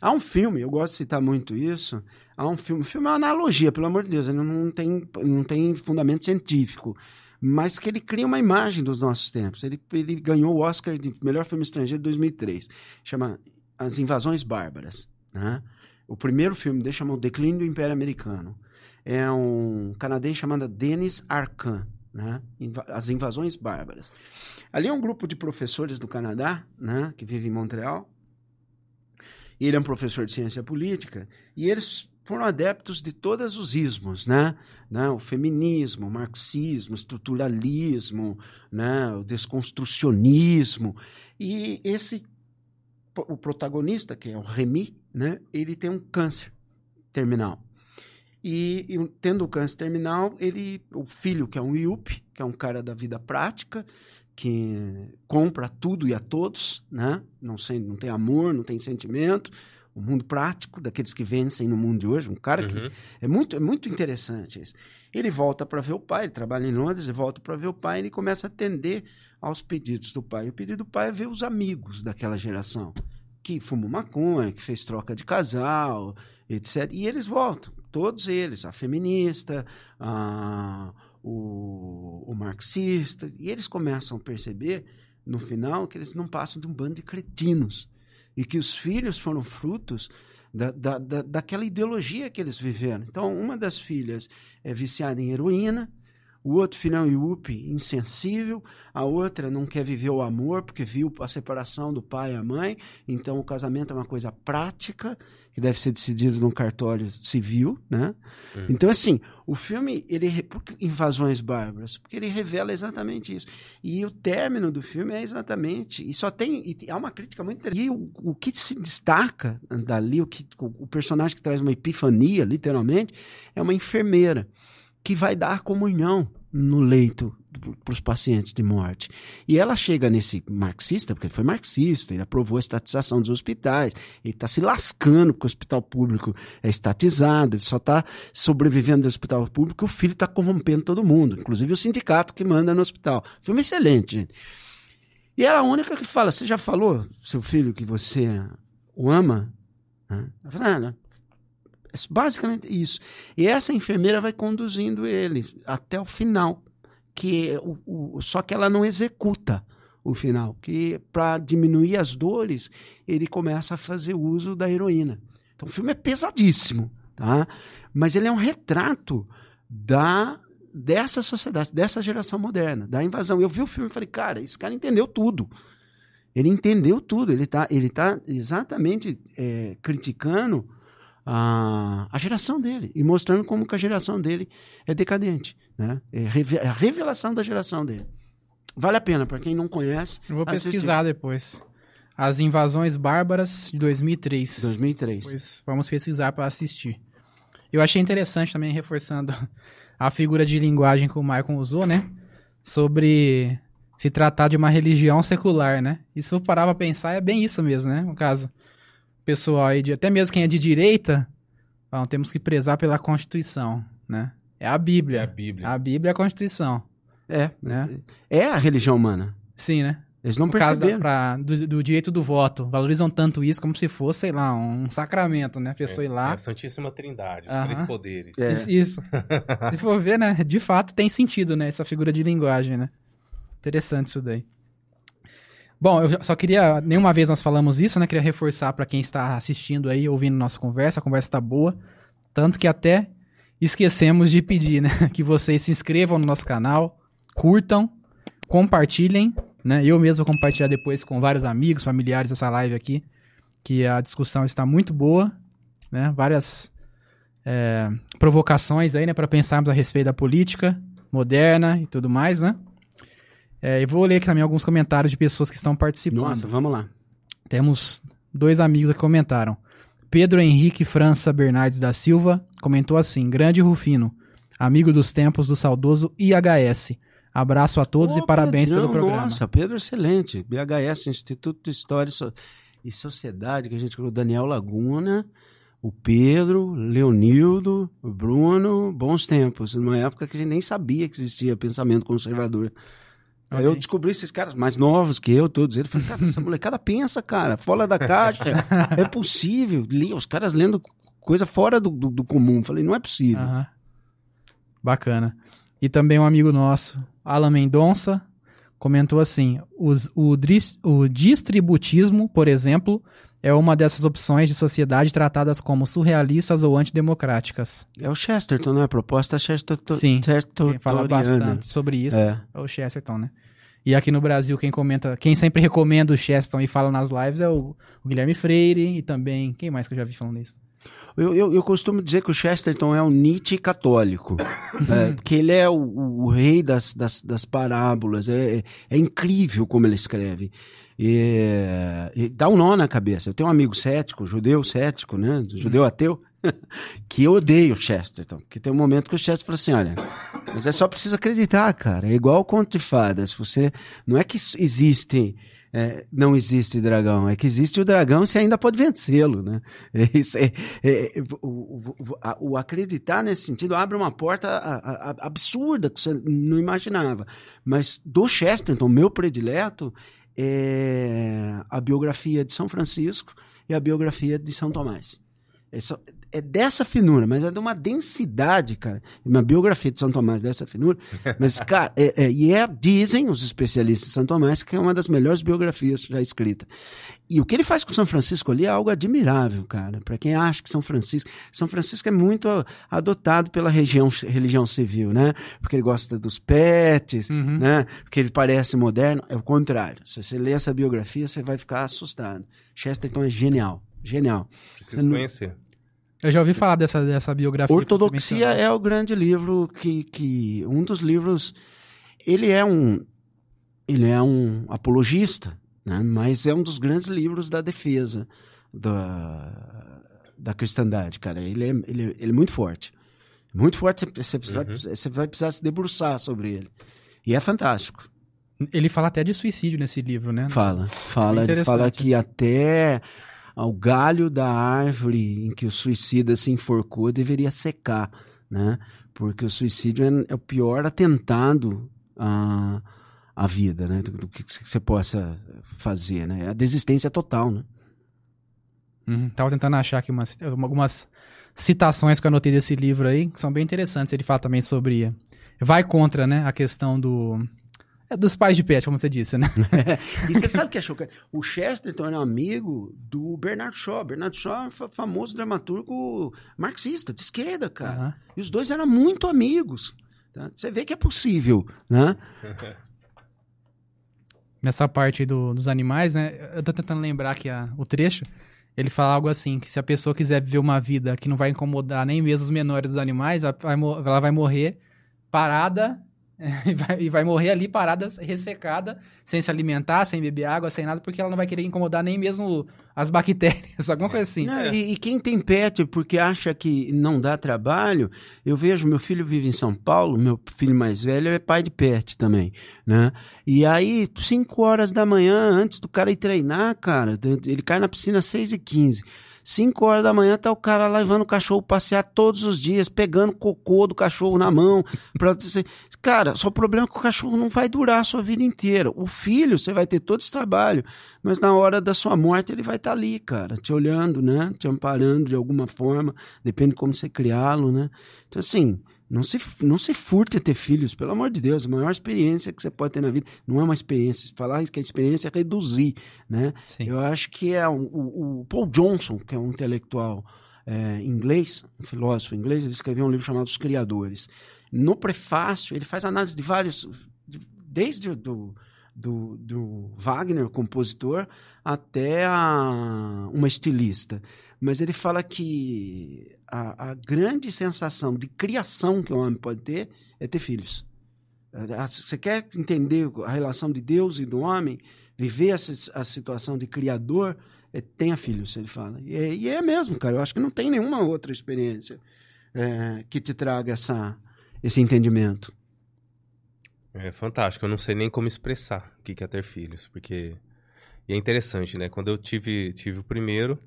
Há um filme, eu gosto de citar muito isso. Há um filme, o filme é uma analogia, pelo amor de Deus, ele não tem, não tem fundamento científico, mas que ele cria uma imagem dos nossos tempos. Ele, ele ganhou o Oscar de melhor filme estrangeiro de 2003, chama As Invasões Bárbaras. Né? O primeiro filme dele chama O Declínio do Império Americano. É um canadense chamado Denis Arcand, né? As Invasões Bárbaras. Ali é um grupo de professores do Canadá, né? que vive em Montreal. Ele é um professor de ciência política. E eles foram adeptos de todos os ismos, né? né? O feminismo, o marxismo, o estruturalismo, né? o desconstrucionismo. E esse o protagonista, que é o Remy, né, ele tem um câncer terminal. E, e tendo o câncer terminal, ele, o filho, que é um IUP, que é um cara da vida prática, que compra tudo e a todos, né? não, não tem amor, não tem sentimento, o mundo prático, daqueles que vencem no mundo de hoje, um cara que Uhum. é muito, é muito interessante isso. Ele volta para ver o pai, ele trabalha em Londres, ele volta para ver o pai e ele começa a atender aos pedidos do pai. O pedido do pai é ver os amigos daquela geração, que fumou maconha, que fez troca de casal, etc. E eles voltam, todos eles, a feminista, a, o, o marxista, e eles começam a perceber, no final, que eles não passam de um bando de cretinos. E que os filhos foram frutos da, da, da, daquela ideologia que eles viveram. Então, uma das filhas é viciada em heroína, o outro filho é um insensível, a outra não quer viver o amor porque viu a separação do pai e a mãe, então o casamento é uma coisa prática que deve ser decidido num cartório civil, né? Hum. Então assim, o filme ele por que invasões bárbaras, porque ele revela exatamente isso. E o término do filme é exatamente, e só tem e há uma crítica muito interessante. E o, o que se destaca dali, o que o, o personagem que traz uma epifania, literalmente, é uma enfermeira que vai dar comunhão no leito para os pacientes de morte. E ela chega nesse marxista, porque ele foi marxista, ele aprovou a estatização dos hospitais, ele está se lascando porque o hospital público é estatizado, ele só está sobrevivendo do hospital público, o filho está corrompendo todo mundo, inclusive o sindicato que manda no hospital. Filme excelente, gente. E ela é a única que fala: Você já falou, seu filho, que você o ama? Ela fala, ah. É basicamente isso. E essa enfermeira vai conduzindo ele até o final que o, o, só que ela não executa o final, que para diminuir as dores, ele começa a fazer uso da heroína. Então o filme é pesadíssimo, tá? Mas ele é um retrato da dessa sociedade, dessa geração moderna, da invasão. Eu vi o filme e falei, cara, esse cara entendeu tudo. Ele entendeu tudo. Ele está ele tá exatamente é, criticando a, a geração dele e mostrando como que a geração dele é decadente. Né? É, a revelação da geração dele. Vale a pena, para quem não conhece. Eu vou pesquisar depois. As Invasões Bárbaras de 2003. 2003. Depois vamos pesquisar para assistir. Eu achei interessante também, reforçando a figura de linguagem que o Michael usou, né? Sobre se tratar de uma religião secular, né? E se eu parar pra pensar, é bem isso mesmo, né? No caso, pessoal aí, de, até mesmo quem é de direita, falam, temos que prezar pela Constituição, né? É a Bíblia. É a Bíblia. A Bíblia é a Constituição. É, né? É a religião humana. Sim, né? Eles não no perceberam. caso da, pra, do, do, direito do voto, valorizam tanto isso como se fosse, sei lá, um sacramento, né? A pessoa é, ir lá. É a Santíssima Trindade, os Aham. três poderes. É. Isso. isso. se for ver, né? De fato tem sentido, né? Essa figura de linguagem, né? Interessante isso daí. Bom, eu só queria. Nenhuma vez nós falamos isso, né? Queria reforçar para quem está assistindo aí, ouvindo nossa conversa. A conversa tá boa. Tanto que até esquecemos de pedir, né? Que vocês se inscrevam no nosso canal, curtam, compartilhem, né? Eu mesmo vou compartilhar depois com vários amigos, familiares essa live aqui, que a discussão está muito boa, né? Várias é, provocações aí, né? Para pensarmos a respeito da política moderna e tudo mais, né? É, e vou ler aqui também alguns comentários de pessoas que estão participando. Nossa, vamos lá. Temos dois amigos que comentaram. Pedro Henrique França Bernardes da Silva comentou assim: Grande Rufino, amigo dos tempos do saudoso IHS. Abraço a todos Ô, e parabéns pelo programa. Nossa, Pedro, excelente. BHS, Instituto de História e So- Sociedade, que a gente criou. Daniel Laguna, o Pedro, Leonildo, o Bruno, bons tempos. Numa época que a gente nem sabia que existia pensamento conservador. Aí eu Ok. descobri esses caras mais novos que eu, todos eles. Falei, cara, essa molecada pensa, cara, fora da caixa. é possível. Os caras lendo coisa fora do, do, do comum. Falei, não é possível. Aham. Bacana. E também um amigo nosso, Alan Mendonça, comentou assim: os- o, o distributismo, por exemplo, é uma dessas opções de sociedade tratadas como surrealistas ou antidemocráticas. É o Chesterton, né? A proposta Chesterton, Sim, Quem fala bastante sobre isso É. é o Chesterton, né? E aqui no Brasil, quem comenta, quem sempre recomenda o Chesterton e fala nas lives é o, o Guilherme Freire e também. Quem mais que eu já vi falando isso? Eu, eu, eu costumo dizer que o Chesterton é um Nietzsche católico. é, porque ele é o, o- rei das, das, das parábolas. É, é, é incrível como ele escreve. E, e dá um nó na cabeça. Eu tenho um amigo cético, judeu cético, né? Judeu ateu, que eu odeio o Chesterton. Que tem um momento que o Chesterton fala assim: olha, mas é só preciso acreditar, cara. É igual o conto de fadas. Você, não é que isso existe. É, não existe dragão, é que existe o dragão e você ainda pode vencê-lo, né? É é- é- o, o- o- acreditar nesse sentido abre uma porta a- a- absurda que você não imaginava. Mas do Chesterton, meu predileto, é a biografia de São Francisco e a biografia de São Tomás. É, só- é dessa finura, mas é de uma densidade, cara. Uma biografia de São Tomás dessa finura. Mas, cara, é, é- e é, dizem os especialistas de São Tomás que é uma das melhores biografias já escritas. E o que ele faz com São Francisco ali é algo admirável, cara. Para quem acha que São Francisco. São Francisco é muito adotado pela região, religião civil, né? Porque ele gosta dos pets, Uhum. né? Porque ele parece moderno. É o contrário. Se você ler essa biografia, você vai ficar assustado. Chesterton é genial. Genial. Preciso não- conhecer. Eu já ouvi falar dessa, dessa biografia. Ortodoxia é o grande livro que, que um dos livros ele é um ele é um apologista, né? Mas é um dos grandes livros da defesa da, da cristandade, cara. Ele é, ele, é- ele é muito forte, Muito forte, você, você precisa- Uhum. você vai precisar se debruçar sobre ele. E é fantástico. Ele fala até de suicídio nesse livro, né? Fala, fala, ele interessante. fala que até o galho da árvore em que o suicida se enforcou deveria secar, né? Porque o suicídio é, é o pior atentado à, à vida, né? Do, do que você possa fazer, né? A desistência total, né? Uhum. Tava tentando achar aqui umas, algumas citações que eu anotei desse livro aí, que são bem interessantes. Ele fala também sobre. Vai contra, né? A questão do. É, dos pais de pet, como você disse, né? E você sabe o que é chocante? O Chesterton era um amigo do Bernard Shaw. Bernard Shaw é fa- famoso dramaturgo marxista, de esquerda, cara. Aham. E os dois eram muito amigos. tá? Você vê que é possível, né? Nessa parte do- dos animais, né? Eu tô tentando lembrar aqui a- o trecho. Ele fala algo assim: que se a pessoa quiser viver uma vida que não vai incomodar nem mesmo os menores dos animais, ela vai morrer parada. E vai, e vai morrer ali parada, ressecada, sem se alimentar, sem beber água, sem nada, porque ela não vai querer incomodar nem mesmo as bactérias, alguma coisa assim. Não, É. e, e quem tem pet porque acha que não dá trabalho, eu vejo, meu filho vive em São Paulo, meu filho mais velho é pai de pet também, né? E aí, 5 horas da manhã, antes do cara ir treinar, cara, ele cai na piscina às 6 e 15 5 horas da manhã tá o cara levando o cachorro passear todos os dias, pegando cocô do cachorro na mão. Pra... Cara, só o problema é que o cachorro não vai durar a sua vida inteira. O filho, você vai ter todo esse trabalho, mas na hora da sua morte ele vai estar ali, cara, te olhando, né? Te amparando de alguma forma, depende de como você criá-lo, né? Então, assim, não se, não se furte ter filhos, pelo amor de Deus, a maior experiência que você pode ter na vida não é uma experiência. Falar que a experiência é reduzir, né? Sim. Eu acho que é o, o- o Paul Johnson, que é um intelectual é, inglês, um filósofo inglês, ele escreveu um livro chamado Os Criadores. No prefácio, ele faz análise de vários, de- desde o do, do, do Wagner, compositor, até a, uma estilista. Mas ele fala que a, a grande sensação de criação que o homem pode ter é ter filhos. Ah, Você quer entender a relação de Deus e do homem, viver essa, a situação de criador, é, tenha filhos, ele fala. E é, e é mesmo, cara. Eu acho que não tem nenhuma outra experiência é, que te traga essa, esse entendimento. É fantástico, eu não sei nem como expressar o que é ter filhos, porque e é interessante, né? Quando eu tive tive o primeiro,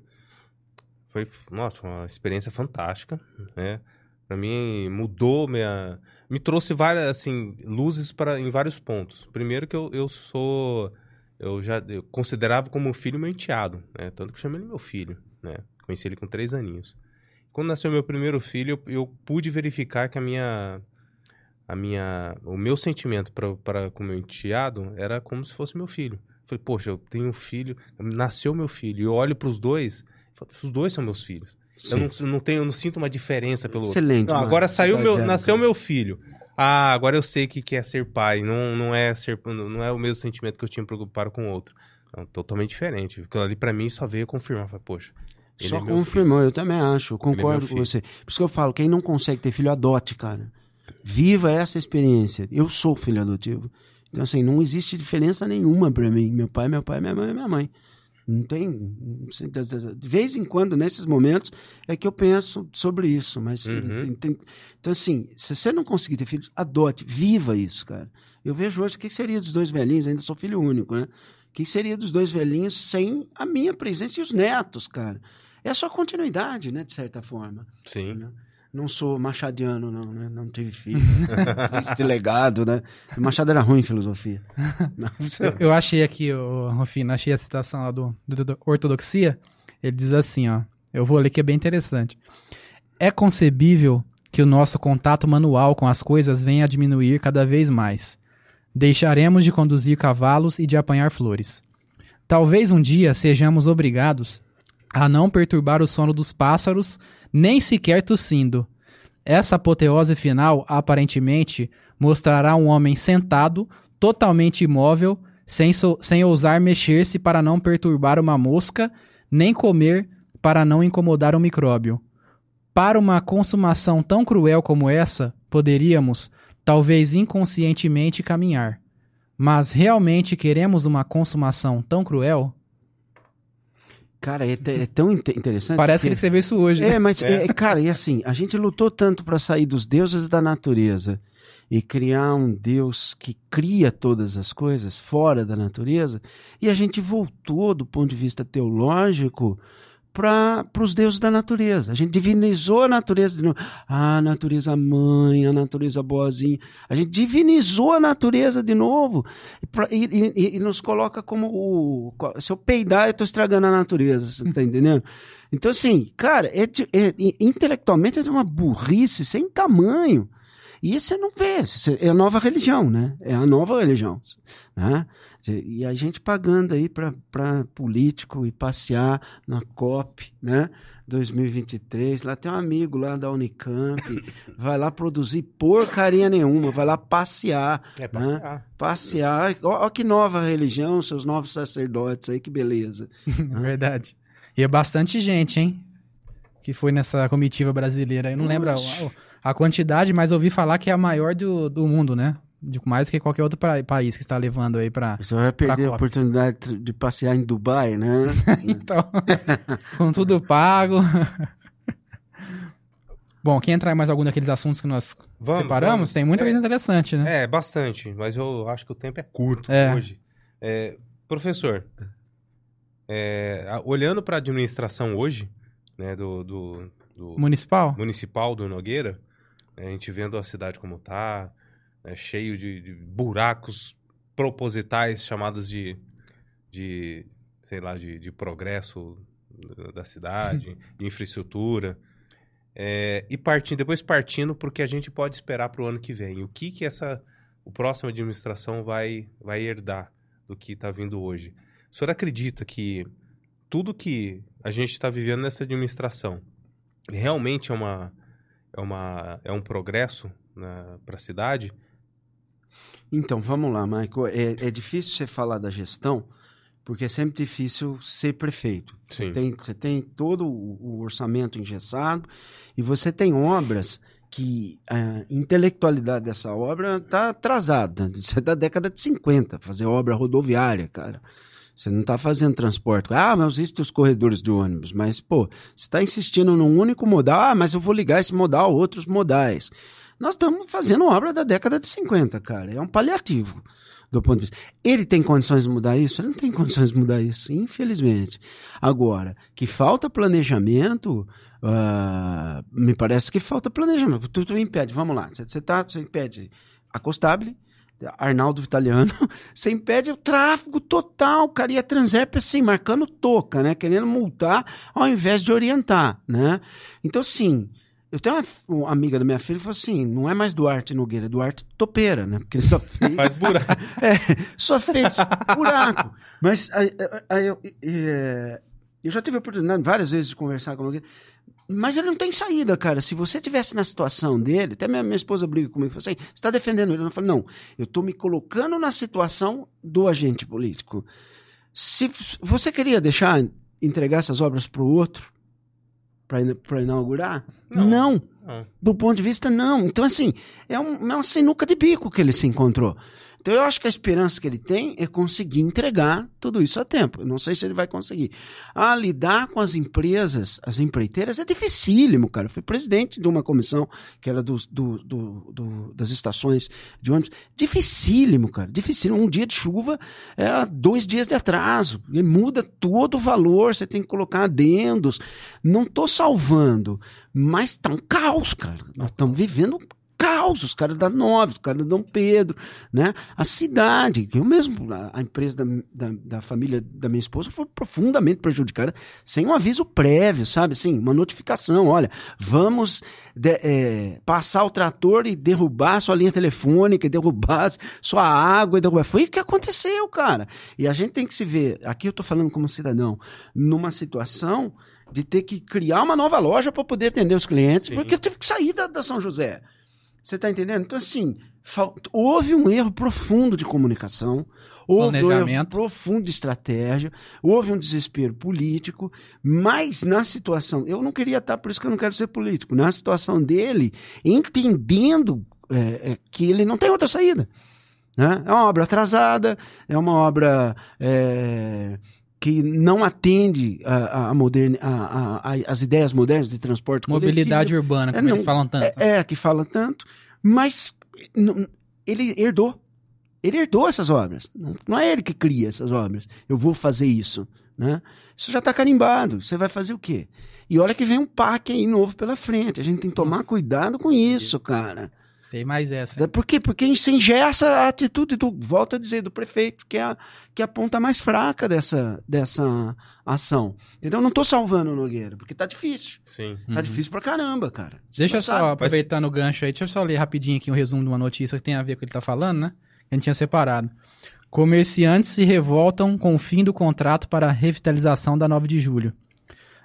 foi, nossa, uma experiência fantástica, né? Para mim mudou minha, me trouxe várias assim luzes para em vários pontos. Primeiro que eu, eu sou eu já eu considerava como filho meu enteado, né? Tanto que eu chamei ele meu filho, né? Conheci ele com três aninhos. Quando nasceu meu primeiro filho, eu, eu pude verificar que a minha a minha o meu sentimento para com meu enteado era como se fosse meu filho. Falei, poxa, eu tenho um filho, nasceu meu filho, e eu olho para os dois, os dois são meus filhos. Eu não, não tenho, eu não sinto uma diferença pelo outro. Excelente. Não, agora saiu tá meu, nasceu cara. meu filho. Ah, agora eu sei que que é ser pai. Não, não é ser, não é o mesmo sentimento que eu tinha para com o outro. Não, totalmente diferente. Aquilo ali para mim só veio confirmar. Falei, poxa, Só é confirmou, eu também acho, eu concordo meu com filho. você. Por isso que eu falo, quem não consegue ter filho, adote, cara. Viva essa experiência. Eu sou filho adotivo. Então, assim, não existe diferença nenhuma pra mim. Meu pai, meu pai, minha mãe, minha mãe. Não tem. De vez em quando, nesses momentos, é que eu penso sobre isso. Mas, Uhum. tem- tem- então, assim, se você não conseguir ter filhos, adote, viva isso, cara. Eu vejo hoje o que seria dos dois velhinhos, ainda sou filho único, né? O que seria dos dois velhinhos sem a minha presença e os netos, cara? É só continuidade, né, de certa forma. Sim. né? Não sou machadiano, não, né? Não tive filho. De legado, né? Machado era ruim em filosofia. Não, Eu, eu achei aqui, ô, Rufino, achei a citação lá do, do, do Ortodoxia. Ele diz assim, ó. Eu vou ler que é bem interessante. É concebível que o nosso contato manual com as coisas venha a diminuir cada vez mais. Deixaremos de conduzir cavalos e de apanhar flores. Talvez um dia sejamos obrigados a não perturbar o sono dos pássaros, nem sequer tossindo. Essa apoteose final, aparentemente, mostrará um homem sentado, totalmente imóvel, sem, so- sem ousar mexer-se para não perturbar uma mosca, nem comer para não incomodar um micróbio. Para uma consumação tão cruel como essa, poderíamos, talvez inconscientemente, caminhar. Mas realmente queremos uma consumação tão cruel? Cara, é, é tão inte- interessante. Parece que ele escreveu isso hoje. né? É, mas, É. é, cara, e assim, a gente lutou tanto para sair dos deuses da natureza e criar um Deus que cria todas as coisas fora da natureza, e a gente voltou, do ponto de vista teológico, para os deuses da natureza. A gente divinizou a natureza de novo. Ah, a natureza mãe, a natureza boazinha. A gente divinizou a natureza de novo e, pra- e- e- e nos coloca como o. Se eu peidar, eu estou estragando a natureza, você está entendendo? Então, assim, cara, é é- é- intelectualmente é de uma burrice sem tamanho. E isso você não vê, isso é a nova religião, né? É a nova religião. Né? E a gente pagando aí para político e passear na COP, né? 2023. Lá tem um amigo lá da Unicamp, vai lá produzir porcaria nenhuma, vai lá passear, É, Né? passear. passear. Ó, ó que nova religião, seus novos sacerdotes aí, que beleza. É verdade. E é bastante gente, hein? Que foi nessa comitiva brasileira. Eu não lembro a, a quantidade, mas ouvi falar que é a maior do, do mundo, né? De mais que qualquer outro pra- país que está levando aí pra. Você vai perder a oportunidade de passear em Dubai, né? Então, com tudo pago. Bom, quer entrar em mais algum daqueles assuntos que nós Vamos, separamos? vamos. Tem muita É. coisa interessante, né? É, bastante, mas eu acho que o tempo é curto É. hoje. É, professor, é, a- olhando para a administração hoje, né, do, do- do Municipal? municipal do Nogueira, a gente vendo a cidade como tá, né, cheio de, de buracos propositais chamados de, de sei lá, de, de progresso da- da cidade, de infraestrutura. É, e partindo, depois partindo para o que a gente pode esperar para o ano que vem. O que que essa o próximo administração vai vai herdar do que está vindo hoje? O senhor acredita que tudo que a gente está vivendo nessa administração realmente é uma é uma é um progresso para a cidade? Então, vamos lá, Michael. É, é difícil você falar da gestão, porque é sempre difícil ser prefeito. Você Sim. tem, você tem todo o, o orçamento engessado e você tem obras que a intelectualidade dessa obra está atrasada. Isso é da década de 50, fazer obra rodoviária, cara. Você não está fazendo transporte. Ah, mas existem os corredores de ônibus. Mas, pô, você está insistindo num único modal. Ah, mas eu vou ligar esse modal a outros modais. Nós estamos fazendo obra da década de 50, cara. É um paliativo do ponto de vista. Ele tem condições de mudar isso? Ele não tem condições de mudar isso, infelizmente. Agora, que falta planejamento, ah, me parece que falta planejamento. Tu, tu impede, vamos lá, você, tá, impede a Costabile, Arnaldo Vitaliano, você impede o tráfego total, cara ia Transerp assim, marcando toca, né? Querendo multar ao invés de orientar, né? Então, assim, eu tenho uma, uma amiga da minha filha que falou assim: não é mais Duarte Nogueira, é Duarte Topeira, né? Porque ele só fez, Faz buraco. é, só fez buraco. Mas aí, aí eu, é, eu já tive a oportunidade várias vezes de conversar com o Nogueira. Mas ele não tem saída, cara. Se você tivesse na situação dele, até minha, minha esposa briga comigo, fala assim, você está defendendo ele? Eu falo, não, eu estou me colocando na situação do agente político. Se você queria deixar, entregar essas obras para o outro, para inaugurar? Não. não. Não. Do ponto de vista, não. Então, assim, é, um- é uma sinuca de bico que ele se encontrou. Então, eu acho que a esperança que ele tem é conseguir entregar tudo isso a tempo. Eu não sei se ele vai conseguir. Ah, lidar com as empresas, as empreiteiras, é dificílimo, cara. Eu fui presidente de uma comissão que era dos, do, do- do- das estações de ônibus. Dificílimo, cara. Dificílimo. Um dia de chuva era dois dias de atraso. E muda todo o valor. Você tem que colocar adendos. Não tô salvando, mas tá um caos, cara. Nós estamos vivendo um Os caras da Nove, os caras da Dom Pedro, né? A cidade, eu mesmo, a, a empresa da, da, da família da minha esposa foi profundamente prejudicada sem um aviso prévio, sabe? Assim, uma notificação. Olha, vamos de- é, passar o trator e derrubar sua linha telefônica, e derrubar sua água. E derrubar. Foi o que aconteceu, cara. E a gente tem que se ver, aqui eu tô falando como cidadão, numa situação de ter que criar uma nova loja para poder atender os clientes, Sim. porque eu tive que sair da, da São José. Você está entendendo? Então, assim, fal- houve um erro profundo de comunicação, houve um erro profundo de estratégia, houve um desespero político, mas na situação, eu não queria estar, por isso que eu não quero ser político, na situação dele, entendendo é, é, que ele não tem outra saída. Né? É uma obra atrasada, é uma obra é, que não atende a, a, a modern, a, a- a- as ideias modernas de transporte Mobilidade coletivo. urbana, É, como eles não, falam tanto. É, é, que fala tanto, mas não- ele herdou. Ele herdou essas obras. Não, não é ele que cria essas obras. Eu vou fazer isso. Né? Isso já está carimbado. Você vai fazer o quê? E olha que vem um PAC aí novo pela frente. A gente tem que tomar Nossa. cuidado com isso, cara. Tem mais essa. Por quê? Porque você engessa a atitude do, volto a dizer, do prefeito, que é a, que é a ponta mais fraca dessa, dessa ação. Entendeu? Eu não tô salvando o Nogueira, porque tá difícil. Sim. Tá Uhum. difícil pra caramba, cara. Deixa eu só, sabe, aproveitando o gancho aí, deixa eu só ler rapidinho aqui um resumo de uma notícia que tem a ver com o que ele tá falando, né? Que a gente tinha separado. Comerciantes se revoltam com o fim do contrato para a revitalização da 9 de julho.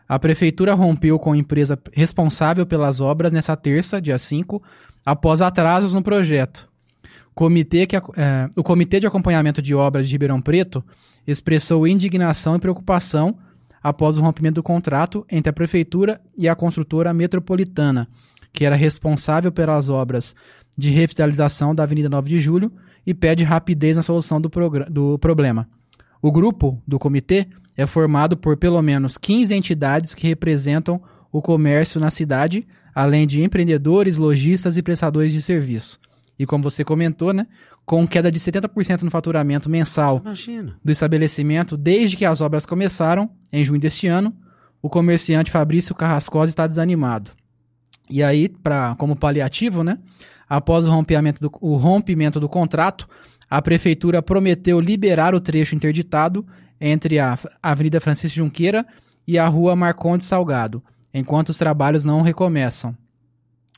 A prefeitura rompeu com a empresa responsável pelas obras nessa terça, dia 5, após atrasos no projeto. Comitê que, eh, o Comitê de Acompanhamento de Obras de Ribeirão Preto expressou indignação e preocupação após o rompimento do contrato entre a prefeitura e a construtora metropolitana, que era responsável pelas obras de revitalização da Avenida 9 de Julho e pede rapidez na solução do, do problema. O grupo do comitê é formado por pelo menos 15 entidades que representam o comércio na cidade, além de empreendedores, lojistas e prestadores de serviço. E como você comentou, né, com queda de 70% no faturamento mensal Imagina. do estabelecimento desde que as obras começaram, em junho deste ano, o comerciante Fabrício Carrascosa está desanimado. E aí, pra, como paliativo, né, após o rompimento, do, o rompimento do contrato, a prefeitura prometeu liberar o trecho interditado entre a Avenida Francisco Junqueira e a Rua Marcondes Salgado, enquanto os trabalhos não recomeçam.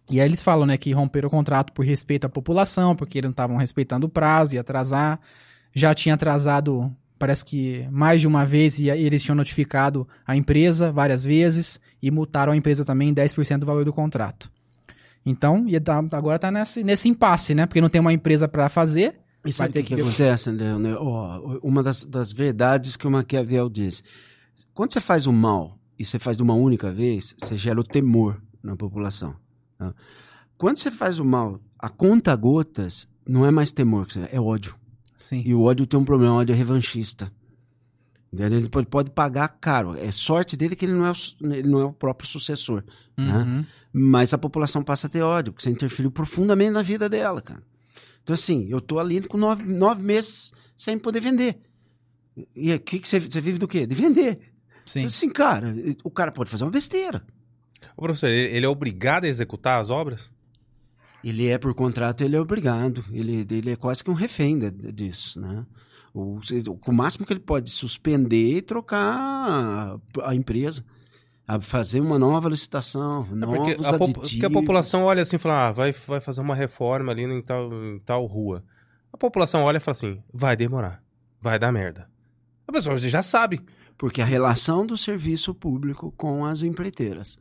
E aí eles falam, né, que romperam o contrato por respeito à população, porque eles não estavam respeitando o prazo, ia atrasar. Já tinha atrasado, parece que mais de uma vez, e eles tinham notificado a empresa várias vezes e multaram a empresa também em 10% do valor do contrato. Então, tá- agora tá nesse, nesse impasse, né? Porque não tem uma empresa para fazer. E sabe ter o que, que- que acontece, André? Né? Uma das, das verdades que o Maquiavel diz. Quando você faz o mal e você faz de uma única vez, você gera o temor na população. tá? Quando você faz o mal a conta gotas, não é mais temor, é ódio. Sim. E o ódio tem um problema, o ódio é revanchista. Ele pode, pode pagar caro. É sorte dele que ele não é o, ele não é o próprio sucessor. Uhum. Mas a população passa a ter ódio, porque você interferiu profundamente na vida dela, cara. Então, assim, eu tô ali com nove, nove meses sem poder vender. E o que, que você, você vive do quê? De vender. Sim. Então, assim, cara, o cara pode fazer uma besteira. Ô, professor, ele ele é obrigado a executar as obras? Ele é, por contrato, ele é obrigado. Ele, ele é quase que um refém de- de- disso, né? O, o máximo que ele pode suspender e trocar a, a empresa. A fazer uma nova licitação, É novos porque, a, porque a população olha assim e fala, ah, vai, vai fazer uma reforma ali em tal, em tal rua. A população olha e fala assim, vai demorar, vai dar merda. A pessoa já sabe. Porque a relação do serviço público com as empreiteiras.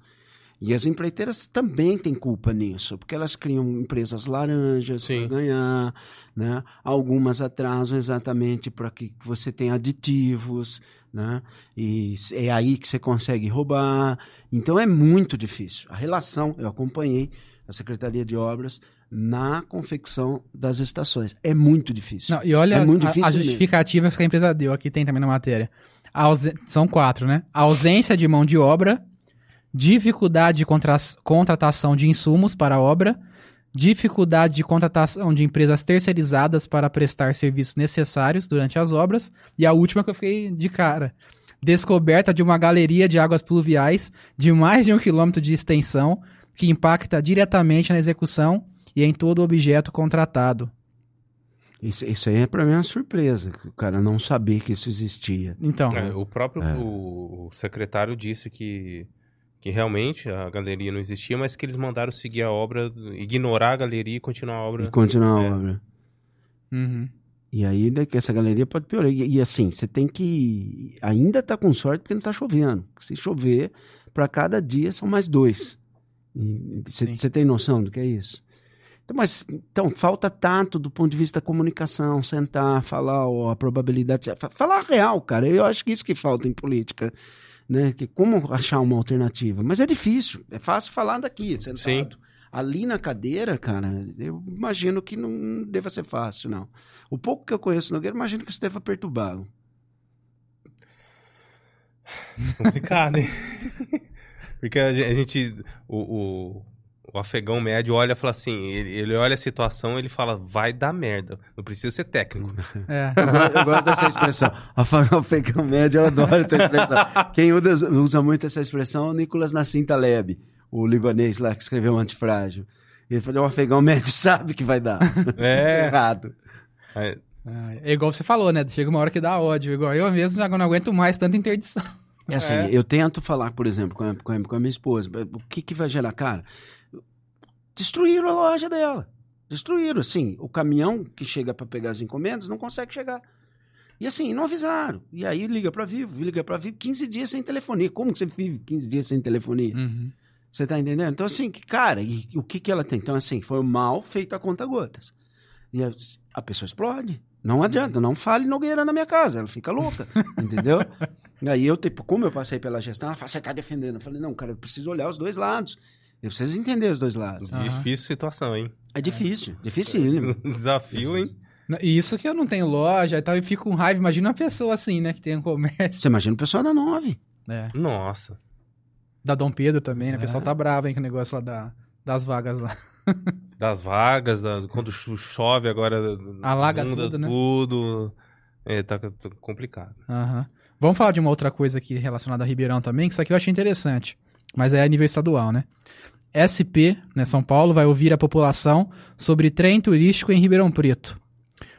E as empreiteiras também têm culpa nisso, porque elas criam empresas laranjas para ganhar, né? Algumas atrasam exatamente para que você tenha aditivos, né? E é aí que você consegue roubar. Então é muito difícil. A relação, eu acompanhei a Secretaria de Obras na confecção das estações. É muito difícil. Não, e olha É as, muito as mesmo. justificativas que a empresa deu, aqui tem também na matéria. Ausen- São quatro, né? A ausência de mão de obra, dificuldade de contra- contratação de insumos para a obra, dificuldade de contratação de empresas terceirizadas para prestar serviços necessários durante as obras, e a última que eu fiquei de cara. Descoberta de uma galeria de águas pluviais de mais de um quilômetro de extensão que impacta diretamente na execução e em todo o objeto contratado. Isso, isso aí é para mim uma surpresa, o cara não saber que isso existia. Então, É, o próprio É. o, o secretário disse que, que realmente a galeria não existia, mas que eles mandaram seguir a obra, ignorar a galeria e continuar a obra. E continuar É. a obra. uhum. E aí daqui essa galeria pode piorar. E, e assim, você tem que. Ainda tá com sorte porque não tá chovendo. Se chover, para cada dia são mais dois. Você tem noção do que é isso? Então, mas, então, falta tato do ponto de vista da comunicação, sentar, falar ó, a probabilidade. fa- Falar a real, cara. Eu acho que isso que falta em política. Né? Que como achar uma alternativa? Mas é difícil. É fácil falar daqui, sentado. Sim. Ali na cadeira, cara, eu imagino que não deva ser fácil, não. O pouco que eu conheço Nogueira, imagino que isso deva perturbá-lo. Complicado, hein? Porque a gente. O, o, o afegão médio olha e fala assim: ele, ele olha a situação e ele fala, vai dar merda. Não precisa ser técnico. É. Eu go- Eu gosto dessa expressão. Afagar o feijão médio, eu adoro essa expressão. Quem usa, usa muito essa expressão é o Nicolas Nassim Taleb, o libanês lá que escreveu o Antifrágil. Ele falou, o afegão médio sabe que vai dar. É. Errado. Aí, É igual você falou, né? Chega uma hora que dá ódio. Igual eu mesmo já não aguento mais tanta interdição. É assim, É. eu tento falar, por exemplo, com a, com a- com a minha esposa, o que, que vai gerar? Cara, destruíram a loja dela. Destruíram, assim, o caminhão que chega para pegar as encomendas não consegue chegar. E assim, não avisaram. E aí liga para Vivo, liga para Vivo, 15 dias sem telefonia. Como que você vive 15 dias sem telefonia? Uhum. Você tá entendendo? Então, assim, cara, e, o que que ela tem? Então, assim, foi mal feito a conta gotas. E a, a pessoa explode. Não adianta, não fale Nogueira na minha casa, ela fica louca, entendeu? E aí eu, tipo, como eu passei pela gestão, ela fala, você tá defendendo. Eu falei, não, cara, eu preciso olhar os dois lados. Eu preciso entender os dois lados. Aham. Difícil situação, hein? É difícil, dificílimo. Desafio, hein? E isso que eu não tenho loja e tal, e fico com raiva. Imagina uma pessoa assim, né? Que tem um comércio. Você imagina o pessoal da nove. É. Nossa. Da Dom Pedro também, né? O É. pessoal tá bravo, hein, com o negócio lá da, das vagas lá. Das vagas, da- quando cho- chove agora. Alaga tudo, né? tudo. É, tá, tá complicado. Aham. Vamos falar de uma outra coisa aqui relacionada a Ribeirão também, que isso aqui eu achei interessante. Mas é a nível estadual, né? SP, né, São Paulo, vai ouvir a população sobre trem turístico em Ribeirão Preto.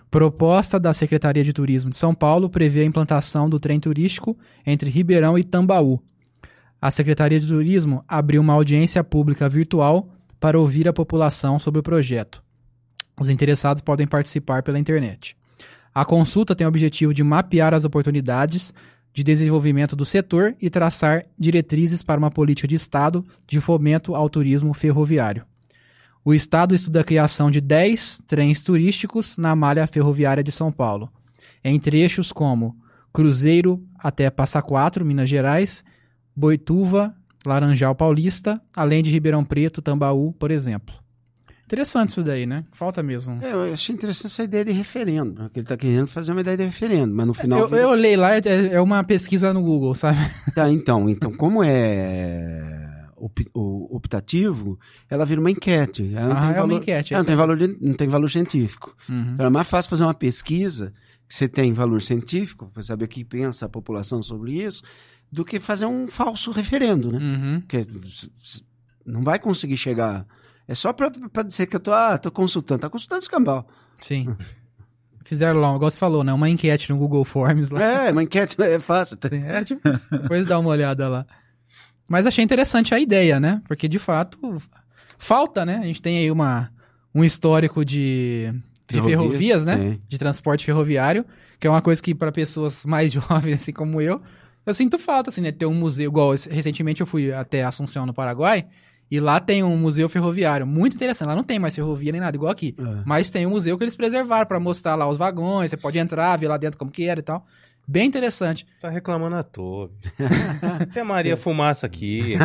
Proposta da Secretaria de Turismo de São Paulo prevê a implantação do trem turístico entre Ribeirão e Tambaú. A Secretaria de Turismo abriu uma audiência pública virtual para ouvir a população sobre o projeto. Os interessados podem participar pela internet. A consulta tem o objetivo de mapear as oportunidades de desenvolvimento do setor e traçar diretrizes para uma política de Estado de fomento ao turismo ferroviário. O Estado estuda a criação de 10 trens turísticos na malha ferroviária de São Paulo, em trechos como Cruzeiro até Passa Quatro, Minas Gerais, Boituva, Laranjal Paulista, além de Ribeirão Preto, Tambaú, por exemplo. Interessante isso daí, né? Falta mesmo. É, eu achei interessante essa ideia de referendo. né? Que ele está querendo fazer uma ideia de referendo, mas no final. Eu, eu olhei lá, é, é uma pesquisa no Google, sabe? Tá, então, então, como é optativo, ela vira uma enquete. Ela não Ah, tem é valor, uma enquete. ela não tem é- valor, não tem valor científico. Uhum. Então é mais fácil fazer uma pesquisa que você tem valor científico, para saber o que pensa a população sobre isso, do que fazer um falso referendo, né? Uhum. Porque não vai conseguir chegar. É só para dizer que eu tô, ah, tô consultando. Tá consultando escambau. Sim. Fizeram lá, igual você falou, né? Uma enquete no Google Forms lá. É, uma enquete é fácil. tá? Sim, É tipo, depois dá uma olhada lá. Mas achei interessante a ideia, né? Porque de fato falta, né? A gente tem aí uma, um histórico de, de Ferrovias, ferrovias, né? tem. De transporte ferroviário, que é uma coisa que para pessoas mais jovens, assim como eu, eu sinto falta, assim, né? Ter um museu, igual recentemente eu fui até Assunção, no Paraguai, e lá tem um museu ferroviário, muito interessante. Lá não tem mais ferrovia nem nada, igual aqui. É. Mas tem um museu que eles preservaram para mostrar lá os vagões, você pode entrar, ver lá dentro como que era e tal. Bem interessante. Tá reclamando à toa. Tem a Maria Fumaça aqui.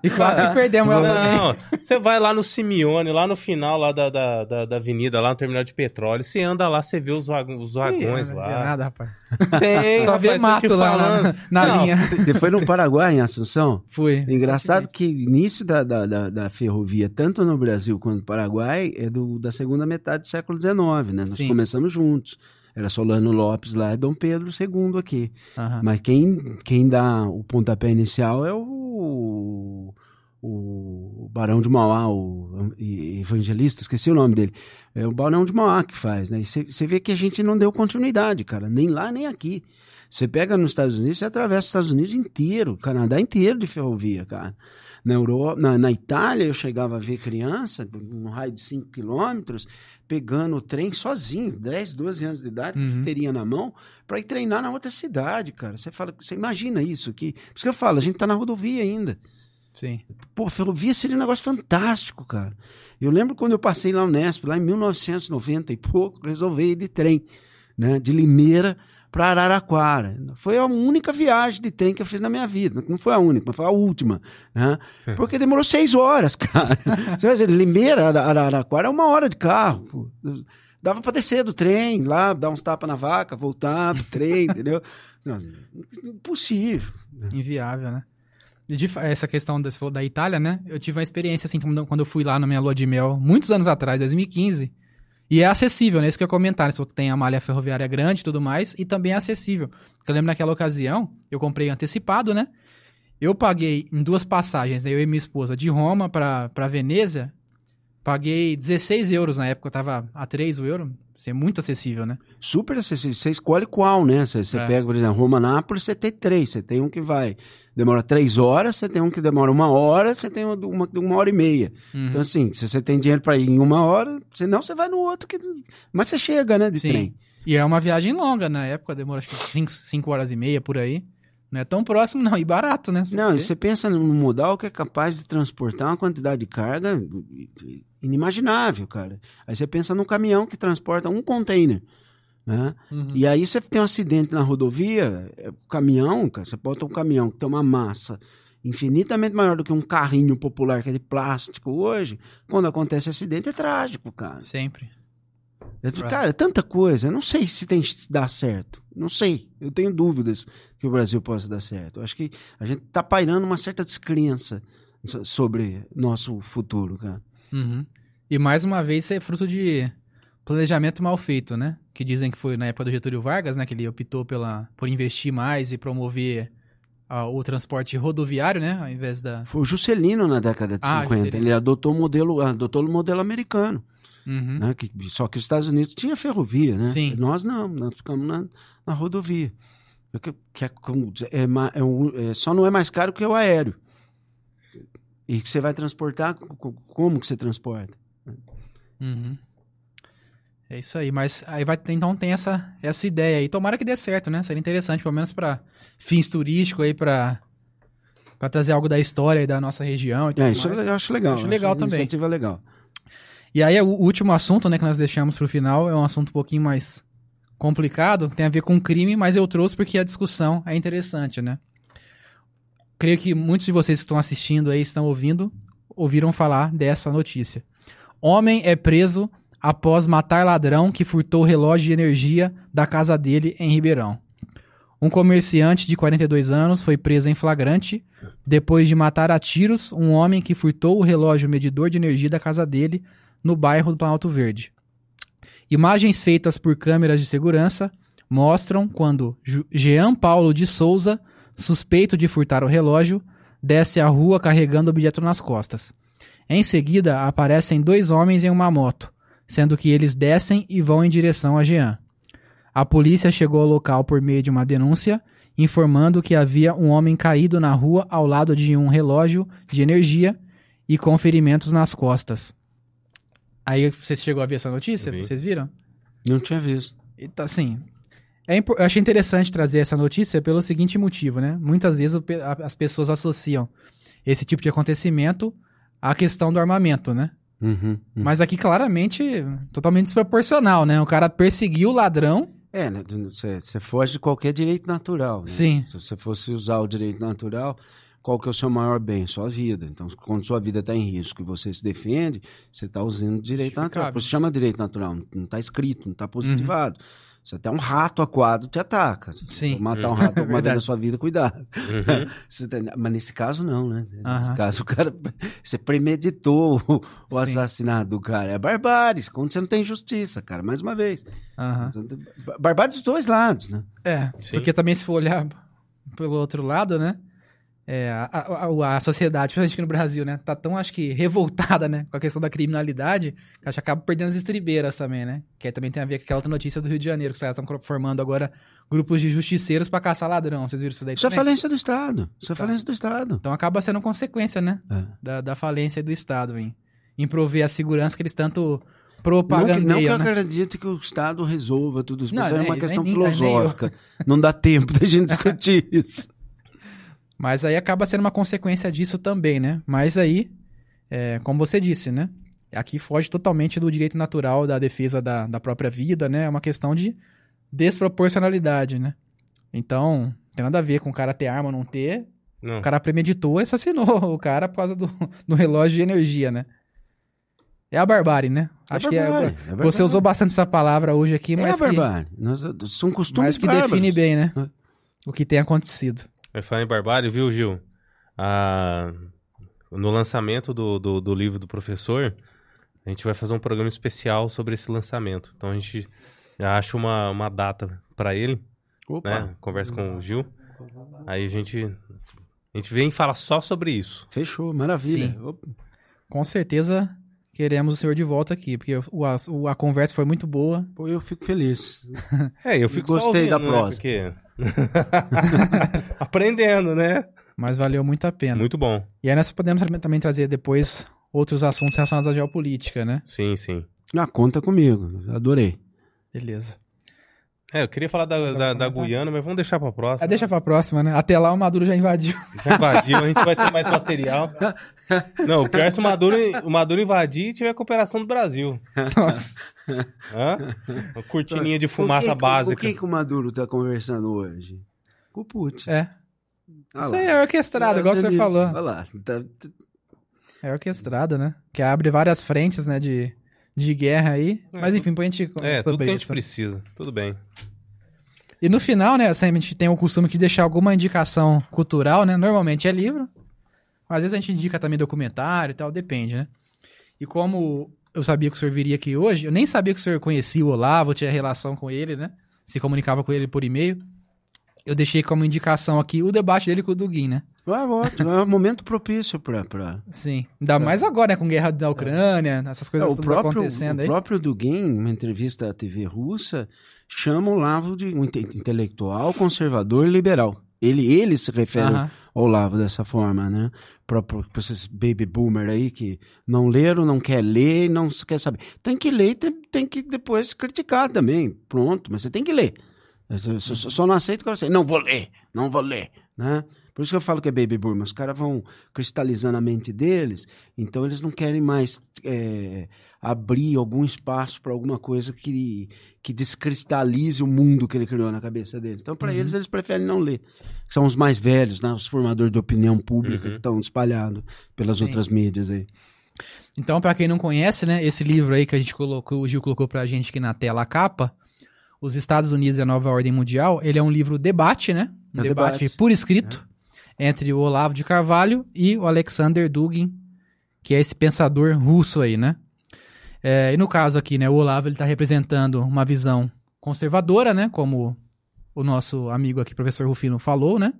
E quase que perdemos ela. Não, você vai lá no Simeone, lá no final lá da, da, da, da avenida, lá no terminal de petróleo, você anda lá, você vê os, vagões, os vagões Não vê lá. nada, rapaz. Tem, Só rapaz, vê mato lá na, na Não, linha. Você foi no Paraguai, em Assunção? Fui. Engraçado que o início da, da, da, da ferrovia, tanto no Brasil quanto no Paraguai, é do, da segunda metade do século XIX, né? Nós Sim. começamos juntos. Era Solano Lopes lá e Dom Pedro II aqui. Aham. Mas quem, quem dá o pontapé inicial é o, o Barão de Mauá, o evangelista, esqueci o nome dele. É o Barão de Mauá que faz, né? E você vê que a gente não deu continuidade, cara, nem lá nem aqui. Você pega nos Estados Unidos, você atravessa os Estados Unidos inteiro, o Canadá inteiro de ferrovia, cara. Na, Europa, na, na Itália, eu chegava a ver criança, num raio de 5 quilômetros, pegando o trem sozinho, 10, 12 anos de idade, Uhum. chuteirinha na mão, para ir treinar na outra cidade, cara. Você fala, você imagina isso aqui. Por isso que eu falo, a gente tá na rodovia ainda. Sim. Pô, ferrovia seria um negócio fantástico, cara. Eu lembro quando eu passei lá no Nesp, lá em 1990 e pouco, resolvi ir de trem, né? De Limeira para Araraquara. Foi a única viagem de trem que eu fiz na minha vida. Não foi a única, mas foi a última, né? Porque demorou seis horas, cara. Limeira, Ara- Araraquara é uma hora de carro. Dava pra descer do trem, lá, dar uns tapas na vaca, voltar do trem, entendeu? Não, impossível. Inviável, né? E de essa questão da, da Itália, né? Eu tive uma experiência assim quando, quando eu fui lá na minha lua de mel, muitos anos atrás, 2015. E é acessível, né? Isso que eu comentar. Né? Que tem a malha ferroviária grande e tudo mais, e também é acessível. Eu lembro naquela ocasião, eu comprei antecipado, né? Eu paguei em duas passagens, né? Eu e minha esposa, de Roma pra Veneza, paguei 16 euros na época, eu tava a 3 o euro. Isso é muito acessível, né? Super acessível. Você escolhe qual, né? Você, você É. pega, por exemplo, Roma-Nápoles, você tem três. Você tem um que vai... Demora três horas, você tem um que demora uma hora, você tem uma, uma, uma hora e meia. Uhum. Então, assim, se você tem dinheiro pra ir em uma hora, senão você vai no outro que... Mas você chega, né, de Sim. trem. E é uma viagem longa, na época demora acho que 5 horas e meia por aí. Não é tão próximo, não, e barato, né? Não, e você pensa num modal que é capaz de transportar uma quantidade de carga inimaginável, cara. Aí você pensa num caminhão que transporta um container, né? Uhum. E aí você tem um acidente na rodovia, é, o caminhão, cara, você bota um caminhão que tem uma massa infinitamente maior do que um carrinho popular que é de plástico hoje, quando acontece acidente é trágico, cara. Sempre. Eu digo. Cara, é tanta coisa. Eu não sei se tem se dá certo. Não sei. Eu tenho dúvidas que o Brasil possa dar certo. Eu acho que a gente tá pairando uma certa descrença so- sobre nosso futuro, cara. Uhum. E mais uma vez, isso é fruto de planejamento mal feito, né? Que dizem que foi na época do Getúlio Vargas, né? Que ele optou pela, por investir mais e promover ah, o transporte rodoviário, né? Ao invés da... Foi o Juscelino na década de Ah, 50. Juscelino. Ele adotou o modelo, adotou o modelo americano. Uhum. Né? Que, só que os Estados Unidos tinha ferrovia, né? Sim. Nós não, nós ficamos na, na rodovia. Que, que é, é é é- só não é mais caro que o aéreo. E que você vai transportar, co- co- como que você transporta? Uhum. É isso aí, mas aí vai então tem essa, essa ideia aí. Tomara que dê certo, né? Seria interessante, pelo menos para fins turísticos aí, pra, pra trazer algo da história da nossa região É, isso mais. eu acho legal. Acho legal uma também. Iniciativa legal. E aí, o último assunto, né, que nós deixamos pro final, é um assunto um pouquinho mais complicado, tem a ver com crime, mas eu trouxe porque a discussão é interessante, né? Creio que muitos de vocês que estão assistindo aí, estão ouvindo, ouviram falar dessa notícia. Homem é preso após matar ladrão que furtou relógio de energia da casa dele em Ribeirão. Um comerciante de 42 anos foi preso em flagrante depois de matar a tiros um homem que furtou o relógio medidor de energia da casa dele no bairro do Planalto Verde. Imagens feitas por câmeras de segurança mostram quando Jean Paulo de Souza, suspeito de furtar o relógio, desce a rua carregando o objeto nas costas. Em seguida, aparecem dois homens em uma moto, sendo que eles descem e vão em direção a Jean. A polícia chegou ao local por meio de uma denúncia, informando que havia um homem caído na rua ao lado de um relógio de energia e com ferimentos nas costas. Aí você chegou a ver essa notícia? Vi. Vocês viram? Não tinha visto. E tá assim. É, impo- eu achei interessante trazer essa notícia pelo seguinte motivo, né? Muitas vezes as pessoas associam esse tipo de acontecimento à questão do armamento, né? Uhum, uhum. Mas aqui claramente totalmente desproporcional, né? O cara perseguiu o ladrão. É, né, você você foge de qualquer direito natural. Né? Sim. Se você fosse usar o direito natural, qual que é o seu maior bem? Sua vida. Então, quando sua vida está em risco e você se defende, você está usando direito natural. Isso chama direito natural, não está escrito, não está positivado. Se até um rato aquado te ataca. Se Sim. matar um rato alguma vez na sua vida, cuidado. Uhum. Você tem- Mas nesse caso, não, né? Nesse Aham. caso, o cara. Você premeditou o, o assassinato do cara. É barbárie, quando você não tem justiça, cara, mais uma vez. Aham. Barbárie dos dois lados, né? É, Sim. porque também se for olhar pelo outro lado, né? É, a, a, a- sociedade, principalmente aqui no Brasil, né? Tá tão, acho que, revoltada, né? Com a questão da criminalidade, que acho que acaba perdendo as estribeiras também, né? Que aí também tem a ver com aquela outra notícia do Rio de Janeiro, que os caras estão formando agora grupos de justiceiros pra caçar ladrão. Vocês viram isso daí Isso é também? falência do Estado. Isso é Tá. falência do Estado. Então acaba sendo consequência, né? É. Da, da falência do Estado, em, em prover a segurança que eles tanto Não, que- não que propagandeiam, eu né? acredite que o Estado resolva tudo isso, Não, mas é nem- uma questão nem- nem- nem filosófica. Não dá tempo da gente discutir isso. Mas aí acaba sendo uma consequência disso também, né? Mas aí, é, como você disse, né? Aqui foge totalmente do direito natural da defesa da, da própria vida, né? É uma questão de desproporcionalidade, né? Então, tem nada a ver com o cara ter arma ou não ter. Não. O cara premeditou e assassinou o cara por causa do, do relógio de energia, né? É a barbárie, né? É Acho barbárie, que é é, você usou bastante essa palavra hoje aqui, É mas a que, barbárie. Nós, são costumes mas que bárbaros. define bem, né? É. O que tem acontecido. Vai falar em barbárie, viu, Gil? Ah, no lançamento do, do, do livro do professor, a gente vai fazer um programa especial sobre esse lançamento. Então a gente acha uma, uma data pra ele, Opa. né? Conversa com o Gil. Aí a gente, a gente vem e fala só sobre isso. Fechou, maravilha. Com certeza queremos o senhor de volta aqui, porque o, a, o- a conversa foi muito boa. Pô, eu fico feliz. É, eu fico só Gostei da ouvindo, né? prosa. Porque... Aprendendo, né? Mas valeu muito a pena. Muito bom. E aí nós podemos também trazer depois outros assuntos relacionados à geopolítica, né? Sim, sim. Ah, conta comigo. Adorei. Beleza. É, eu queria falar da, da, da? Guiana, mas vamos deixar pra próxima. Ah, deixa pra próxima, né? Até lá o Maduro já invadiu. Já invadiu, a gente vai ter mais material. Não, o pior é se o Maduro, o Maduro invadir e tiver cooperação do Brasil. Nossa. Hã? Uma cortininha de fumaça quem que- básica. Com quem que o Maduro tá conversando hoje? Com o Putin. É. Ah Isso aí é orquestrado, igual você a falou. Olha lá. Tá- tá- É orquestrado, né? Que abre várias frentes, né, de, de guerra aí. É, Mas enfim, põe a gente É, tudo que a gente isso. precisa. Tudo bem. E no final, né, sempre a gente tem o costume de deixar alguma indicação cultural, né? Normalmente é livro. Às vezes a gente indica também documentário e tal, depende, né? E como eu sabia que o senhor viria aqui hoje, eu nem sabia que o senhor conhecia o Olavo, tinha relação com ele, né? Se comunicava com ele por e-mail. Eu deixei como indicação aqui o debate dele com o Dugin, né? Ah, ótimo. É um momento propício pra. pra... Sim. Ainda mais agora, né? Com guerra da Ucrânia, essas coisas É, o todas próprio, acontecendo o aí. próprio Dugin, numa entrevista à TV russa, chama o Olavo de um inte- intelectual, conservador e liberal. Ele, ele se refere Aham. ao Olavo dessa forma, né? Para esses baby boomer aí que não leram, não quer ler, não quer saber. Tem que ler e tem, tem que depois criticar também. Pronto, mas você tem que ler. Só, não aceito quando você. Não vou ler, não vou ler, né? Por isso que eu falo que é baby boomer. Os caras vão cristalizando a mente deles, então eles não querem mais é, abrir algum espaço para alguma coisa que, que descristalize o mundo que ele criou na cabeça deles. Então, para Uhum. eles, eles preferem não ler. São os mais velhos, né? Os formadores de opinião pública Uhum. que estão espalhados pelas Sim. outras mídias aí. Então, pra quem não conhece, né, esse livro aí que a gente colocou, o Gil colocou pra gente aqui na tela a capa, Os Estados Unidos e a Nova Ordem Mundial, ele é um livro debate, né? Um É debate, debate. por escrito entre o Olavo de Carvalho e o Alexander Dugin, que é esse pensador russo aí, né? É, e no caso aqui, né, o Olavo ele tá representando uma visão conservadora, né, como o nosso amigo aqui, professor Rufino, falou, né?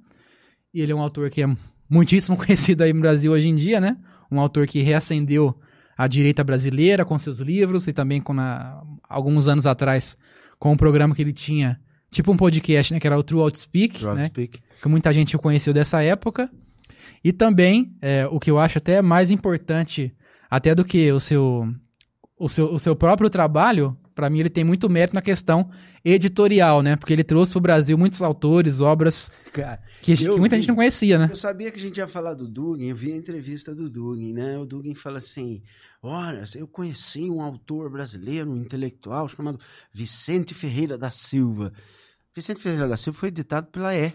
E ele é um autor que é muitíssimo conhecido aí no Brasil hoje em dia, né? Um autor que reacendeu a direita brasileira com seus livros e também com na- alguns anos atrás com um programa que ele tinha, tipo um podcast, né, que era o True Outspeak, Broad né? speak. Que muita gente o conheceu dessa época. E também, é, o que eu acho até mais importante, até do que o seu, o seu, o seu próprio trabalho, para mim ele tem muito mérito na questão editorial, né? Porque ele trouxe para o Brasil muitos autores, obras Cara, que, que muita vi. gente não conhecia, né? Eu sabia que a gente ia falar do Dugin, eu vi a entrevista do Dugin, né? O Dugin fala assim: olha, eu conheci um autor brasileiro, um intelectual chamado Vicente Ferreira da Silva. Vicente Ferreira da Silva foi editado pela E.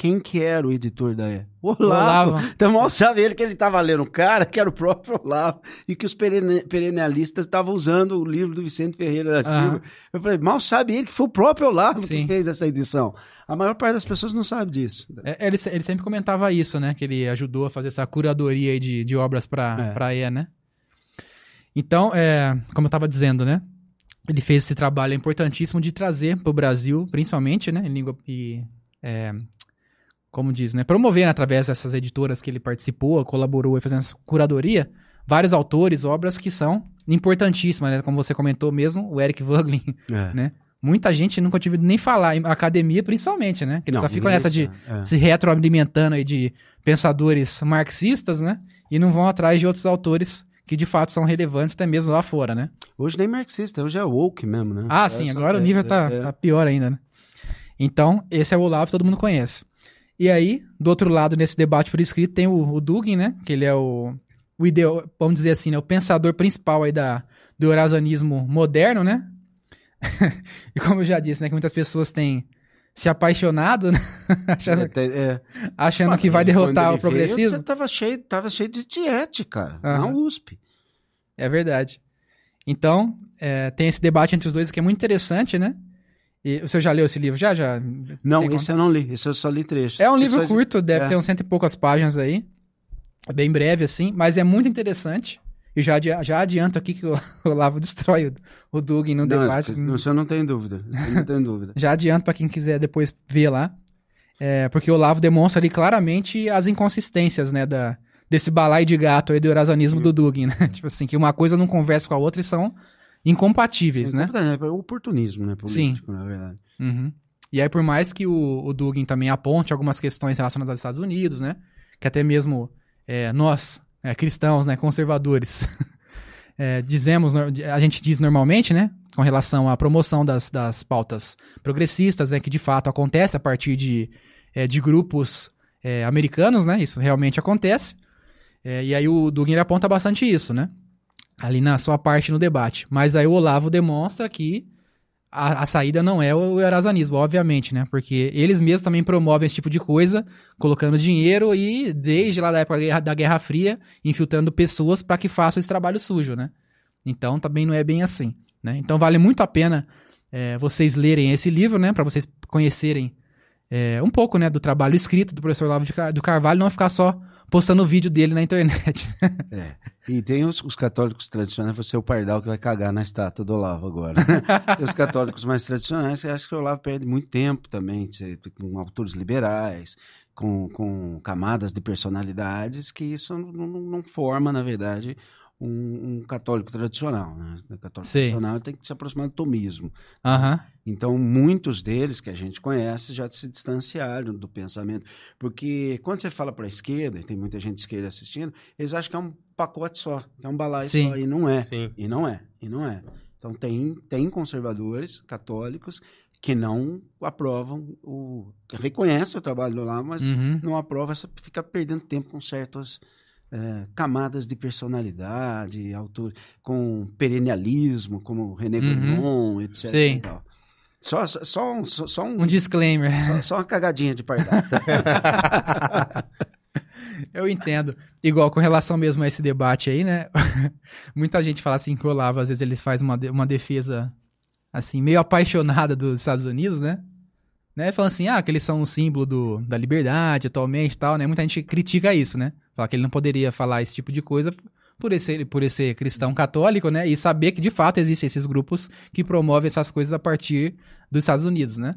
Quem que era o editor da E? O Olavo. Olavo. Então mal sabe ele que ele estava lendo um cara que era o próprio Olavo e que os perene- perennialistas estavam usando o livro do Vicente Ferreira da. Silva. Eu falei, mal sabe ele que foi o próprio Olavo Sim. que fez essa edição. A maior parte das pessoas não sabe disso. É, Ele, ele sempre comentava isso, né? Que ele ajudou a fazer essa curadoria aí de, de obras para É. pra E, né? Então, é, como eu estava dizendo, né? Ele fez esse trabalho importantíssimo de trazer para o Brasil, principalmente, né? Em língua e é, como diz, né? Promover né, através dessas editoras que ele participou, colaborou e fazendo essa curadoria, vários autores, obras que são importantíssimas, né? Como você comentou mesmo, o Eric Voglin, É. né? Muita gente nunca tive nem falar, em academia principalmente, né? Que eles Não, só ficam nessa de. É. se retroalimentando aí de pensadores marxistas, né? E não vão atrás de outros autores que de fato são relevantes até mesmo lá fora, né? Hoje nem marxista, hoje é woke mesmo, né? Ah, sim, Essa- agora o é, nível tá, é, é. tá pior ainda, né? Então, esse é o Olavo que todo mundo conhece. E aí, do outro lado, nesse debate por escrito, tem o, o Dugin, né? Que ele é o, o ideo, vamos dizer assim, né? O pensador principal aí da, do eurasianismo moderno, né? e como eu já disse, né? Que muitas pessoas têm se apaixonado, né? achando, É, é. achando que Quando vai derrotar o progressismo. Veio, tava cheio, tava cheio de tiete, cara, na Aham. USP. É verdade. Então, é, tem esse debate entre os dois que é muito interessante, né? E o senhor já leu esse livro? Já? já Não, Tem esse eu não li. Esse eu só li trecho. É um livro curto, deve é. ter uns cento e poucas páginas aí. É bem breve, assim, mas é muito interessante. E já, adi- já adianto aqui que o Olavo destrói o, o Dugin no Não, debate. não, isso eu não tenho dúvida. Não tenho dúvida. Já adianto pra quem quiser depois ver lá. É, porque o Olavo demonstra ali claramente as inconsistências, né, da, desse balai de gato aí do eurasianismo do Dugin, né? tipo assim, que uma coisa não conversa com a outra e são incompatíveis, né? É oportunismo, né? Político, na verdade. Uhum. E aí, por mais que o, o Dugin também aponte algumas questões relacionadas aos Estados Unidos, né? Que até mesmo é, nós, é, cristãos, né, conservadores, é, dizemos, a gente diz normalmente, né? Com relação à promoção das, das pautas progressistas, né? Que de fato acontece a partir de, é, de grupos é, americanos, né? Isso realmente acontece. É, e aí o Dugin aponta bastante isso, né? Ali na sua parte no debate. Mas aí o Olavo demonstra que a, a saída não é o eurasianismo, obviamente, né? Porque eles mesmos também promovem esse tipo de coisa, colocando dinheiro e, desde lá da época da Guerra, da Guerra Fria, infiltrando pessoas para que façam esse trabalho sujo, né? Então também não é bem assim, né? Então vale muito a pena é, vocês lerem esse livro, né? Para vocês conhecerem é, um pouco, né? Do trabalho escrito do professor Olavo de Car- do Carvalho, não ficar só postando o vídeo dele na internet. É. E tem os, os católicos tradicionais, você é o pardal que vai cagar na estátua do Olavo agora. e os católicos mais tradicionais, você acha que o Olavo perde muito tempo também, com autores liberais, com, com camadas de personalidades, que isso não, não- não forma, na verdade, um, um católico tradicional. Né? O católico Sim. tradicional tem que se aproximar do tomismo. Então, muitos deles que a gente conhece já se distanciaram do pensamento. Porque quando você fala para a esquerda, e tem muita gente de esquerda assistindo, eles acham que é um pacote só, que é um balaio Sim. só, e não é. Sim. E não é, e não é. Então, tem, tem conservadores católicos que não aprovam, o, que reconhecem o trabalho do Olavo, mas Uhum. não aprova, só fica perdendo tempo com certas eh, camadas de personalidade, autor, com perennialismo, como René Uhum. Guénon, etc. Sim. Só, só, um, só, só um- Um disclaimer. só- só uma cagadinha de pardal. Eu entendo. Igual com relação mesmo a esse debate aí, né? Muita gente fala assim que o Olavo, às vezes, ele faz uma, uma defesa, assim, meio apaixonada dos Estados Unidos, né? né? Falando assim, ah, que eles são um símbolo do, da liberdade atualmente e tal, né? Muita gente critica isso, né? Fala que ele não poderia falar esse tipo de coisa por ele ser, por ele ser cristão católico, né? E saber que, de fato, existem esses grupos que promovem essas coisas a partir dos Estados Unidos, né?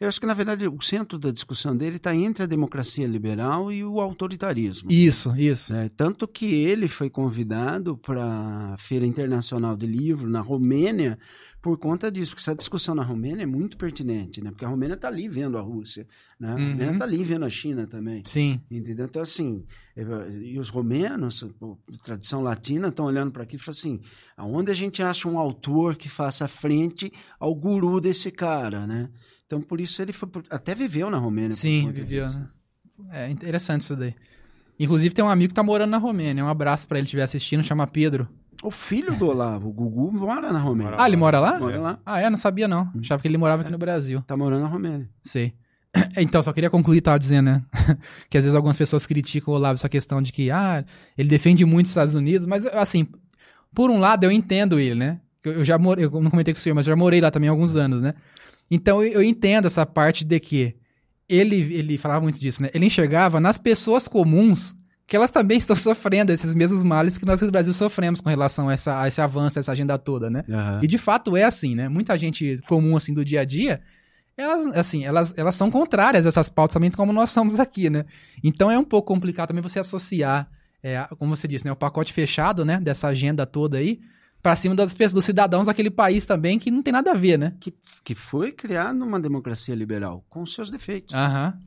Eu acho que, na verdade, o centro da discussão dele está entre a democracia liberal e o autoritarismo. Isso, isso. né? Tanto que ele foi convidado para a Feira Internacional de Livro na Romênia por conta disso, porque essa discussão na Romênia é muito pertinente, né? Porque a Romênia está ali vendo a Rússia, né? A Uhum. Romênia está ali vendo a China também. Sim. Entendeu? Então, assim, eh, e os romenos, tradição latina, estão olhando para aqui e falam assim: aonde a gente acha um autor que faça frente ao guru desse cara, né? Então, por isso ele foi, até viveu na Romênia. Sim, viveu, né? É interessante isso daí. Inclusive tem um amigo que tá morando na Romênia. Um abraço pra ele estiver assistindo, chama Pedro. O filho do Olavo, o Gugu, mora na Romênia. Ah, ele mora lá? Mora lá. Ah, é? Não sabia não. Achava que ele morava aqui no Brasil. Tá morando na Romênia. Sei. Então, só queria concluir, tava dizendo, né? que às vezes algumas pessoas criticam o Olavo essa questão de que, ah, ele defende muito os Estados Unidos, mas assim, por um lado eu entendo ele, né? Eu eu já morei, eu não comentei com o senhor, mas eu já morei lá também há alguns anos, né? Então eu, eu entendo essa parte de que ele, ele falava muito disso, né? Ele enxergava nas pessoas comuns que elas também estão sofrendo esses mesmos males que nós no Brasil sofremos com relação a, essa, a esse avanço, a essa agenda toda, né? E de fato é assim, né? Muita gente comum assim do dia a dia, elas assim, elas, elas são contrárias a essas pautas também como nós somos aqui, né? Então é um pouco complicado também você associar, é, como você disse, né, o pacote fechado, né, dessa agenda toda aí, pra cima das pessoas, dos cidadãos daquele país também que não tem nada a ver, né? Que, que foi criado numa democracia liberal, com seus defeitos. Aham.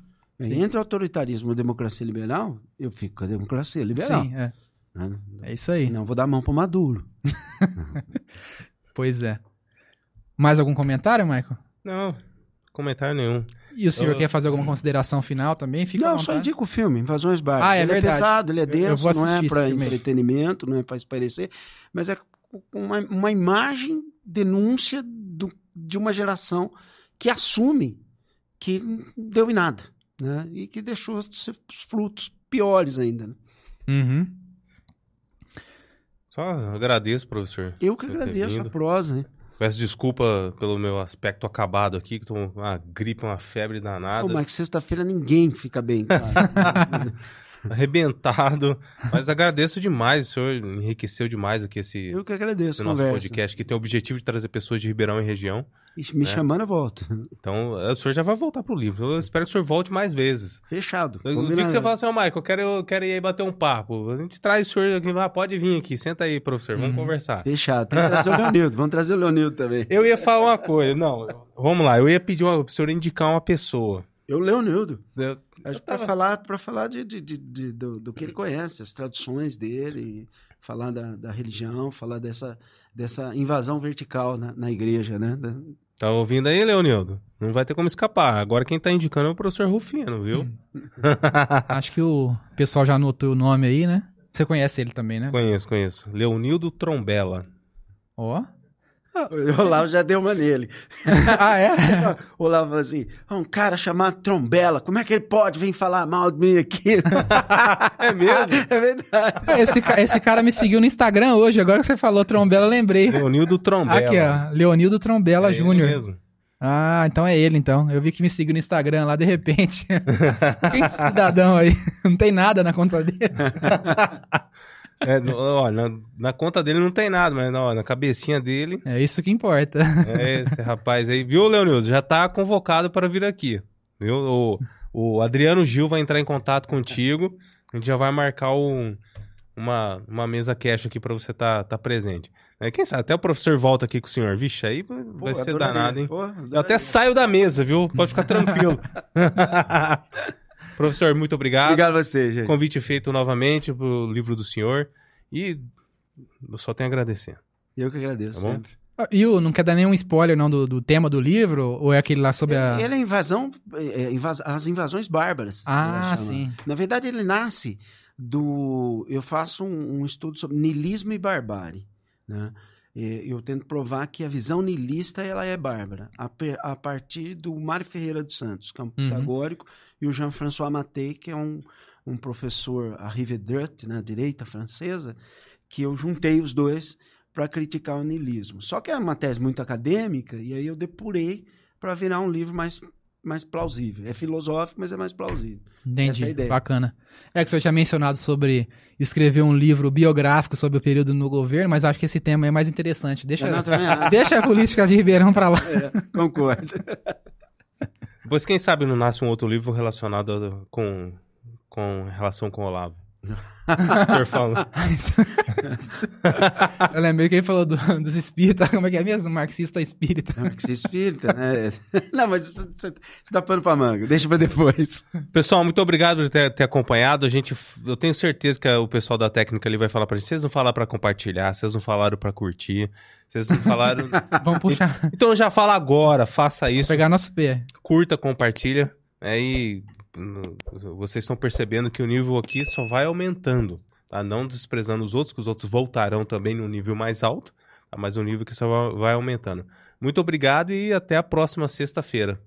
Sim. Entre o autoritarismo e a democracia liberal, eu fico com a democracia liberal. Sim, é. né? É isso aí. Senão eu vou dar a mão pro Maduro. Pois é. Mais algum comentário, Michael? Não, comentário nenhum. E o senhor Eu- quer fazer alguma consideração final também? Fica não, só indico o filme, Invasões Bárbaras. Ah, é ele verdade. é pesado, ele é denso, não é para entretenimento, não é para esparecer, mas é uma, uma imagem, denúncia do- de uma geração que assume que não deu em nada, né? E que deixou os frutos piores ainda. Né? Uhum. Só agradeço, professor. Eu que agradeço a prosa, né? Peço desculpa pelo meu aspecto acabado aqui, que tô uma gripe, uma febre danada. Pô, mas sexta-feira ninguém fica bem, cara. arrebentado. Mas agradeço demais, o senhor enriqueceu demais aqui esse, Eu que agradeço esse nosso conversa. podcast, que tem o objetivo de trazer pessoas de Ribeirão e região. Ixi, Me É. chamando, eu volto. Então, o senhor já vai voltar pro livro. Eu espero que o senhor volte mais vezes. Fechado. O dia que você fala assim, ó, Michael, eu quero, eu quero ir aí bater um papo. A gente traz o senhor aqui, ah, pode vir aqui, senta aí, professor, vamos Uhum. conversar. Fechado. Tem que trazer o Leonildo. Vamos trazer o Leonildo também. Eu ia falar uma coisa, não, vamos lá, eu ia pedir uma, pro senhor indicar uma pessoa. Eu, Leonildo. Eu- Acho Eu Pra tava- falar, pra falar de, de- de- de- do, do que ele conhece, as traduções dele, falar da, da religião, falar dessa, dessa invasão vertical na, na igreja, né? Da- Tá ouvindo aí, Leonildo? Não vai ter como escapar. Agora quem tá indicando é o professor Rufino, viu? Hum. Acho que o pessoal já anotou o nome aí, né? Você conhece ele também, né? conheço, conheço. Leonildo Trombella. Ó. O Olavo já deu uma nele. ah, é? O Olavo falou assim: "Ah, um cara chamado Trombela, como é que ele pode vir falar mal de mim aqui? É mesmo? é verdade. Esse, esse cara me seguiu no Instagram hoje, agora que você falou Trombela, eu lembrei. Leonildo Trombella. Aqui, ó. Leonildo Trombella É Júnior. mesmo. Ah, então é ele, então. Eu vi que me seguiu no Instagram lá, de repente. Quem é esse cidadão aí? Não tem nada na conta dele. É, no- ó, na, na conta dele não tem nada, mas ó, na cabecinha dele É isso que importa. é esse rapaz aí. Viu, Leonildo? Já tá convocado para vir aqui. Viu? O, o Adriano Gil vai entrar em contato contigo. A gente já vai marcar um- uma, uma mesa cash aqui para você tá, tá presente. É, quem sabe até o professor volta aqui com o senhor. Vixe, aí vai Pô, ser danado, hein? Pô, Eu até saio da mesa, viu? Pode ficar tranquilo. Professor, muito obrigado. Obrigado a você, gente. Convite feito novamente pro livro do senhor. E eu só tenho a agradecer. Eu que agradeço. Tá bom? sempre. E o, não quer dar nenhum spoiler não do, do tema do livro? Ou é aquele lá sobre a... Ele é invasão, é, invas- as invasões bárbaras. Ah, chama. sim. Na verdade, ele nasce do. Eu faço um, um estudo sobre niilismo e barbárie. Né? Eu tento provar que a visão niilista ela é bárbara, a, a partir do Mário Ferreira dos Santos, que é um pitagórico, e o Jean-François Mattei, que é um, um professor à Rive Droite, na direita francesa, que eu juntei os dois para criticar o niilismo. Só que é uma tese muito acadêmica, e aí eu depurei para virar um livro mais, mais plausível. É filosófico, mas é mais plausível. Essa Entendi, é a ideia. bacana. É que você tinha mencionado sobre escrever um livro biográfico sobre o período no governo, mas acho que esse tema é mais interessante. Deixa, Eu não, também acho. deixa a política de Ribeirão pra lá. É, concordo. Depois, quem sabe não nasce um outro livro relacionado com, com relação com o Olavo. o senhor falou. Eu lembrei que ele falou do- dos espíritas, como é que é mesmo? Marxista espírita. Marxista espírita, né? Não, mas isso, isso, dá pano pra manga. Deixa pra depois. Pessoal, muito obrigado por ter, ter acompanhado. A gente, eu tenho certeza que o pessoal da técnica ali vai falar pra gente. Vocês não falaram pra compartilhar, vocês não falaram pra curtir, vocês não falaram. Vamos puxar, então já fala agora, faça isso. pegar nosso pé. curta, compartilha. Aí hum, vocês estão percebendo que o nível aqui só vai aumentando, tá? Não desprezando os outros, que os outros voltarão também no nível mais alto, tá? mas o nível que só vai aumentando. Muito obrigado e até a próxima sexta-feira.